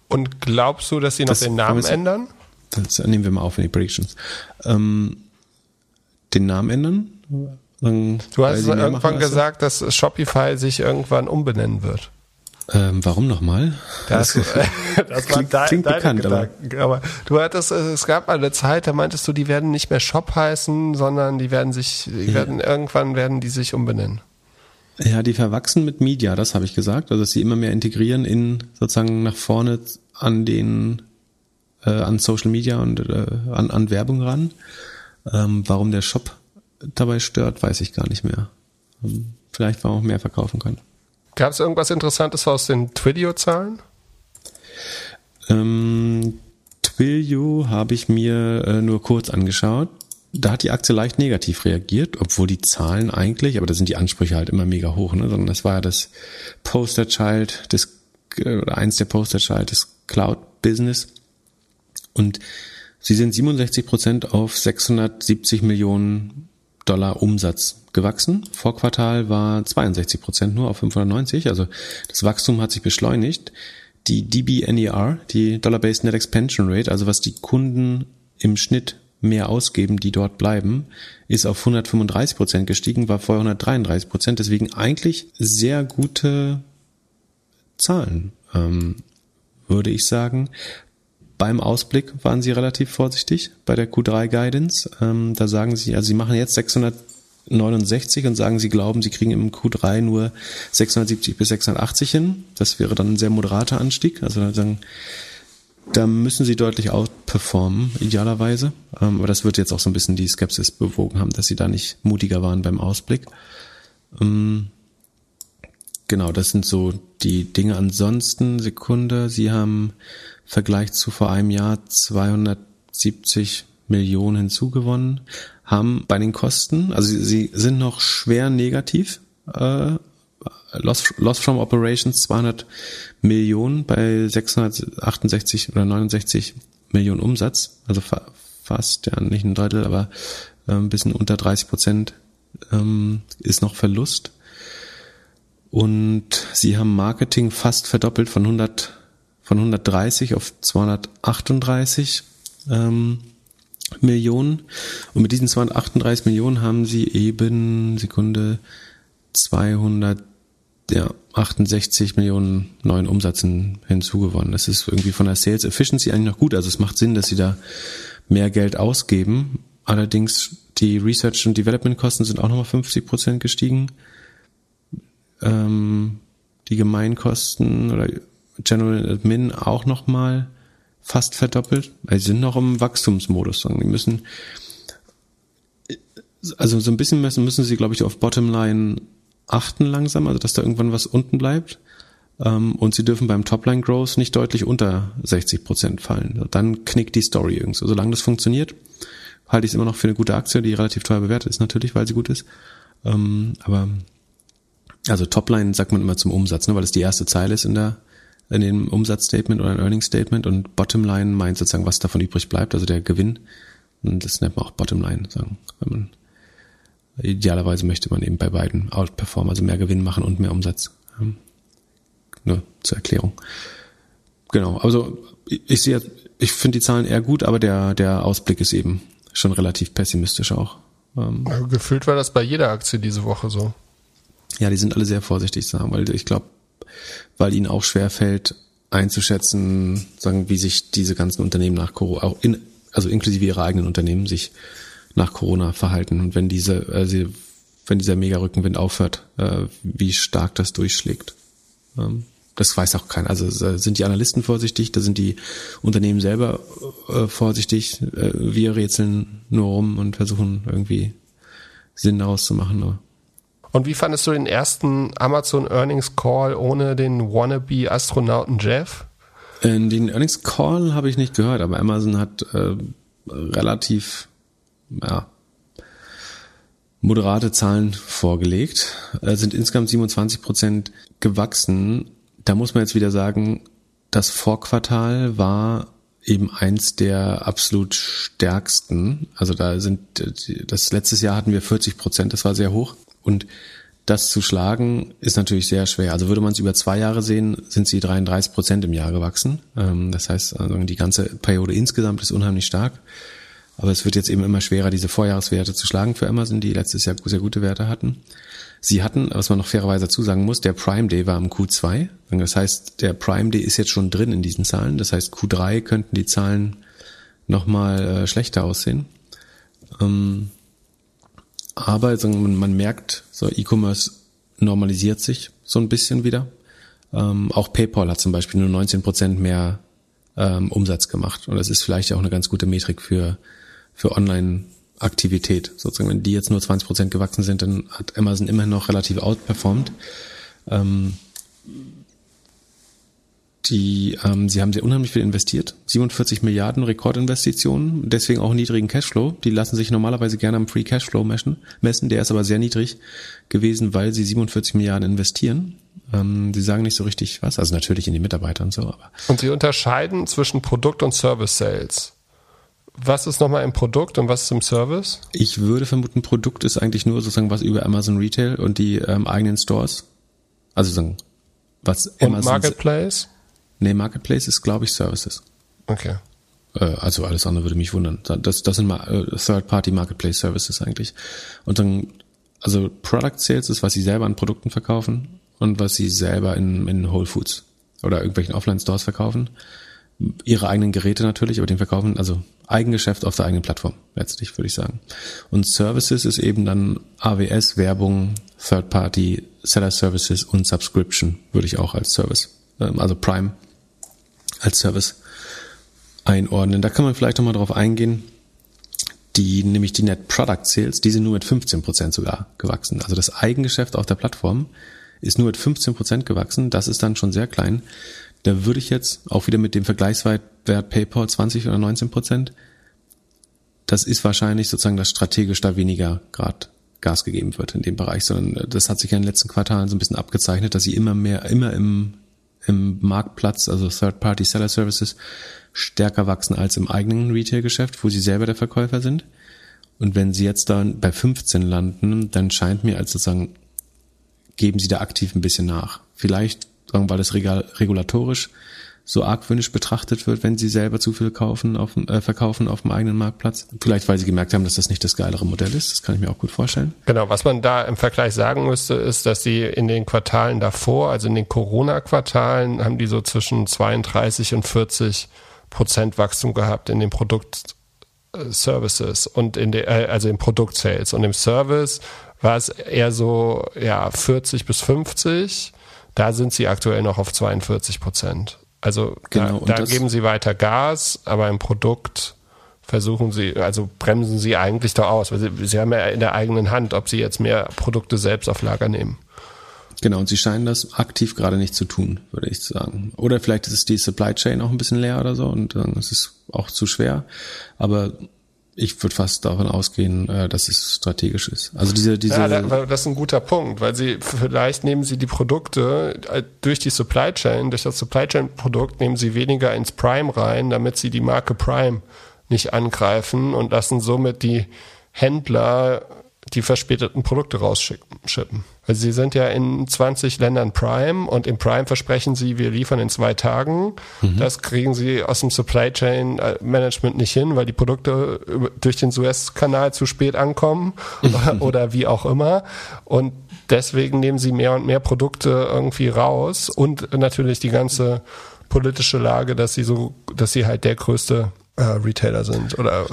Und glaubst du, dass sie noch das den Namen ändern? Das nehmen wir mal auf in die Predictions. Ähm, den Namen ändern? Dann, du hast irgendwann gesagt, dass Shopify sich irgendwann umbenennen wird. Ähm, warum nochmal? Das, das, [laughs] das klingt, war dein, klingt bekannt, aber, aber, du hattest, es gab mal eine Zeit, da meintest du, die werden nicht mehr Shop heißen, sondern die werden sich, die ja. werden irgendwann werden die sich umbenennen. Ja, die verwachsen mit Media, das habe ich gesagt, also dass sie immer mehr integrieren in sozusagen nach vorne an den äh, an Social Media und äh, an, an Werbung ran. Ähm, warum der Shop dabei stört, weiß ich gar nicht mehr. Ähm, vielleicht, weil man auch mehr verkaufen kann. Gab es irgendwas Interessantes aus den Twilio-Zahlen? Ähm, Twilio habe ich mir äh, nur kurz angeschaut. Da hat die Aktie leicht negativ reagiert, obwohl die Zahlen eigentlich, aber da sind die Ansprüche halt immer mega hoch, ne? sondern das war ja das Posterchild des, äh, oder eins der Posterchild des Cloud-Business. Und sie sind 67 Prozent auf 670 Millionen Dollar Umsatz gewachsen. Vorquartal war 62 Prozent nur auf 590. Also das Wachstum hat sich beschleunigt. Die DBNER, die Dollar-Based Net Expansion Rate, also was die Kunden im Schnitt mehr ausgeben, die dort bleiben, ist auf 135 Prozent gestiegen, war vorher 133 Prozent. Deswegen eigentlich sehr gute Zahlen, ähm, würde ich sagen. Beim Ausblick waren sie relativ vorsichtig bei der Q3 Guidance. Ähm, da sagen sie, also sie machen jetzt 669 und sagen, sie glauben, sie kriegen im Q3 nur 670 bis 680 hin. Das wäre dann ein sehr moderater Anstieg. Also sagen, da müssen sie deutlich outperformen, idealerweise. Ähm, aber das wird jetzt auch so ein bisschen die Skepsis bewogen haben, dass sie da nicht mutiger waren beim Ausblick. Ähm, genau, das sind so die Dinge. Ansonsten, Sekunde, sie haben Vergleich zu vor einem Jahr 270 Millionen hinzugewonnen, haben bei den Kosten, also sie, sind noch schwer negativ, äh, Loss, Loss from Operations 200 Millionen bei 668 oder 69 Millionen Umsatz, also fa fast, ja nicht ein Drittel, aber äh, ein bisschen unter 30 Prozent ähm, ist noch Verlust. Und sie haben Marketing fast verdoppelt von 100 von 130 auf 238 ähm, Millionen. Und mit diesen 238 Millionen haben sie eben, Sekunde, 268 Millionen neuen Umsätzen hinzugewonnen. Das ist irgendwie von der Sales Efficiency eigentlich noch gut. Also es macht Sinn, dass sie da mehr Geld ausgeben. Allerdings die Research und Development Kosten sind auch nochmal 50 Prozent gestiegen. Ähm, die Gemeinkosten oder General Admin auch nochmal fast verdoppelt. Weil sie sind noch im Wachstumsmodus. Die müssen, also so ein bisschen müssen, müssen sie, glaube ich, auf Bottomline achten langsam, also dass da irgendwann was unten bleibt. Ähm, und sie dürfen beim Topline Growth nicht deutlich unter 60 Prozent fallen. Dann knickt die Story irgendwo. Solange das funktioniert, halte ich es immer noch für eine gute Aktie, die relativ teuer bewertet ist natürlich, weil sie gut ist. Ähm, aber also Topline sagt man immer zum Umsatz, ne, weil es die erste Zeile ist in der in dem Umsatzstatement oder ein Earnings Statement und Bottomline meint sozusagen, was davon übrig bleibt, also der Gewinn. Und das nennt man auch Bottomline, sagen, wenn man idealerweise möchte man eben bei beiden outperformen, also mehr Gewinn machen und mehr Umsatz. Nur zur Erklärung. Genau, also ich sehe, ich finde die Zahlen eher gut, aber der, der Ausblick ist eben schon relativ pessimistisch auch. Ähm, also gefühlt war das bei jeder Aktie diese Woche so. Ja, die sind alle sehr vorsichtig, sagen, weil ich glaube, weil ihnen auch schwer fällt, einzuschätzen, sagen, wie sich diese ganzen Unternehmen nach Corona, auch in, also inklusive ihrer eigenen Unternehmen, sich nach Corona verhalten. Und wenn diese, also wenn dieser Mega-Rückenwind aufhört, äh, wie stark das durchschlägt. Ähm, das weiß auch keiner. Also sind die Analysten vorsichtig, da sind die Unternehmen selber äh, vorsichtig. Äh, wir rätseln nur rum und versuchen irgendwie Sinn daraus zu machen. Und wie fandest du den ersten Amazon Earnings Call ohne den wannabe Astronauten Jeff? Den Earnings Call habe ich nicht gehört, aber Amazon hat äh, relativ ja, moderate Zahlen vorgelegt, äh, sind insgesamt 27 Prozent gewachsen. Da muss man jetzt wieder sagen, das Vorquartal war eben eins der absolut stärksten. Also da sind, äh, das letztes Jahr hatten wir 40 Prozent, das war sehr hoch. Und das zu schlagen ist natürlich sehr schwer. Also würde man es über zwei Jahre sehen, sind sie 33 Prozent im Jahr gewachsen. Ähm, das heißt, also die ganze Periode insgesamt ist unheimlich stark. Aber es wird jetzt eben immer schwerer, diese Vorjahreswerte zu schlagen für Amazon, die letztes Jahr sehr gute Werte hatten. Sie hatten, was man noch fairerweise dazu sagen muss, der Prime Day war im Q2. Das heißt, der Prime Day ist jetzt schon drin in diesen Zahlen. Das heißt, Q3 könnten die Zahlen nochmal äh, schlechter aussehen. Ähm, aber also man, man merkt, so E-Commerce normalisiert sich so ein bisschen wieder. Ähm, auch PayPal hat zum Beispiel nur 19 Prozent mehr ähm, Umsatz gemacht. Und das ist vielleicht auch eine ganz gute Metrik für, für Online-Aktivität. Sozusagen, wenn die jetzt nur 20 Prozent gewachsen sind, dann hat Amazon immerhin noch relativ outperformed. Ähm, die, ähm, sie haben sehr unheimlich viel investiert. 47 Milliarden Rekordinvestitionen, deswegen auch niedrigen Cashflow. Die lassen sich normalerweise gerne am Free Cashflow messen. messen. Der ist aber sehr niedrig gewesen, weil sie 47 Milliarden investieren. Ähm, sie sagen nicht so richtig was, also natürlich in die Mitarbeiter und so. Aber. Und sie unterscheiden zwischen Produkt und Service Sales. Was ist nochmal im Produkt und was ist im Service? Ich würde vermuten, Produkt ist eigentlich nur sozusagen was über Amazon Retail und die ähm, eigenen Stores. Also sozusagen was Amazon. Und Marketplace? Nee, Marketplace ist, glaube ich, Services. Okay. Äh, also alles andere würde mich wundern. Das, das sind äh, Third-Party Marketplace Services eigentlich. Und dann, also Product Sales ist, was sie selber an Produkten verkaufen und was sie selber in, in Whole Foods oder irgendwelchen Offline-Stores verkaufen. Ihre eigenen Geräte natürlich, aber den verkaufen, also Eigengeschäft auf der eigenen Plattform, letztlich würde ich sagen. Und Services ist eben dann AWS, Werbung, Third-Party, Seller Services und Subscription, würde ich auch als Service, ähm, also Prime als Service einordnen. Da kann man vielleicht nochmal drauf eingehen. Die, nämlich die Net Product Sales, die sind nur mit 15 Prozent sogar gewachsen. Also das Eigengeschäft auf der Plattform ist nur mit 15 Prozent gewachsen. Das ist dann schon sehr klein. Da würde ich jetzt auch wieder mit dem Vergleichswert PayPal 20 oder 19 Prozent. Das ist wahrscheinlich sozusagen, dass strategisch da weniger Grad Gas gegeben wird in dem Bereich, sondern das hat sich ja in den letzten Quartalen so ein bisschen abgezeichnet, dass sie immer mehr, immer im im Marktplatz, also Third-Party Seller Services, stärker wachsen als im eigenen Retail-Geschäft, wo sie selber der Verkäufer sind. Und wenn sie jetzt dann bei 15 landen, dann scheint mir als sozusagen, geben sie da aktiv ein bisschen nach. Vielleicht, weil es regulatorisch so argwöhnisch betrachtet wird, wenn sie selber zu viel kaufen auf, äh, verkaufen auf dem eigenen Marktplatz. Vielleicht, weil sie gemerkt haben, dass das nicht das geilere Modell ist. Das kann ich mir auch gut vorstellen. Genau, was man da im Vergleich sagen müsste, ist, dass sie in den Quartalen davor, also in den Corona-Quartalen, haben die so zwischen 32 und 40 Prozent Wachstum gehabt in den Produkt Services und in der, äh, also im Produkt-Sales. Und im Service war es eher so, ja, 40 bis 50. Da sind sie aktuell noch auf 42 Prozent. Also genau, da, da geben sie weiter Gas, aber im Produkt versuchen sie, also bremsen sie eigentlich da aus, weil sie, sie haben ja in der eigenen Hand, ob sie jetzt mehr Produkte selbst auf Lager nehmen. Genau, und sie scheinen das aktiv gerade nicht zu tun, würde ich sagen. Oder vielleicht ist die Supply Chain auch ein bisschen leer oder so und dann ist es auch zu schwer. Aber ich würde fast davon ausgehen, äh, dass es strategisch ist. Also diese, diese. Ja, das ist ein guter Punkt, weil sie vielleicht nehmen sie die Produkte äh, durch die Supply Chain, durch das Supply Chain Produkt nehmen sie weniger ins Prime rein, damit sie die Marke Prime nicht angreifen und lassen somit die Händler die verspäteten Produkte rausschippen. Also sie sind ja in 20 Ländern Prime und im Prime versprechen sie, wir liefern in zwei Tagen. Mhm. Das kriegen sie aus dem Supply Chain äh, Management nicht hin, weil die Produkte durch den Suezkanal zu spät ankommen [laughs] oder wie auch immer. Und deswegen nehmen sie mehr und mehr Produkte irgendwie raus und natürlich die ganze politische Lage, dass sie so, dass sie halt der größte äh, Retailer sind oder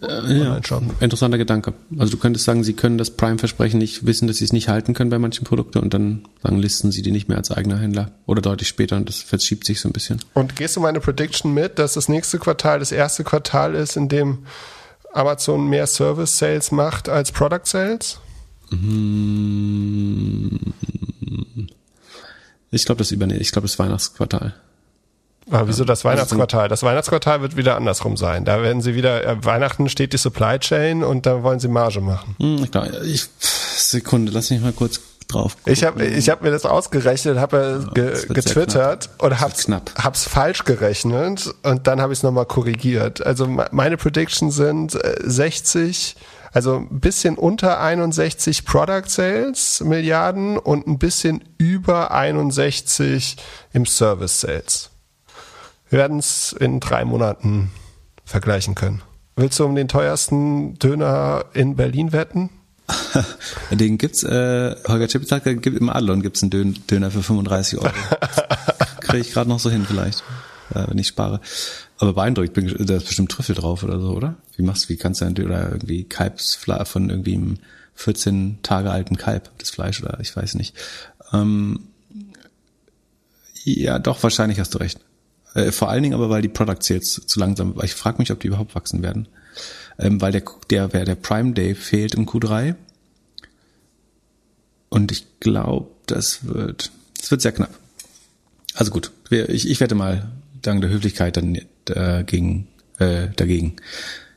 äh, ja, interessanter Gedanke. Also du könntest sagen, sie können das Prime-Versprechen nicht wissen, dass sie es nicht halten können bei manchen Produkten und dann sagen, listen sie die nicht mehr als eigener Händler oder deutlich später und das verschiebt sich so ein bisschen. Und gehst du meine Prediction mit, dass das nächste Quartal das erste Quartal ist, in dem Amazon mehr Service Sales macht als Product Sales? Mm. Ich glaube, das übernehme. Ich glaube, das Weihnachtsquartal. Aber wieso das Weihnachtsquartal? Das Weihnachtsquartal wird wieder andersrum sein. Da werden sie wieder, äh, Weihnachten steht die Supply Chain und da wollen sie Marge machen. Hm, ich glaube, ich, Sekunde, lass mich mal kurz drauf gucken. Ich habe ich hab mir das ausgerechnet, habe ge, getwittert und hab's, hab's falsch gerechnet und dann habe ich es nochmal korrigiert. Also meine Predictions sind 60, äh, also ein bisschen unter 61 Product Sales Milliarden und ein bisschen über 61 im Service Sales. Wir werden es in drei Monaten vergleichen können. Willst du um den teuersten Döner in Berlin wetten? [laughs] den gibt's, äh, Holger Chippitz sagt, gibt im Adlon gibt's einen Döner für 35 Euro. [laughs] Kriege ich gerade noch so hin vielleicht, äh, wenn ich spare. Aber beeindruckt, bin, da ist bestimmt Trüffel drauf oder so, oder? Wie machst du, wie kannst du denn, oder irgendwie Kalbsfleisch von irgendwie einem 14 Tage alten Kalb, das Fleisch oder ich weiß nicht. Ähm, ja, doch, wahrscheinlich hast du recht. Äh, vor allen Dingen aber, weil die Product Sales zu langsam, ich frage mich, ob die überhaupt wachsen werden. Ähm, weil der, der, der Prime Day fehlt im Q3. Und ich glaube, das wird, das wird sehr knapp. Also gut, ich, ich wette mal dank der Höflichkeit dann dagegen, äh, dagegen.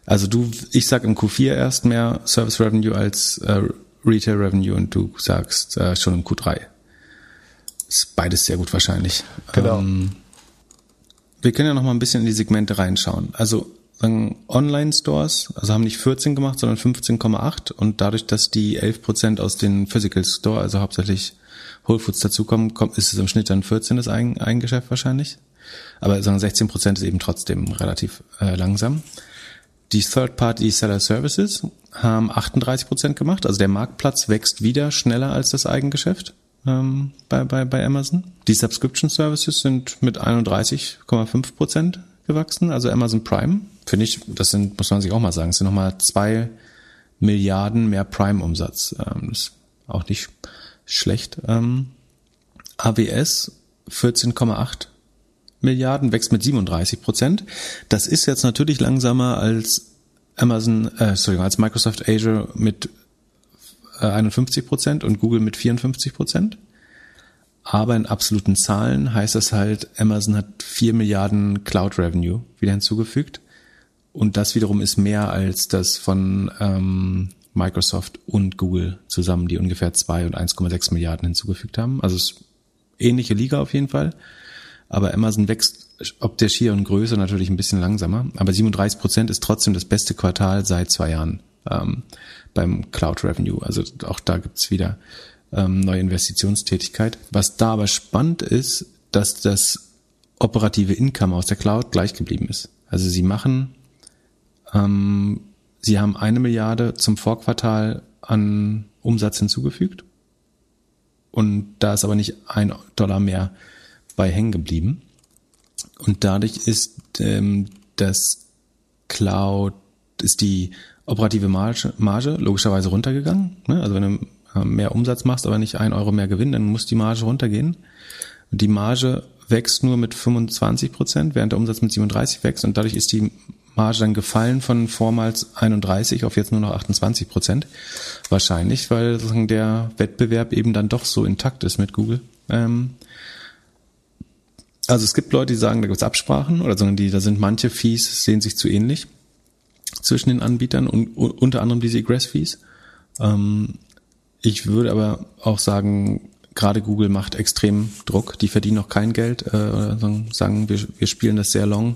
Also du, ich sag im Q4 erst mehr Service Revenue als äh, Retail Revenue und du sagst äh, schon im Q3. Ist beides sehr gut wahrscheinlich. Genau. Ähm, wir können ja noch mal ein bisschen in die Segmente reinschauen. Also sagen Online-Stores, also haben nicht 14 gemacht, sondern 15,8 und dadurch, dass die 11 Prozent aus den Physical Store, also hauptsächlich Whole Foods dazukommen, kommt, ist es im Schnitt dann 14 das Eigengeschäft wahrscheinlich. Aber sagen 16 Prozent ist eben trotzdem relativ äh, langsam. Die Third-Party Seller Services haben 38 Prozent gemacht, also der Marktplatz wächst wieder schneller als das Eigengeschäft ähm, bei, bei, bei Amazon. Die Subscription Services sind mit 31,5 Prozent gewachsen, also Amazon Prime. Finde ich, das sind, muss man sich auch mal sagen, das sind nochmal zwei Milliarden mehr Prime-Umsatz. Ähm, das ist auch nicht schlecht. Ähm, AWS 14,8 Milliarden, wächst mit 37 Prozent. Das ist jetzt natürlich langsamer als Amazon, äh, sorry, als Microsoft Azure mit 51 äh, Prozent und Google mit 54 Prozent. Aber in absoluten Zahlen heißt das halt, Amazon hat 4 Milliarden Cloud Revenue wieder hinzugefügt. Und das wiederum ist mehr als das von ähm, Microsoft und Google zusammen, die ungefähr 2 und 1,6 Milliarden hinzugefügt haben. Also es ähnliche Liga auf jeden Fall. Aber Amazon wächst ob der Schier und Größe natürlich ein bisschen langsamer. Aber 37 Prozent ist trotzdem das beste Quartal seit zwei Jahren. Ähm, beim Cloud Revenue. Also auch da gibt's wieder ähm, neue Investitionstätigkeit. Was da aber spannend ist, dass das operative Income aus der Cloud gleich geblieben ist. Also sie machen, ähm, sie haben eine Milliarde zum Vorquartal an Umsatz hinzugefügt und da ist aber nicht ein Dollar mehr bei hängen geblieben. Und dadurch ist ähm, das Cloud, ist die operative Marge, Marge logischerweise runtergegangen. Ne? Also wenn du äh, mehr Umsatz machst, aber nicht ein Euro mehr Gewinn, dann muss die Marge runtergehen. Die Marge wächst nur mit 25 Prozent, während der Umsatz mit 37 wächst und dadurch ist die Marge dann gefallen von vormals 31 auf jetzt nur noch 28 Prozent. Wahrscheinlich, weil sozusagen der Wettbewerb eben dann doch so intakt ist mit Google. Ähm, also es gibt Leute, die sagen, da gibt es Absprachen oder sagen die, da sind manche Fees, sehen sich zu ähnlich zwischen den Anbietern und unter anderem diese Egress-Fees. Ähm, ich würde aber auch sagen, gerade Google macht extrem Druck. Die verdienen noch kein Geld, äh, sagen, wir, wir spielen das sehr long,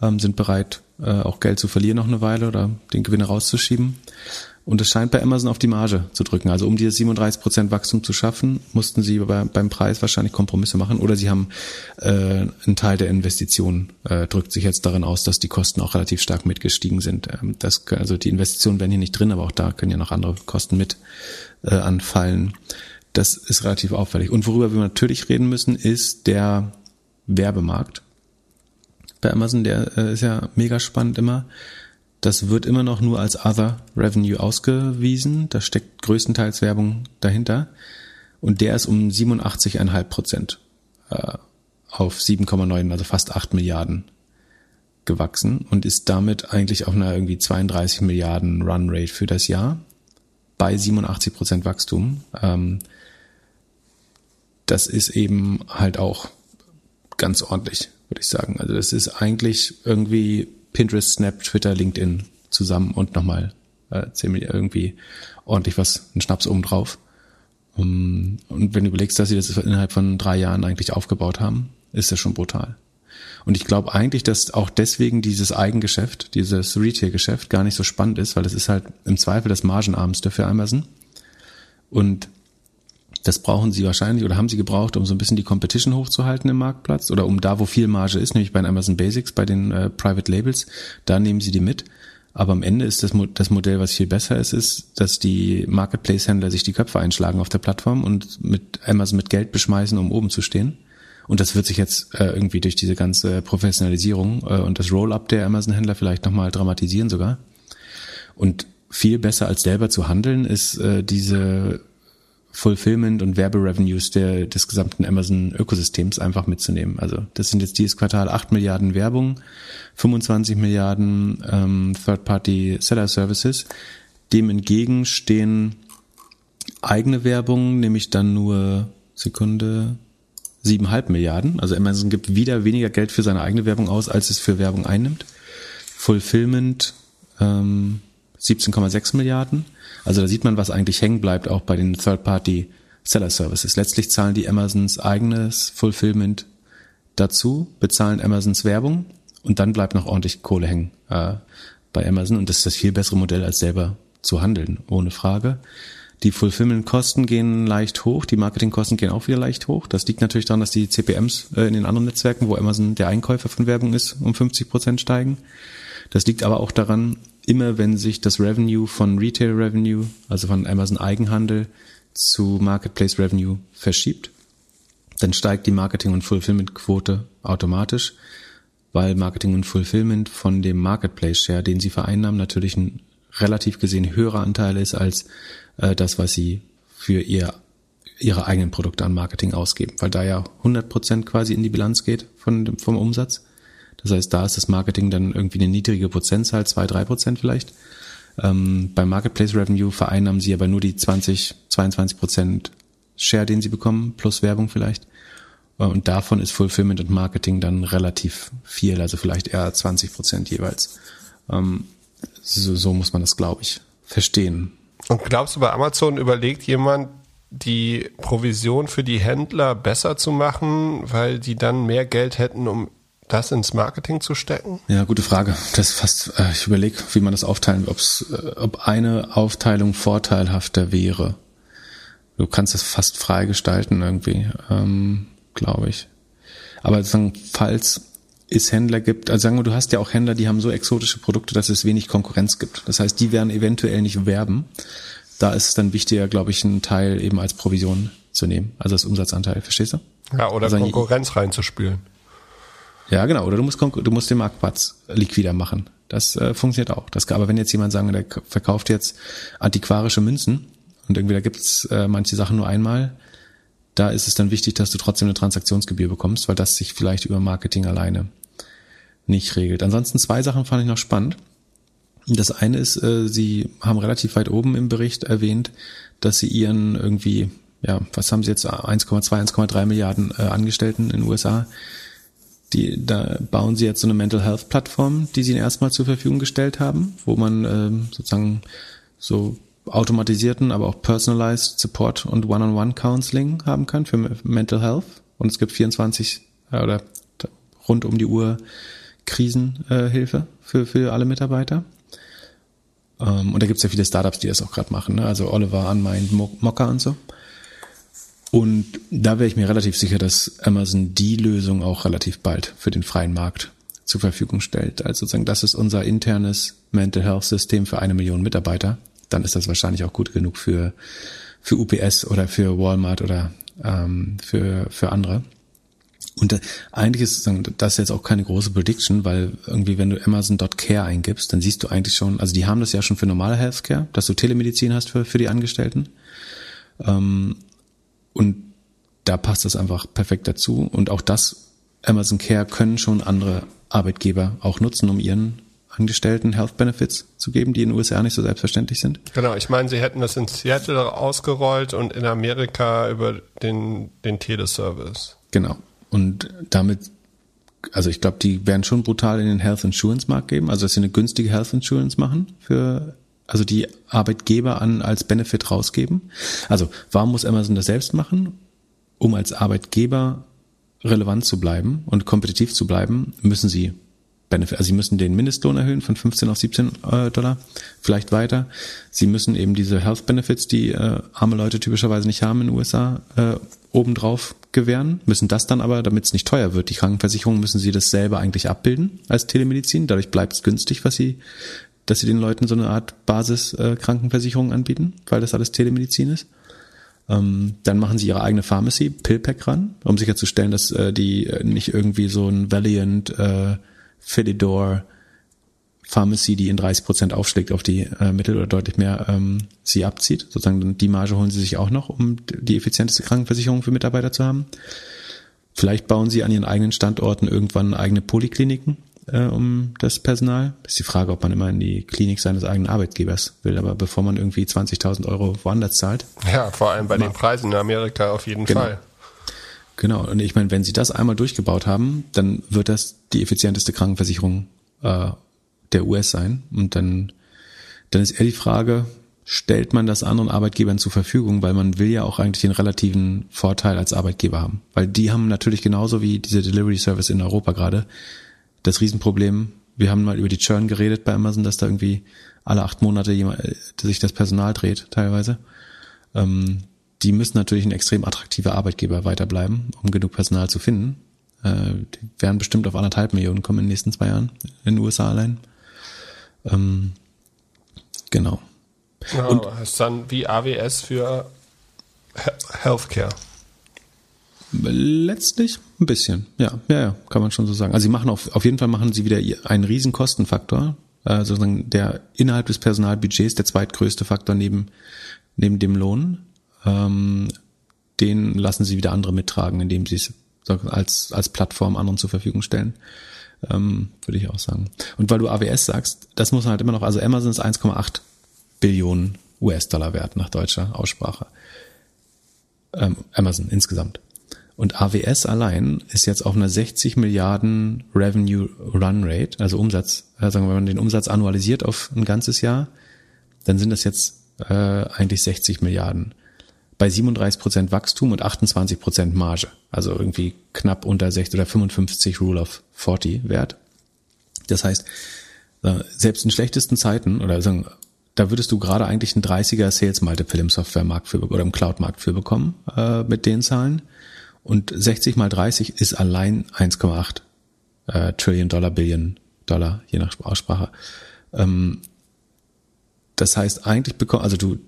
ähm, sind bereit, äh, auch Geld zu verlieren noch eine Weile oder den Gewinn rauszuschieben. Und es scheint bei Amazon auf die Marge zu drücken. Also um dieses 37% Wachstum zu schaffen, mussten sie bei, beim Preis wahrscheinlich Kompromisse machen oder sie haben äh, einen Teil der Investitionen äh, drückt sich jetzt darin aus, dass die Kosten auch relativ stark mitgestiegen sind. Ähm, das, also die Investitionen werden hier nicht drin, aber auch da können ja noch andere Kosten mit äh, anfallen. Das ist relativ auffällig. Und worüber wir natürlich reden müssen, ist der Werbemarkt. Bei Amazon, der äh, ist ja mega spannend immer. Das wird immer noch nur als Other Revenue ausgewiesen. Da steckt größtenteils Werbung dahinter. Und der ist um 87,5 Prozent äh, auf 7,9, also fast 8 Milliarden gewachsen und ist damit eigentlich auf einer irgendwie 32 Milliarden Run Rate für das Jahr bei 87 Prozent Wachstum. Ähm, das ist eben halt auch ganz ordentlich, würde ich sagen. Also das ist eigentlich irgendwie Pinterest, Snap, Twitter, LinkedIn zusammen und nochmal äh, ziemlich irgendwie ordentlich was, ein Schnaps oben drauf. Um, und wenn du überlegst, dass sie das innerhalb von drei Jahren eigentlich aufgebaut haben, ist das schon brutal. Und ich glaube eigentlich, dass auch deswegen dieses Eigengeschäft, dieses Retail-Geschäft gar nicht so spannend ist, weil das ist halt im Zweifel das Margenarmste für Amazon. Und das brauchen sie wahrscheinlich oder haben sie gebraucht, um so ein bisschen die Competition hochzuhalten im Marktplatz oder um da, wo viel Marge ist, nämlich bei den Amazon Basics, bei den äh, Private Labels, da nehmen sie die mit. Aber am Ende ist das, das Modell, was viel besser ist, ist, dass die Marketplace-Händler sich die Köpfe einschlagen auf der Plattform und mit Amazon mit Geld beschmeißen, um oben zu stehen. Und das wird sich jetzt äh, irgendwie durch diese ganze Professionalisierung äh, und das Roll-up der Amazon-Händler vielleicht nochmal dramatisieren sogar. Und viel besser als selber zu handeln ist äh, diese Fulfillment und Werberevenues der, des gesamten Amazon-Ökosystems einfach mitzunehmen. Also das sind jetzt dieses Quartal 8 Milliarden Werbung, 25 Milliarden ähm, Third-Party Seller Services. Dem entgegen stehen eigene Werbung, nämlich dann nur Sekunde siebeneinhalb Milliarden. Also Amazon gibt wieder weniger Geld für seine eigene Werbung aus, als es für Werbung einnimmt. Fulfillment ähm, 17,6 Milliarden. Also da sieht man, was eigentlich hängen bleibt, auch bei den Third-Party Seller Services. Letztlich zahlen die Amazons eigenes Fulfillment dazu, bezahlen Amazons Werbung und dann bleibt noch ordentlich Kohle hängen äh, bei Amazon und das ist das viel bessere Modell, als selber zu handeln, ohne Frage. Die Fulfillment-Kosten gehen leicht hoch, die Marketingkosten gehen auch wieder leicht hoch. Das liegt natürlich daran, dass die CPMs äh, in den anderen Netzwerken, wo Amazon der Einkäufer von Werbung ist, um 50 Prozent steigen. Das liegt aber auch daran, immer wenn sich das Revenue von Retail Revenue, also von Amazon Eigenhandel zu Marketplace Revenue verschiebt, dann steigt die Marketing- und Fulfillment-Quote automatisch, weil Marketing und Fulfillment von dem Marketplace-Share, den sie vereinnahmen, natürlich ein relativ gesehen höherer Anteil ist als äh, das, was sie für ihr ihre eigenen Produkte an Marketing ausgeben, weil da ja 100 Prozent quasi in die Bilanz geht von, vom Umsatz. Das heißt, da ist das Marketing dann irgendwie eine niedrige Prozentzahl, zwei, drei Prozent vielleicht. Ähm, beim Marketplace Revenue vereinnahmen sie aber nur die 20, 22 Prozent Share, den sie bekommen, plus Werbung vielleicht. Äh, und davon ist Fulfillment und Marketing dann relativ viel, also vielleicht eher 20 Prozent jeweils. Ähm, so, so muss man das, glaube ich, verstehen. Und glaubst du, bei Amazon überlegt jemand, die Provision für die Händler besser zu machen, weil die dann mehr Geld hätten, um das ins Marketing zu stecken? Ja, gute Frage. Das ist fast, äh, ich überlege, wie man das aufteilen, ob's, äh, ob eine Aufteilung vorteilhafter wäre. Du kannst das fast frei gestalten irgendwie, ähm, glaube ich. Aber sagen, falls es Händler gibt, also sagen wir, du hast ja auch Händler, die haben so exotische Produkte, dass es wenig Konkurrenz gibt. Das heißt, die werden eventuell nicht werben. Da ist es dann wichtiger, glaube ich, einen Teil eben als Provision zu nehmen, also als Umsatzanteil. Verstehst du? Ja, oder also Konkurrenz reinzuspielen. Ja, genau. Oder du musst, du musst den Marktplatz liquider machen. Das äh, funktioniert auch. Das, aber wenn jetzt jemand sagen, der verkauft jetzt antiquarische Münzen und irgendwie da gibt's äh, manche Sachen nur einmal, da ist es dann wichtig, dass du trotzdem eine Transaktionsgebühr bekommst, weil das sich vielleicht über Marketing alleine nicht regelt. Ansonsten zwei Sachen fand ich noch spannend. Das eine ist, äh, Sie haben relativ weit oben im Bericht erwähnt, dass Sie Ihren irgendwie, ja, was haben Sie jetzt, 1,2, 1,3 Milliarden äh, Angestellten in den USA, die, da bauen Sie jetzt so eine Mental Health Plattform, die Sie Ihnen erstmal zur Verfügung gestellt haben, wo man ähm, sozusagen so automatisierten, aber auch personalized Support und One-on-One Counseling haben kann für Mental Health. Und es gibt 24 äh, oder rund um die Uhr Krisenhilfe äh, für, für alle Mitarbeiter. Ähm, und da gibt es ja viele Startups, die das auch gerade machen. Ne? Also Oliver, Unmind, Mocker und so. Und da wäre ich mir relativ sicher, dass Amazon die Lösung auch relativ bald für den freien Markt zur Verfügung stellt. Also sozusagen, das ist unser internes Mental Health System für eine Million Mitarbeiter. Dann ist das wahrscheinlich auch gut genug für, für UPS oder für Walmart oder ähm, für, für andere. Und äh, eigentlich ist das jetzt auch keine große Prediction, weil irgendwie, wenn du Amazon.care eingibst, dann siehst du eigentlich schon, also die haben das ja schon für normale Healthcare, dass du Telemedizin hast für, für die Angestellten. Ähm, und da passt das einfach perfekt dazu. Und auch das Amazon Care können schon andere Arbeitgeber auch nutzen, um ihren Angestellten Health Benefits zu geben, die in den USA nicht so selbstverständlich sind. Genau, ich meine, sie hätten das in Seattle ausgerollt und in Amerika über den, den Teleservice. Genau. Und damit, also ich glaube, die werden schon brutal in den Health Insurance Markt geben, also dass sie eine günstige Health Insurance machen für, also die Arbeitgeber an als Benefit rausgeben. Also warum muss Amazon das selbst machen? Um als Arbeitgeber relevant zu bleiben und kompetitiv zu bleiben, müssen sie Benefit, also sie müssen den Mindestlohn erhöhen von 15 auf 17 äh, Dollar, vielleicht weiter. Sie müssen eben diese Health Benefits, die äh, arme Leute typischerweise nicht haben in den USA, äh, obendrauf gewähren, müssen das dann aber, damit es nicht teuer wird, die Krankenversicherung, müssen sie das selber eigentlich abbilden als Telemedizin. Dadurch bleibt es günstig, was sie, dass sie den Leuten so eine Art Basis-Krankenversicherung äh, anbieten, weil das alles Telemedizin ist. Ähm, dann machen sie ihre eigene Pharmacy, Pillpack ran, um sicherzustellen, dass äh, die äh, nicht irgendwie so ein Valiant, äh, Philidor, Pharmacy, die in 30 Prozent aufschlägt auf die äh, Mittel oder deutlich mehr ähm, sie abzieht. Sozusagen die Marge holen sie sich auch noch, um die effizienteste Krankenversicherung für Mitarbeiter zu haben. Vielleicht bauen sie an ihren eigenen Standorten irgendwann eigene Polikliniken äh, um das Personal. Ist die Frage, ob man immer in die Klinik seines eigenen Arbeitgebers will. Aber bevor man irgendwie 20.000 Euro woanders zahlt. Ja, vor allem bei den Preisen in Amerika auf jeden genau. Fall. Genau. Und ich meine, wenn sie das einmal durchgebaut haben, dann wird das die effizienteste Krankenversicherung äh, der US sein. Und dann, dann ist eher die Frage, stellt man das anderen Arbeitgebern zur Verfügung, weil man will ja auch eigentlich den relativen Vorteil als Arbeitgeber haben. Weil die haben natürlich genauso wie diese Delivery Service in Europa gerade das Riesenproblem. Wir haben mal über die Churn geredet bei Amazon, dass da irgendwie alle acht Monate jemand, äh, sich das Personal dreht, teilweise. Ähm, die müssen natürlich ein extrem attraktiver Arbeitgeber weiterbleiben, um genug Personal zu finden. Äh, die werden bestimmt auf anderthalb Millionen kommen in den nächsten zwei Jahren in den USA allein. Ähm, genau. Ja, und ist dann wie AWS für Healthcare. Letztlich ein bisschen, ja, ja, ja, kann man schon so sagen. Also sie machen auf, auf jeden Fall machen sie wieder einen riesen Kostenfaktor, äh, sozusagen der innerhalb des Personalbudgets der zweitgrößte Faktor neben neben dem Lohn. Ähm, den lassen sie wieder andere mittragen, indem sie es als als Plattform anderen zur Verfügung stellen ähm, würde ich auch sagen. Und weil du AWS sagst, das muss man halt immer noch, also Amazon ist 1,8 Billionen US-Dollar wert nach deutscher Aussprache. Ähm, Amazon insgesamt. Und AWS allein ist jetzt auf einer 60 Milliarden Revenue Run Rate, also Umsatz, also wenn man den Umsatz annualisiert auf ein ganzes Jahr, dann sind das jetzt äh, eigentlich 60 Milliarden bei 37 Prozent Wachstum und 28 Prozent Marge. Also irgendwie knapp unter 60 oder 55 Rule of 40 Wert. Das heißt, äh, selbst in schlechtesten Zeiten oder sagen, da würdest du gerade eigentlich einen 30er Sales Multiple im Softwaremarkt für oder im Cloud-Markt für bekommen äh, mit den Zahlen. Und 60 mal 30 ist allein 1,8 äh, Trillion Dollar, Billion Dollar, je nach Aussprache. Ähm, das heißt, eigentlich bekomm, also du,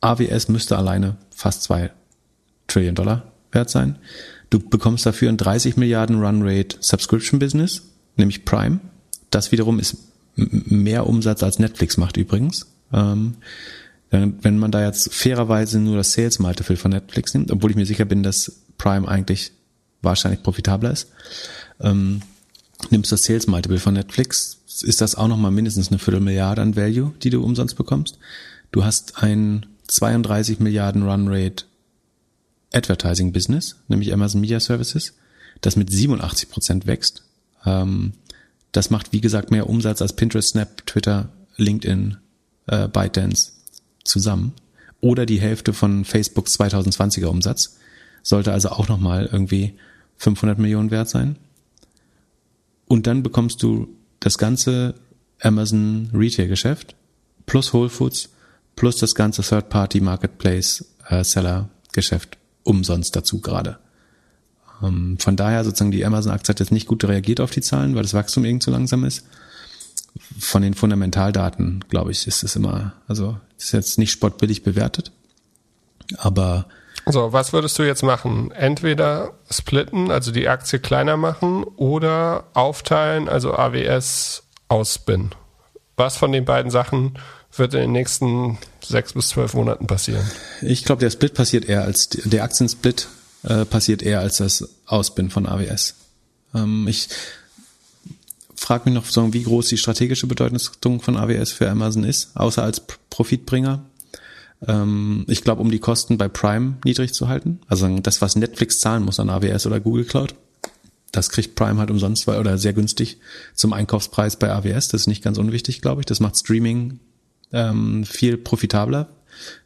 AWS müsste alleine fast zwei Trillion Dollar wert sein. Du bekommst dafür ein 30 Milliarden Run Rate Subscription Business, nämlich Prime. Das wiederum ist mehr Umsatz als Netflix macht übrigens. Ähm, wenn man da jetzt fairerweise nur das Sales Multiple von Netflix nimmt, obwohl ich mir sicher bin, dass Prime eigentlich wahrscheinlich profitabler ist, ähm, nimmst das Sales Multiple von Netflix, ist das auch nochmal mindestens eine Viertelmilliarde an Value, die du umsonst bekommst. Du hast ein 32 Milliarden Run Rate Advertising Business, nämlich Amazon Media Services, das mit 87 Prozent wächst. Ähm, das macht, wie gesagt, mehr Umsatz als Pinterest, Snap, Twitter, LinkedIn, äh, ByteDance zusammen. Oder die Hälfte von Facebooks 2020er Umsatz. Sollte also auch nochmal irgendwie 500 Millionen wert sein. Und dann bekommst du das ganze Amazon Retail Geschäft plus Whole Foods plus das ganze Third Party Marketplace äh, Seller Geschäft umsonst dazu gerade. Ähm, von daher sozusagen die Amazon Aktie hat jetzt nicht gut reagiert auf die Zahlen, weil das Wachstum irgendwie zu langsam ist. Von den Fundamentaldaten, glaube ich, ist es immer, also ist jetzt nicht sportbillig bewertet, aber so, was würdest du jetzt machen? Entweder splitten, also die Aktie kleiner machen, oder aufteilen, also AWS ausspinnen. Was von den beiden Sachen wird in den nächsten sechs bis zwölf Monaten passieren? Ich glaube, der Split passiert eher als der Aktiensplit äh, passiert eher als das Ausbinden von AWS. Ähm, ich frage mich noch, wie groß die strategische Bedeutung von AWS für Amazon ist, außer als Profitbringer. Ähm, ich glaube, um die Kosten bei Prime niedrig zu halten, also das, was Netflix zahlen muss an AWS oder Google Cloud, das kriegt Prime halt umsonst oder sehr günstig zum Einkaufspreis bei AWS. Das ist nicht ganz unwichtig, glaube ich. Das macht Streaming ähm, viel profitabler,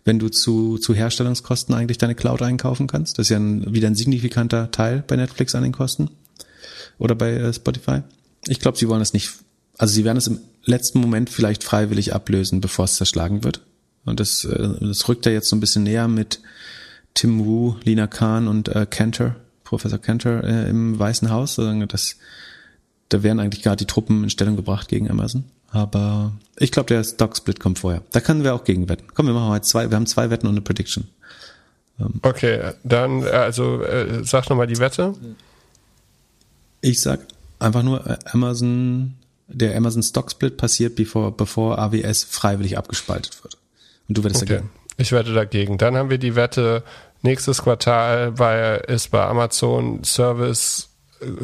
wenn du zu, zu Herstellungskosten eigentlich deine Cloud einkaufen kannst. Das ist ja ein, wieder ein signifikanter Teil bei Netflix an den Kosten oder bei äh, Spotify. Ich glaube, sie wollen das nicht, also sie werden es im letzten Moment vielleicht freiwillig ablösen, bevor es zerschlagen wird. Und das, äh, das rückt ja jetzt so ein bisschen näher mit Tim Wu, Lina Khan und äh, Cantor, Professor Cantor äh, im Weißen Haus. Also das, da werden eigentlich gerade die Truppen in Stellung gebracht gegen Amazon. Aber ich glaube, der Stock-Split kommt vorher. Da können wir auch gegen wetten. Komm, wir machen mal zwei, wir haben zwei Wetten und eine Prediction. Ähm. Okay, dann, also äh, sag nochmal die Wette. Ich sag einfach nur, äh, Amazon, der Amazon Stock-Split passiert, bevor, bevor AWS freiwillig abgespaltet wird. Und du wettest okay. dagegen. Ich wette dagegen. Dann haben wir die Wette, nächstes Quartal bei, ist bei Amazon Service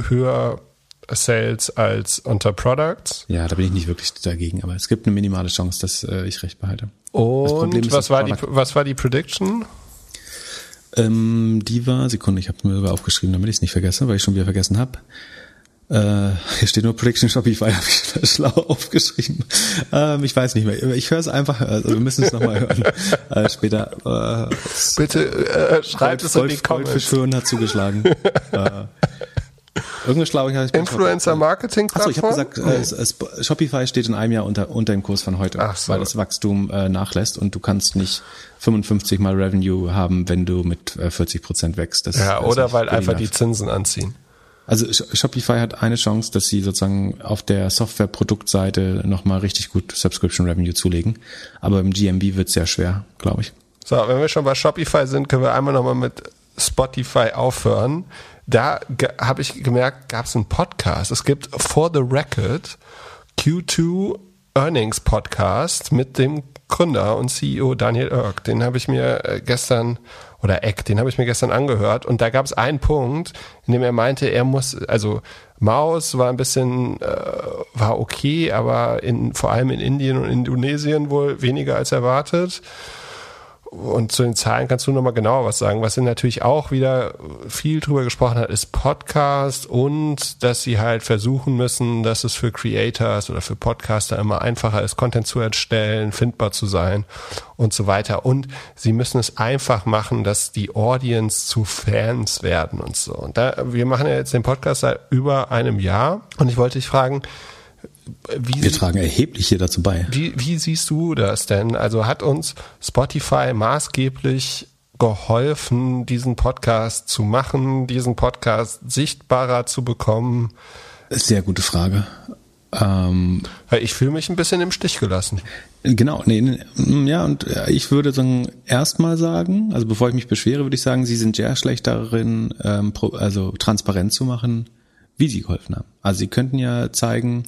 höher Sales als unter Products. Ja, da bin ich nicht wirklich dagegen, aber es gibt eine minimale Chance, dass äh, ich recht behalte. Und was war, die, was war die Prediction? Ähm, die war, Sekunde, ich habe mir sogar aufgeschrieben, damit ich es nicht vergesse, weil ich schon wieder vergessen habe. Äh, hier steht nur Prediction Shopify, [laughs] habe ich schlau aufgeschrieben. Ähm, ich weiß nicht mehr. Ich höre es einfach, also wir müssen es nochmal hören. [laughs] Äh, später. Äh, Bitte äh, schreibt es in die Comments. Goldfisch hat zugeschlagen. [laughs] äh, Irgendeine Schlauigkeit. Influencer Marketing Achso, ich habe gesagt, äh, Shopify steht in einem Jahr unter, unter dem Kurs von heute, Ach so. weil das Wachstum äh, nachlässt und du kannst nicht 55 mal Revenue haben, wenn du mit äh, 40 Prozent wächst. Das, ja, oder weil einfach die Zinsen anziehen. Also Shopify hat eine Chance, dass sie sozusagen auf der Software-Produktseite nochmal richtig gut Subscription Revenue zulegen. Aber im GMB wird sehr schwer, glaube ich. So, wenn wir schon bei Shopify sind, können wir einmal nochmal mit Spotify aufhören da habe ich gemerkt, gab es einen Podcast. Es gibt For the Record Q2 Earnings Podcast mit dem Gründer und CEO Daniel Irk. Den habe ich mir äh, gestern oder Eck, den habe ich mir gestern angehört und da gab es einen Punkt, in dem er meinte, er muss, also Maus war ein bisschen, äh, war okay, aber in, vor allem in Indien und Indonesien wohl weniger als erwartet. Und zu den Zahlen kannst du nochmal genauer was sagen. Was sie natürlich auch wieder viel drüber gesprochen hat, ist Podcast und dass sie halt versuchen müssen, dass es für Creators oder für Podcaster immer einfacher ist, Content zu erstellen, findbar zu sein und so weiter. Und sie müssen es einfach machen, dass die Audience zu Fans werden und so. Und da, wir machen ja jetzt den Podcast seit über einem Jahr und ich wollte dich fragen, wie Wir tragen erheblich hier dazu bei. Wie, wie siehst du das denn? Also hat uns Spotify maßgeblich geholfen, diesen Podcast zu machen, diesen Podcast sichtbarer zu bekommen? Sehr gute Frage. Ähm, ich fühle mich ein bisschen im Stich gelassen. Genau, nee, ja, und äh, ich würde sagen, erstmal sagen, also bevor ich mich beschwere, würde ich sagen, sie sind sehr schlecht darin, ähm, also transparent zu machen, wie sie geholfen haben. Also sie könnten ja zeigen,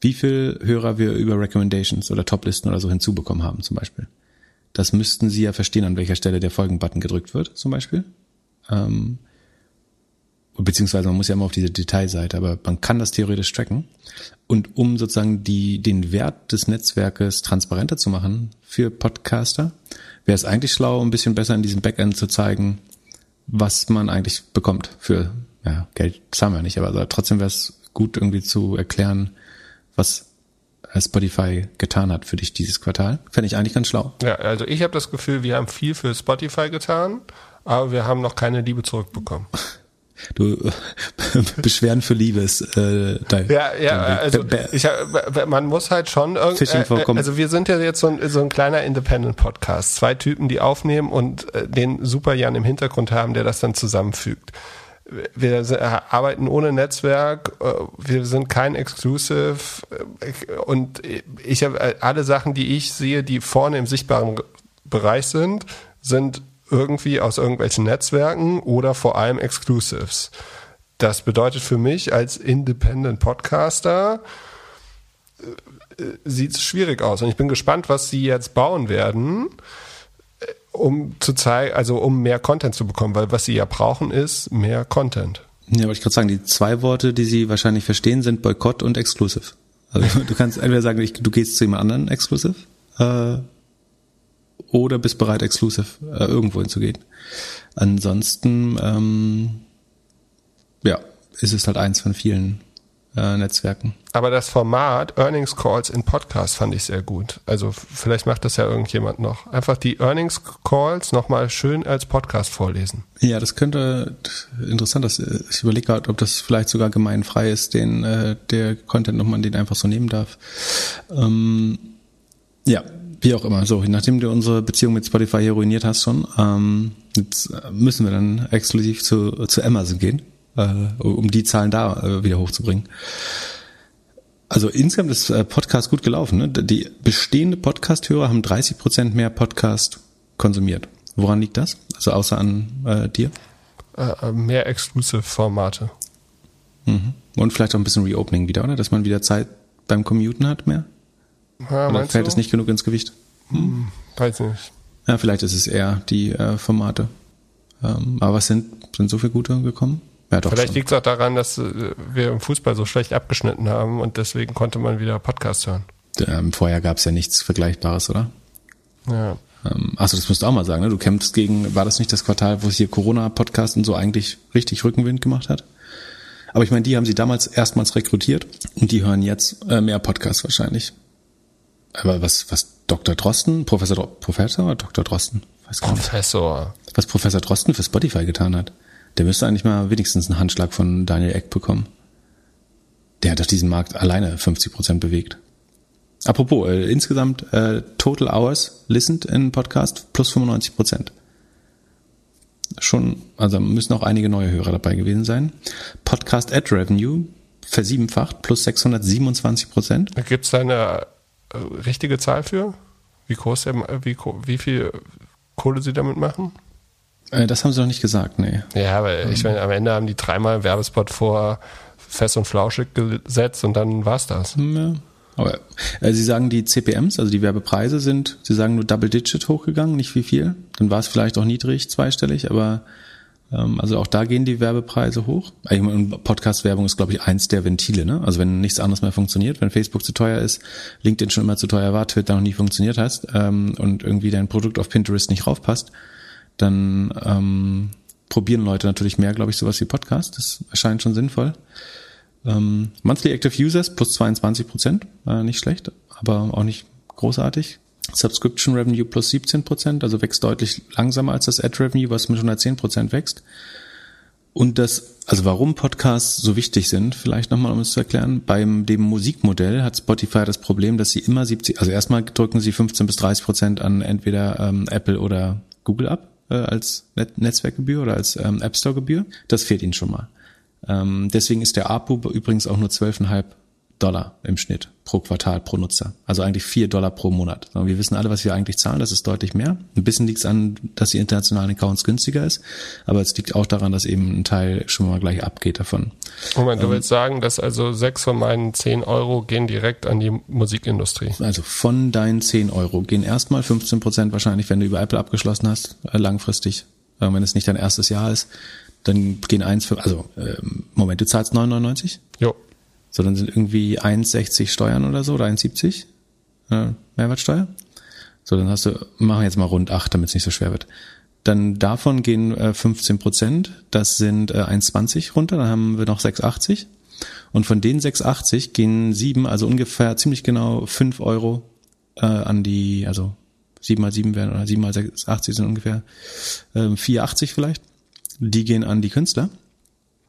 wie viel Hörer wir über Recommendations oder Toplisten oder so hinzubekommen haben zum Beispiel. Das müssten sie ja verstehen, an welcher Stelle der Folgen-Button gedrückt wird zum Beispiel. Ähm, beziehungsweise man muss ja immer auf diese Detailseite, aber man kann das theoretisch tracken. Und um sozusagen die, den Wert des Netzwerkes transparenter zu machen für Podcaster, wäre es eigentlich schlau, ein bisschen besser in diesem Backend zu zeigen, was man eigentlich bekommt für ja, Geld zahlen wir nicht, aber also trotzdem wäre es gut irgendwie zu erklären, was Spotify getan hat für dich dieses Quartal. Fände ich eigentlich ganz schlau. Ja, also ich habe das Gefühl, wir haben viel für Spotify getan, aber wir haben noch keine Liebe zurückbekommen. [laughs] Du [laughs] Beschwerden für Liebes. Äh, dein, ja, ja, also ich, man muss halt schon irgendwie, äh, also wir sind ja jetzt so ein, so ein kleiner Independent-Podcast. Zwei Typen, die aufnehmen und äh, den Super Jan im Hintergrund haben, der das dann zusammenfügt wir arbeiten ohne Netzwerk, äh, wir sind kein Exclusive äh, und ich habe äh, alle Sachen, die ich sehe, die vorne im sichtbaren Bereich sind, sind irgendwie aus irgendwelchen Netzwerken oder vor allem Exclusives. Das bedeutet für mich als Independent Podcaster sieht es schwierig aus und ich bin gespannt, was sie jetzt bauen werden um zu zeigen, also um mehr Content zu bekommen, weil was sie ja brauchen ist mehr Content. Ja, aber ich gerade sagen, die zwei Worte, die sie wahrscheinlich verstehen, sind Boykott und Exclusive. Also [laughs] du kannst entweder sagen, du gehst zu jemand anderen Exclusive äh, oder bist bereit, Exclusive äh, irgendwo hinzugehen. Ansonsten, ähm, ja, ist es halt eins von vielen äh, Netzwerken. Aber das Format Earnings Calls in Podcast fand ich sehr gut. Also vielleicht macht das ja irgendjemand noch. Einfach die Earnings Calls nochmal schön als Podcast vorlesen. Ja, das könnte interessant sein. Ich überlege gerade, ob das vielleicht sogar gemeinfrei ist, den äh, der Content nochmal, den einfach so nehmen darf. Ähm, ja, wie auch immer. So, nachdem du unsere Beziehung mit Spotify hier ruiniert hast schon, ähm, jetzt müssen wir dann exklusiv zu, zu Amazon gehen äh, um die Zahlen da äh, wieder hochzubringen. Also insgesamt ist äh, Podcast gut gelaufen. Ne? Die bestehende Podcast-Hörer haben 30 Prozent mehr Podcast konsumiert. Woran liegt das? Also außer an äh, dir? Äh, mehr Exclusive-Formate. Mhm. Und vielleicht auch ein bisschen Reopening wieder, oder? Dass man wieder Zeit beim Commuten hat mehr? Ja, oder fällt du? es nicht genug ins Gewicht? Hm, weiß nicht. Ja, vielleicht ist es eher die äh, Formate. Ähm, aber was sind, sind so viele gute gekommen? Ja, doch Vielleicht liegt es auch daran, dass äh, wir im Fußball so schlecht abgeschnitten haben und deswegen konnte man wieder Podcast hören. Ähm, vorher gab es ja nichts Vergleichbares, oder? Ja. Ähm, achso, das musst du auch mal sagen, ne? Du kämpfst gegen, war das nicht das Quartal, wo es hier Corona-Podcast und so eigentlich richtig Rückenwind gemacht hat? Aber ich meine, die haben sie damals erstmals rekrutiert und die hören jetzt äh, mehr Podcasts wahrscheinlich. Aber was, was Dr. Drosten, Professor, Professor oder Dr. Drosten? Weiß gar Professor. Nicht, was Professor Drosten für Spotify getan hat. Der müsste eigentlich mal wenigstens einen Handschlag von Daniel Eck bekommen. Der hat auf diesem Markt alleine 50 Prozent bewegt. Apropos, äh, insgesamt äh, Total Hours listened in Podcast plus 95 Prozent. Schon, also müssen auch einige neue Hörer dabei gewesen sein. Podcast Ad Revenue versiebenfacht plus 627 Prozent. Gibt es da eine äh, richtige Zahl für? Wie groß, wie, wie viel Kohle sie damit machen? Äh, das haben sie noch nicht gesagt, nee. Ja, aber ich meine, am Ende haben die dreimal Werbespot vor fest und flauschig gesetzt und dann war's das. Ja. Aber äh, Sie sagen, die CPMs, also die Werbepreise sind, Sie sagen nur Double Digit hochgegangen, nicht wie viel. Dann war es vielleicht auch niedrig, zweistellig, aber ähm, also auch da gehen die Werbepreise hoch. Podcast-Werbung ist, glaube ich, eins der Ventile. Ne? Also wenn nichts anderes mehr funktioniert, wenn Facebook zu teuer ist, LinkedIn schon immer zu teuer war, Twitter noch nie funktioniert hast ähm, und irgendwie dein Produkt auf Pinterest nicht raufpasst, dann ähm, probieren Leute natürlich mehr, glaube ich, sowas wie Podcast. Das erscheint schon sinnvoll. Ähm, Monthly Active Users plus 22 Prozent, äh, nicht schlecht, aber auch nicht großartig. Subscription Revenue plus 17 Prozent, also wächst deutlich langsamer als das Ad Revenue, was mit 110 Prozent wächst. Und das, also warum Podcasts so wichtig sind, vielleicht nochmal, um es zu erklären, beim dem Musikmodell hat Spotify das Problem, dass sie immer 70, also erstmal drücken sie 15 bis 30 Prozent an entweder ähm, Apple oder Google ab äh, als Net Netzwerkgebühr oder als ähm, App Store Gebühr. Das fehlt ihnen schon mal. Ähm, deswegen ist der APU übrigens auch nur 12,5 Dollar im Schnitt pro Quartal pro Nutzer. Also eigentlich vier Dollar pro Monat. Wir wissen alle, was wir eigentlich zahlen, das ist deutlich mehr. Ein bisschen liegt es an, dass die internationalen Accounts günstiger ist, aber es liegt auch daran, dass eben ein Teil schon mal gleich abgeht davon. Moment, du ähm, willst sagen, dass also sechs von meinen zehn Euro gehen direkt an die Musikindustrie? Also von deinen zehn Euro gehen erstmal 15 Prozent wahrscheinlich, wenn du über Apple abgeschlossen hast, äh, langfristig, äh, wenn es nicht dein erstes Jahr ist, Dann gehen eins für, also ähm, Moment, du zahlst 9,99? Jo. So, dann sind irgendwie 1,60 Steuern oder so oder 1,70 äh, Mehrwertsteuer. So, dann hast du, machen jetzt mal rund 8, damit es nicht so schwer wird. Dann davon gehen äh, 15 Prozent, das sind äh, 1,20 runter, dann haben wir noch 6,80. Und von den 6,80 gehen 7, also ungefähr ziemlich genau 5 Euro äh, an die, also 7 mal 7 wären, oder 7 mal 6,80 sind ungefähr äh, 4,80 vielleicht. Die gehen an die Künstler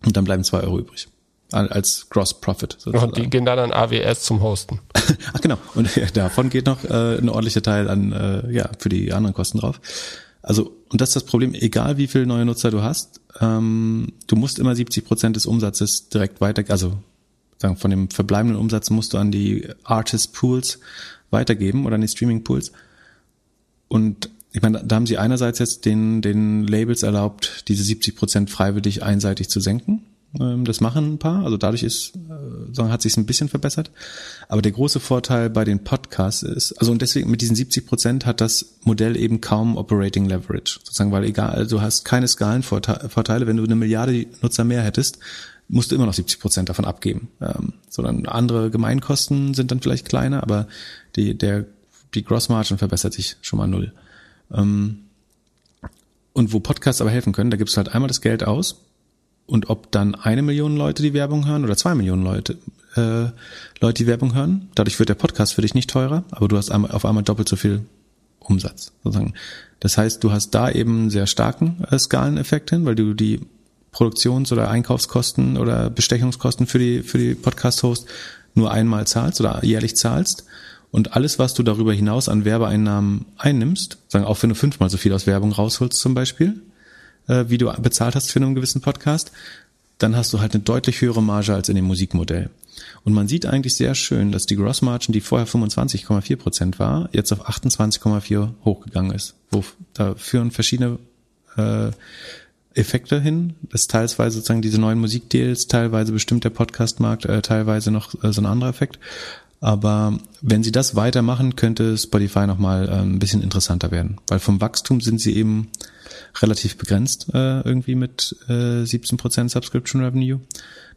und dann bleiben 2 Euro übrig als Gross Profit. Sozusagen. Und die gehen dann an AWS zum Hosten. Ach [laughs] genau. Und davon geht noch äh, ein ordentlicher Teil an äh, ja für die anderen Kosten drauf. Also und das ist das Problem. Egal wie viele neue Nutzer du hast, ähm, du musst immer 70 Prozent des Umsatzes direkt weiter, also sagen von dem verbleibenden Umsatz musst du an die Artist Pools weitergeben oder an die Streaming Pools. Und ich meine, da haben sie einerseits jetzt den, den Labels erlaubt, diese 70 Prozent freiwillig einseitig zu senken. Ähm, das machen ein paar, also dadurch ist, äh, hat sich ein bisschen verbessert. Aber der große Vorteil bei den Podcasts ist, also und deswegen mit diesen 70 Prozent hat das Modell eben kaum Operating Leverage, sozusagen, weil egal, also du hast keine Skalenvorteile, wenn du eine Milliarde Nutzer mehr hättest, musst du immer noch 70 Prozent davon abgeben. Ähm, sondern andere Gemeinkosten sind dann vielleicht kleiner, aber die, der, die Gross Margin verbessert sich schon mal null. Ähm, und wo Podcasts aber helfen können, da gibst du halt einmal das Geld aus und ob dann eine Million Leute die Werbung hören oder zwei Millionen Leute, äh, Leute die Werbung hören, dadurch wird der Podcast für dich nicht teurer, aber du hast auf einmal doppelt so viel Umsatz. Sozusagen. Das heißt, du hast da eben einen sehr starken äh, Skaleneffekt hin, weil du die Produktions- oder Einkaufskosten oder Bestechungskosten für die, für die Podcast-Host nur einmal zahlst oder jährlich zahlst. Und alles, was du darüber hinaus an Werbeeinnahmen einnimmst, sagen auch wenn du fünfmal so viel aus Werbung rausholst zum Beispiel, äh, wie du bezahlt hast für einen gewissen Podcast, dann hast du halt eine deutlich höhere Marge als in dem Musikmodell. Und man sieht eigentlich sehr schön, dass die Gross Margin, die vorher 25,4 Prozent war, jetzt auf 28,4 hochgegangen ist. Wo, da führen verschiedene äh, Effekte hin. Das ist teilweise sozusagen diese neuen Musikdeals, teilweise bestimmt der Podcastmarkt, äh, teilweise noch äh, so ein anderer Effekt. Aber wenn sie das weitermachen, könnte Spotify nochmal äh, ein bisschen interessanter werden. Weil vom Wachstum sind sie eben relativ begrenzt äh, irgendwie mit äh, 17% Subscription Revenue.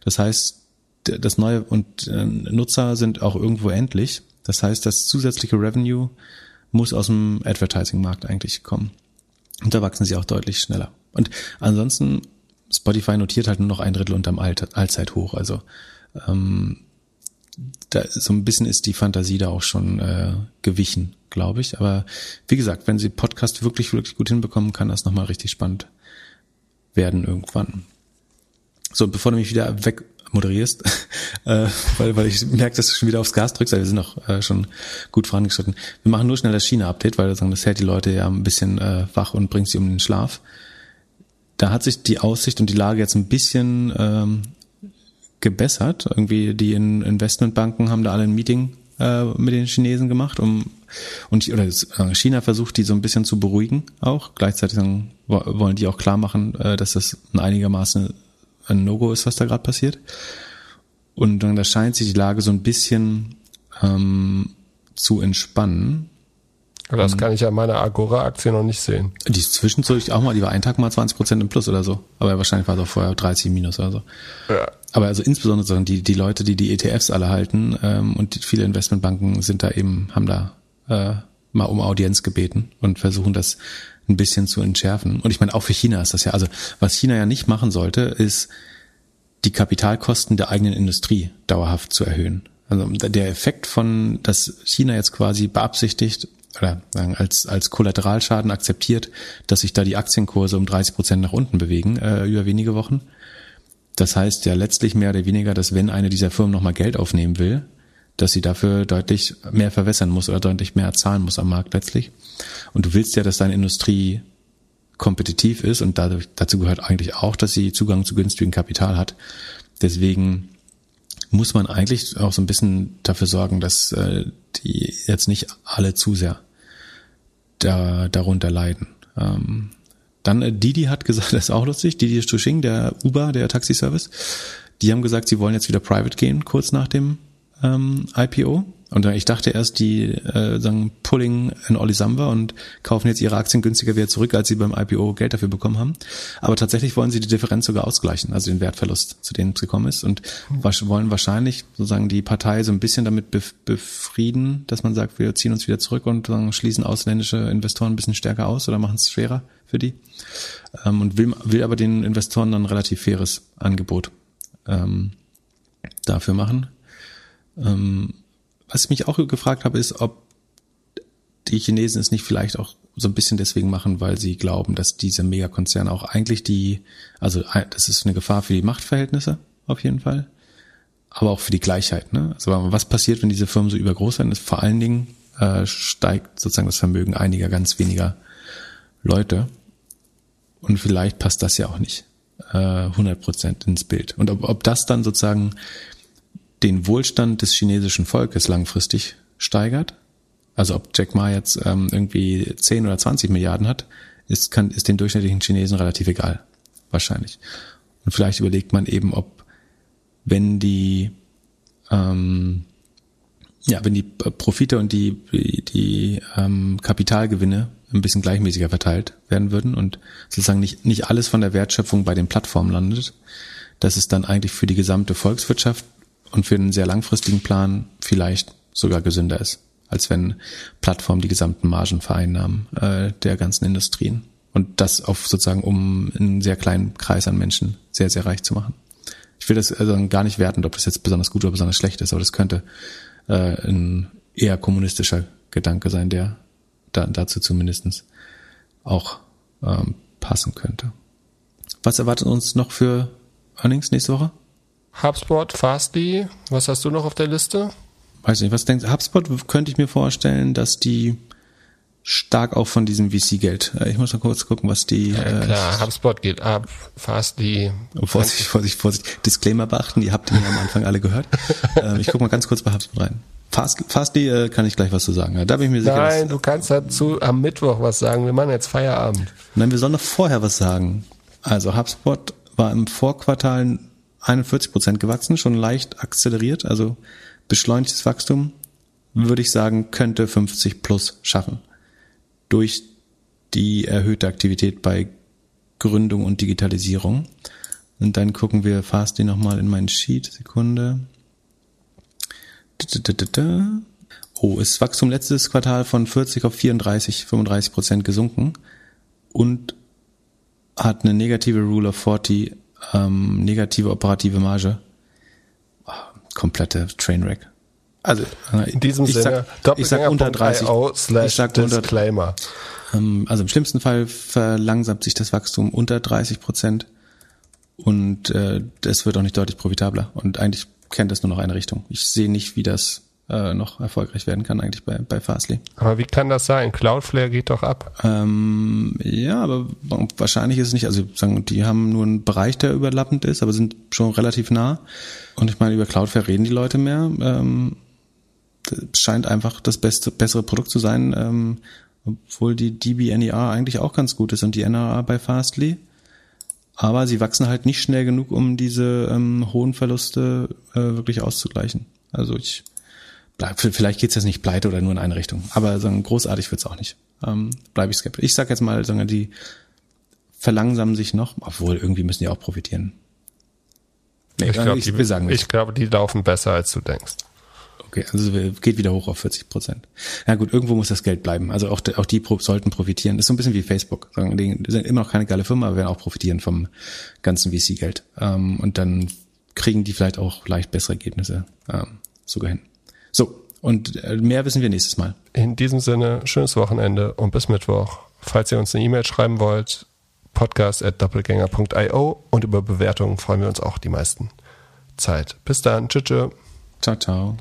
Das heißt, das neue und äh, Nutzer sind auch irgendwo endlich. Das heißt, das zusätzliche Revenue muss aus dem Advertising-Markt eigentlich kommen. Und da wachsen sie auch deutlich schneller. Und ansonsten, Spotify notiert halt nur noch ein Drittel unterm Allzeithoch. Also ähm, da, so ein bisschen ist die Fantasie da auch schon äh, gewichen glaube ich. Aber wie gesagt, wenn sie Podcast wirklich, wirklich gut hinbekommen, kann das nochmal richtig spannend werden irgendwann. So, bevor du mich wieder wegmoderierst, [laughs] äh, weil, weil ich merke, dass du schon wieder aufs Gas drückst, aber wir sind noch äh, schon gut vorangeschritten. Wir machen nur schnell das China-Update, weil das hält die Leute ja ein bisschen äh, wach und bringt sie um den Schlaf. Da hat sich die Aussicht und die Lage jetzt ein bisschen ähm, gebessert. Irgendwie die Investmentbanken haben da alle ein Meeting äh, mit den Chinesen gemacht, um und oder äh, China versucht die so ein bisschen zu beruhigen auch. Gleichzeitig wollen die auch klar machen, äh, dass das einigermaßen ein No-Go ist, was da gerade passiert. Und dann da scheint sich die Lage so ein bisschen ähm, zu entspannen. Das kann ich ja meiner Agora-Aktie noch nicht sehen. Die ist zwischendurch auch mal, die war einen Tag mal 20 Prozent im Plus oder so. Aber wahrscheinlich war es auch vorher 30 Minus oder so. Ja. Aber also insbesondere die, die Leute, die die ETFs alle halten ähm, und viele Investmentbanken sind da eben, haben da äh, mal um Audienz gebeten und versuchen das ein bisschen zu entschärfen. Und ich meine, auch für China ist das ja, also was China ja nicht machen sollte, ist die Kapitalkosten der eigenen Industrie dauerhaft zu erhöhen. Also der Effekt von, dass China jetzt quasi beabsichtigt oder sagen, als, als Kollateralschaden akzeptiert, dass sich da die Aktienkurse um 30 Prozent nach unten bewegen äh, über wenige Wochen. Das heißt ja letztlich mehr oder weniger, dass wenn eine dieser Firmen nochmal Geld aufnehmen will, dass sie dafür deutlich mehr verwässern muss oder deutlich mehr zahlen muss am Markt letztlich. Und du willst ja, dass deine Industrie kompetitiv ist und dadurch, dazu gehört eigentlich auch, dass sie Zugang zu günstigem Kapital hat. Deswegen muss man eigentlich auch so ein bisschen dafür sorgen, dass äh, die jetzt nicht alle zu sehr da, darunter leiden. Ähm, dann äh, Didi hat gesagt, [laughs] das ist auch lustig, Didi Stushing, der Uber, der Taxiservice, die haben gesagt, sie wollen jetzt wieder private gehen, kurz nach dem ähm, IPO. Und ich dachte erst, die äh, sagen pulling in Olli Samba und kaufen jetzt ihre Aktien günstiger wieder zurück, als sie beim IPO Geld dafür bekommen haben. Aber tatsächlich wollen sie die Differenz sogar ausgleichen, also den Wertverlust, zu dem es gekommen ist. Und wollen wahrscheinlich sozusagen die Partei so ein bisschen damit befrieden, dass man sagt, wir ziehen uns wieder zurück und sagen, schließen ausländische Investoren ein bisschen stärker aus oder machen es schwerer für die. Ähm, und will, will aber den Investoren dann ein relativ faires Angebot ähm, dafür machen. Ähm, was ich mich auch gefragt habe, ist, ob die Chinesen es nicht vielleicht auch so ein bisschen deswegen machen, weil sie glauben, dass diese Megakonzerne auch eigentlich die, also das ist eine Gefahr für die Machtverhältnisse auf jeden Fall, aber auch für die Gleichheit. Ne? Also was passiert, wenn diese Firmen so übergroß werden, ist vor allen Dingen äh, steigt sozusagen das Vermögen einiger ganz weniger Leute und vielleicht passt das ja auch nicht äh, 100 Prozent ins Bild. Und ob, ob das dann sozusagen den Wohlstand des chinesischen Volkes langfristig steigert. Also ob Jack Ma jetzt ähm, irgendwie 10 oder 20 Milliarden hat, ist, kann, ist dem durchschnittlichen Chinesen relativ egal. Wahrscheinlich. Und vielleicht überlegt man eben, ob wenn die ähm, ja, wenn die Profite und die, die, die ähm, Kapitalgewinne ein bisschen gleichmäßiger verteilt werden würden und sozusagen nicht, nicht alles von der Wertschöpfung bei den Plattformen landet, dass es dann eigentlich für die gesamte Volkswirtschaft und für einen sehr langfristigen Plan vielleicht sogar gesünder ist, als wenn Plattformen die gesamten Margen vereinnahmen äh, der ganzen Industrien. Und das auf sozusagen, um einen sehr kleinen Kreis an Menschen sehr, sehr reich zu machen. Ich will das also gar nicht werten, ob das jetzt besonders gut oder besonders schlecht ist, aber das könnte äh, ein eher kommunistischer Gedanke sein, der da, dazu zumindestens auch ähm, passen könnte. Was erwartet uns noch für Earnings nächste Woche? HubSpot, Fastly, was hast du noch auf der Liste? Weiß nicht, was denkst du? HubSpot könnte ich mir vorstellen, dass die stark auch von diesem VC-Geld. Äh, ich muss mal kurz gucken, was die. Ja, äh, klar, äh, HubSpot geht ab, Fastly. Vorsicht, Vorsicht, Vorsicht. Disclaimer beachten, ihr habt ihn am Anfang alle gehört. [laughs] ähm, ich gucke mal ganz kurz bei HubSpot rein. Fast, Fastly äh, kann ich gleich was zu sagen. Da bin ich mir sicher. Nein, du kannst dazu am Mittwoch was sagen. Wir machen jetzt Feierabend. Nein, wir sollen noch vorher was sagen. Also HubSpot war im Vorquartal 41 Prozent gewachsen, schon leicht akzeleriert, also beschleunigtes Wachstum, würde ich sagen, könnte 50 plus schaffen. Durch die erhöhte Aktivität bei Gründung und Digitalisierung. Und dann gucken wir Fastly nochmal in meinen Sheet. Sekunde. Oh, ist Wachstum letztes Quartal von 40 auf 34, 35 Prozent gesunken und hat eine negative Rule of 40 ähm, negative operative Marge. Oh, komplette Trainwreck. Also in diesem ich Sinne, sag, ich sag unter 30. Ich sag Disclaimer. Ähm, also im schlimmsten Fall verlangsamt sich das Wachstum unter 30 Prozent und äh, es wird auch nicht deutlich profitabler. Und eigentlich kennt es nur noch eine Richtung. Ich sehe nicht, wie das äh, noch erfolgreich werden kann eigentlich bei, bei Fastly. Aber wie kann das sein? Cloudflare geht doch ab. Ähm, ja, aber wahrscheinlich ist es nicht, also sagen, die haben nur einen Bereich, der überlappend ist, aber sind schon relativ nah. Und ich meine, über Cloudflare reden die Leute mehr. Ähm, scheint einfach das beste, bessere Produkt zu sein, ähm, obwohl die DBNER eigentlich auch ganz gut ist und die NRA bei Fastly. Aber sie wachsen halt nicht schnell genug, um diese ähm, hohen Verluste äh, wirklich auszugleichen. Also ich Vielleicht geht's jetzt nicht pleite oder nur in eine Richtung. Aber so großartig wird's auch nicht. Ähm, Bleibe ich skeptisch. Ich sag jetzt mal, sagen die verlangsamen sich noch, obwohl irgendwie müssen die auch profitieren. Nee, ich glaube, die, sagen ich glaube, die laufen besser, als du denkst. Okay, also geht wieder hoch auf 40 Prozent. Ja gut, irgendwo muss das Geld bleiben. Also auch, auch die sollten profitieren. Das ist so ein bisschen wie Facebook. Die sind immer noch keine geile Firma, aber werden auch profitieren vom ganzen VC-Geld. Ähm, und dann kriegen die vielleicht auch leicht bessere Ergebnisse ähm, sogar hin. Und äh, mehr wissen wir nächstes Mal. In diesem Sinne, schönes Wochenende und bis Mittwoch. Falls ihr uns eine E-Mail schreiben wollt, podcast.doppelgänger.io und über Bewertungen freuen wir uns auch die meisten Zeit. Bis dann. Tschüss. Ciao, ciao.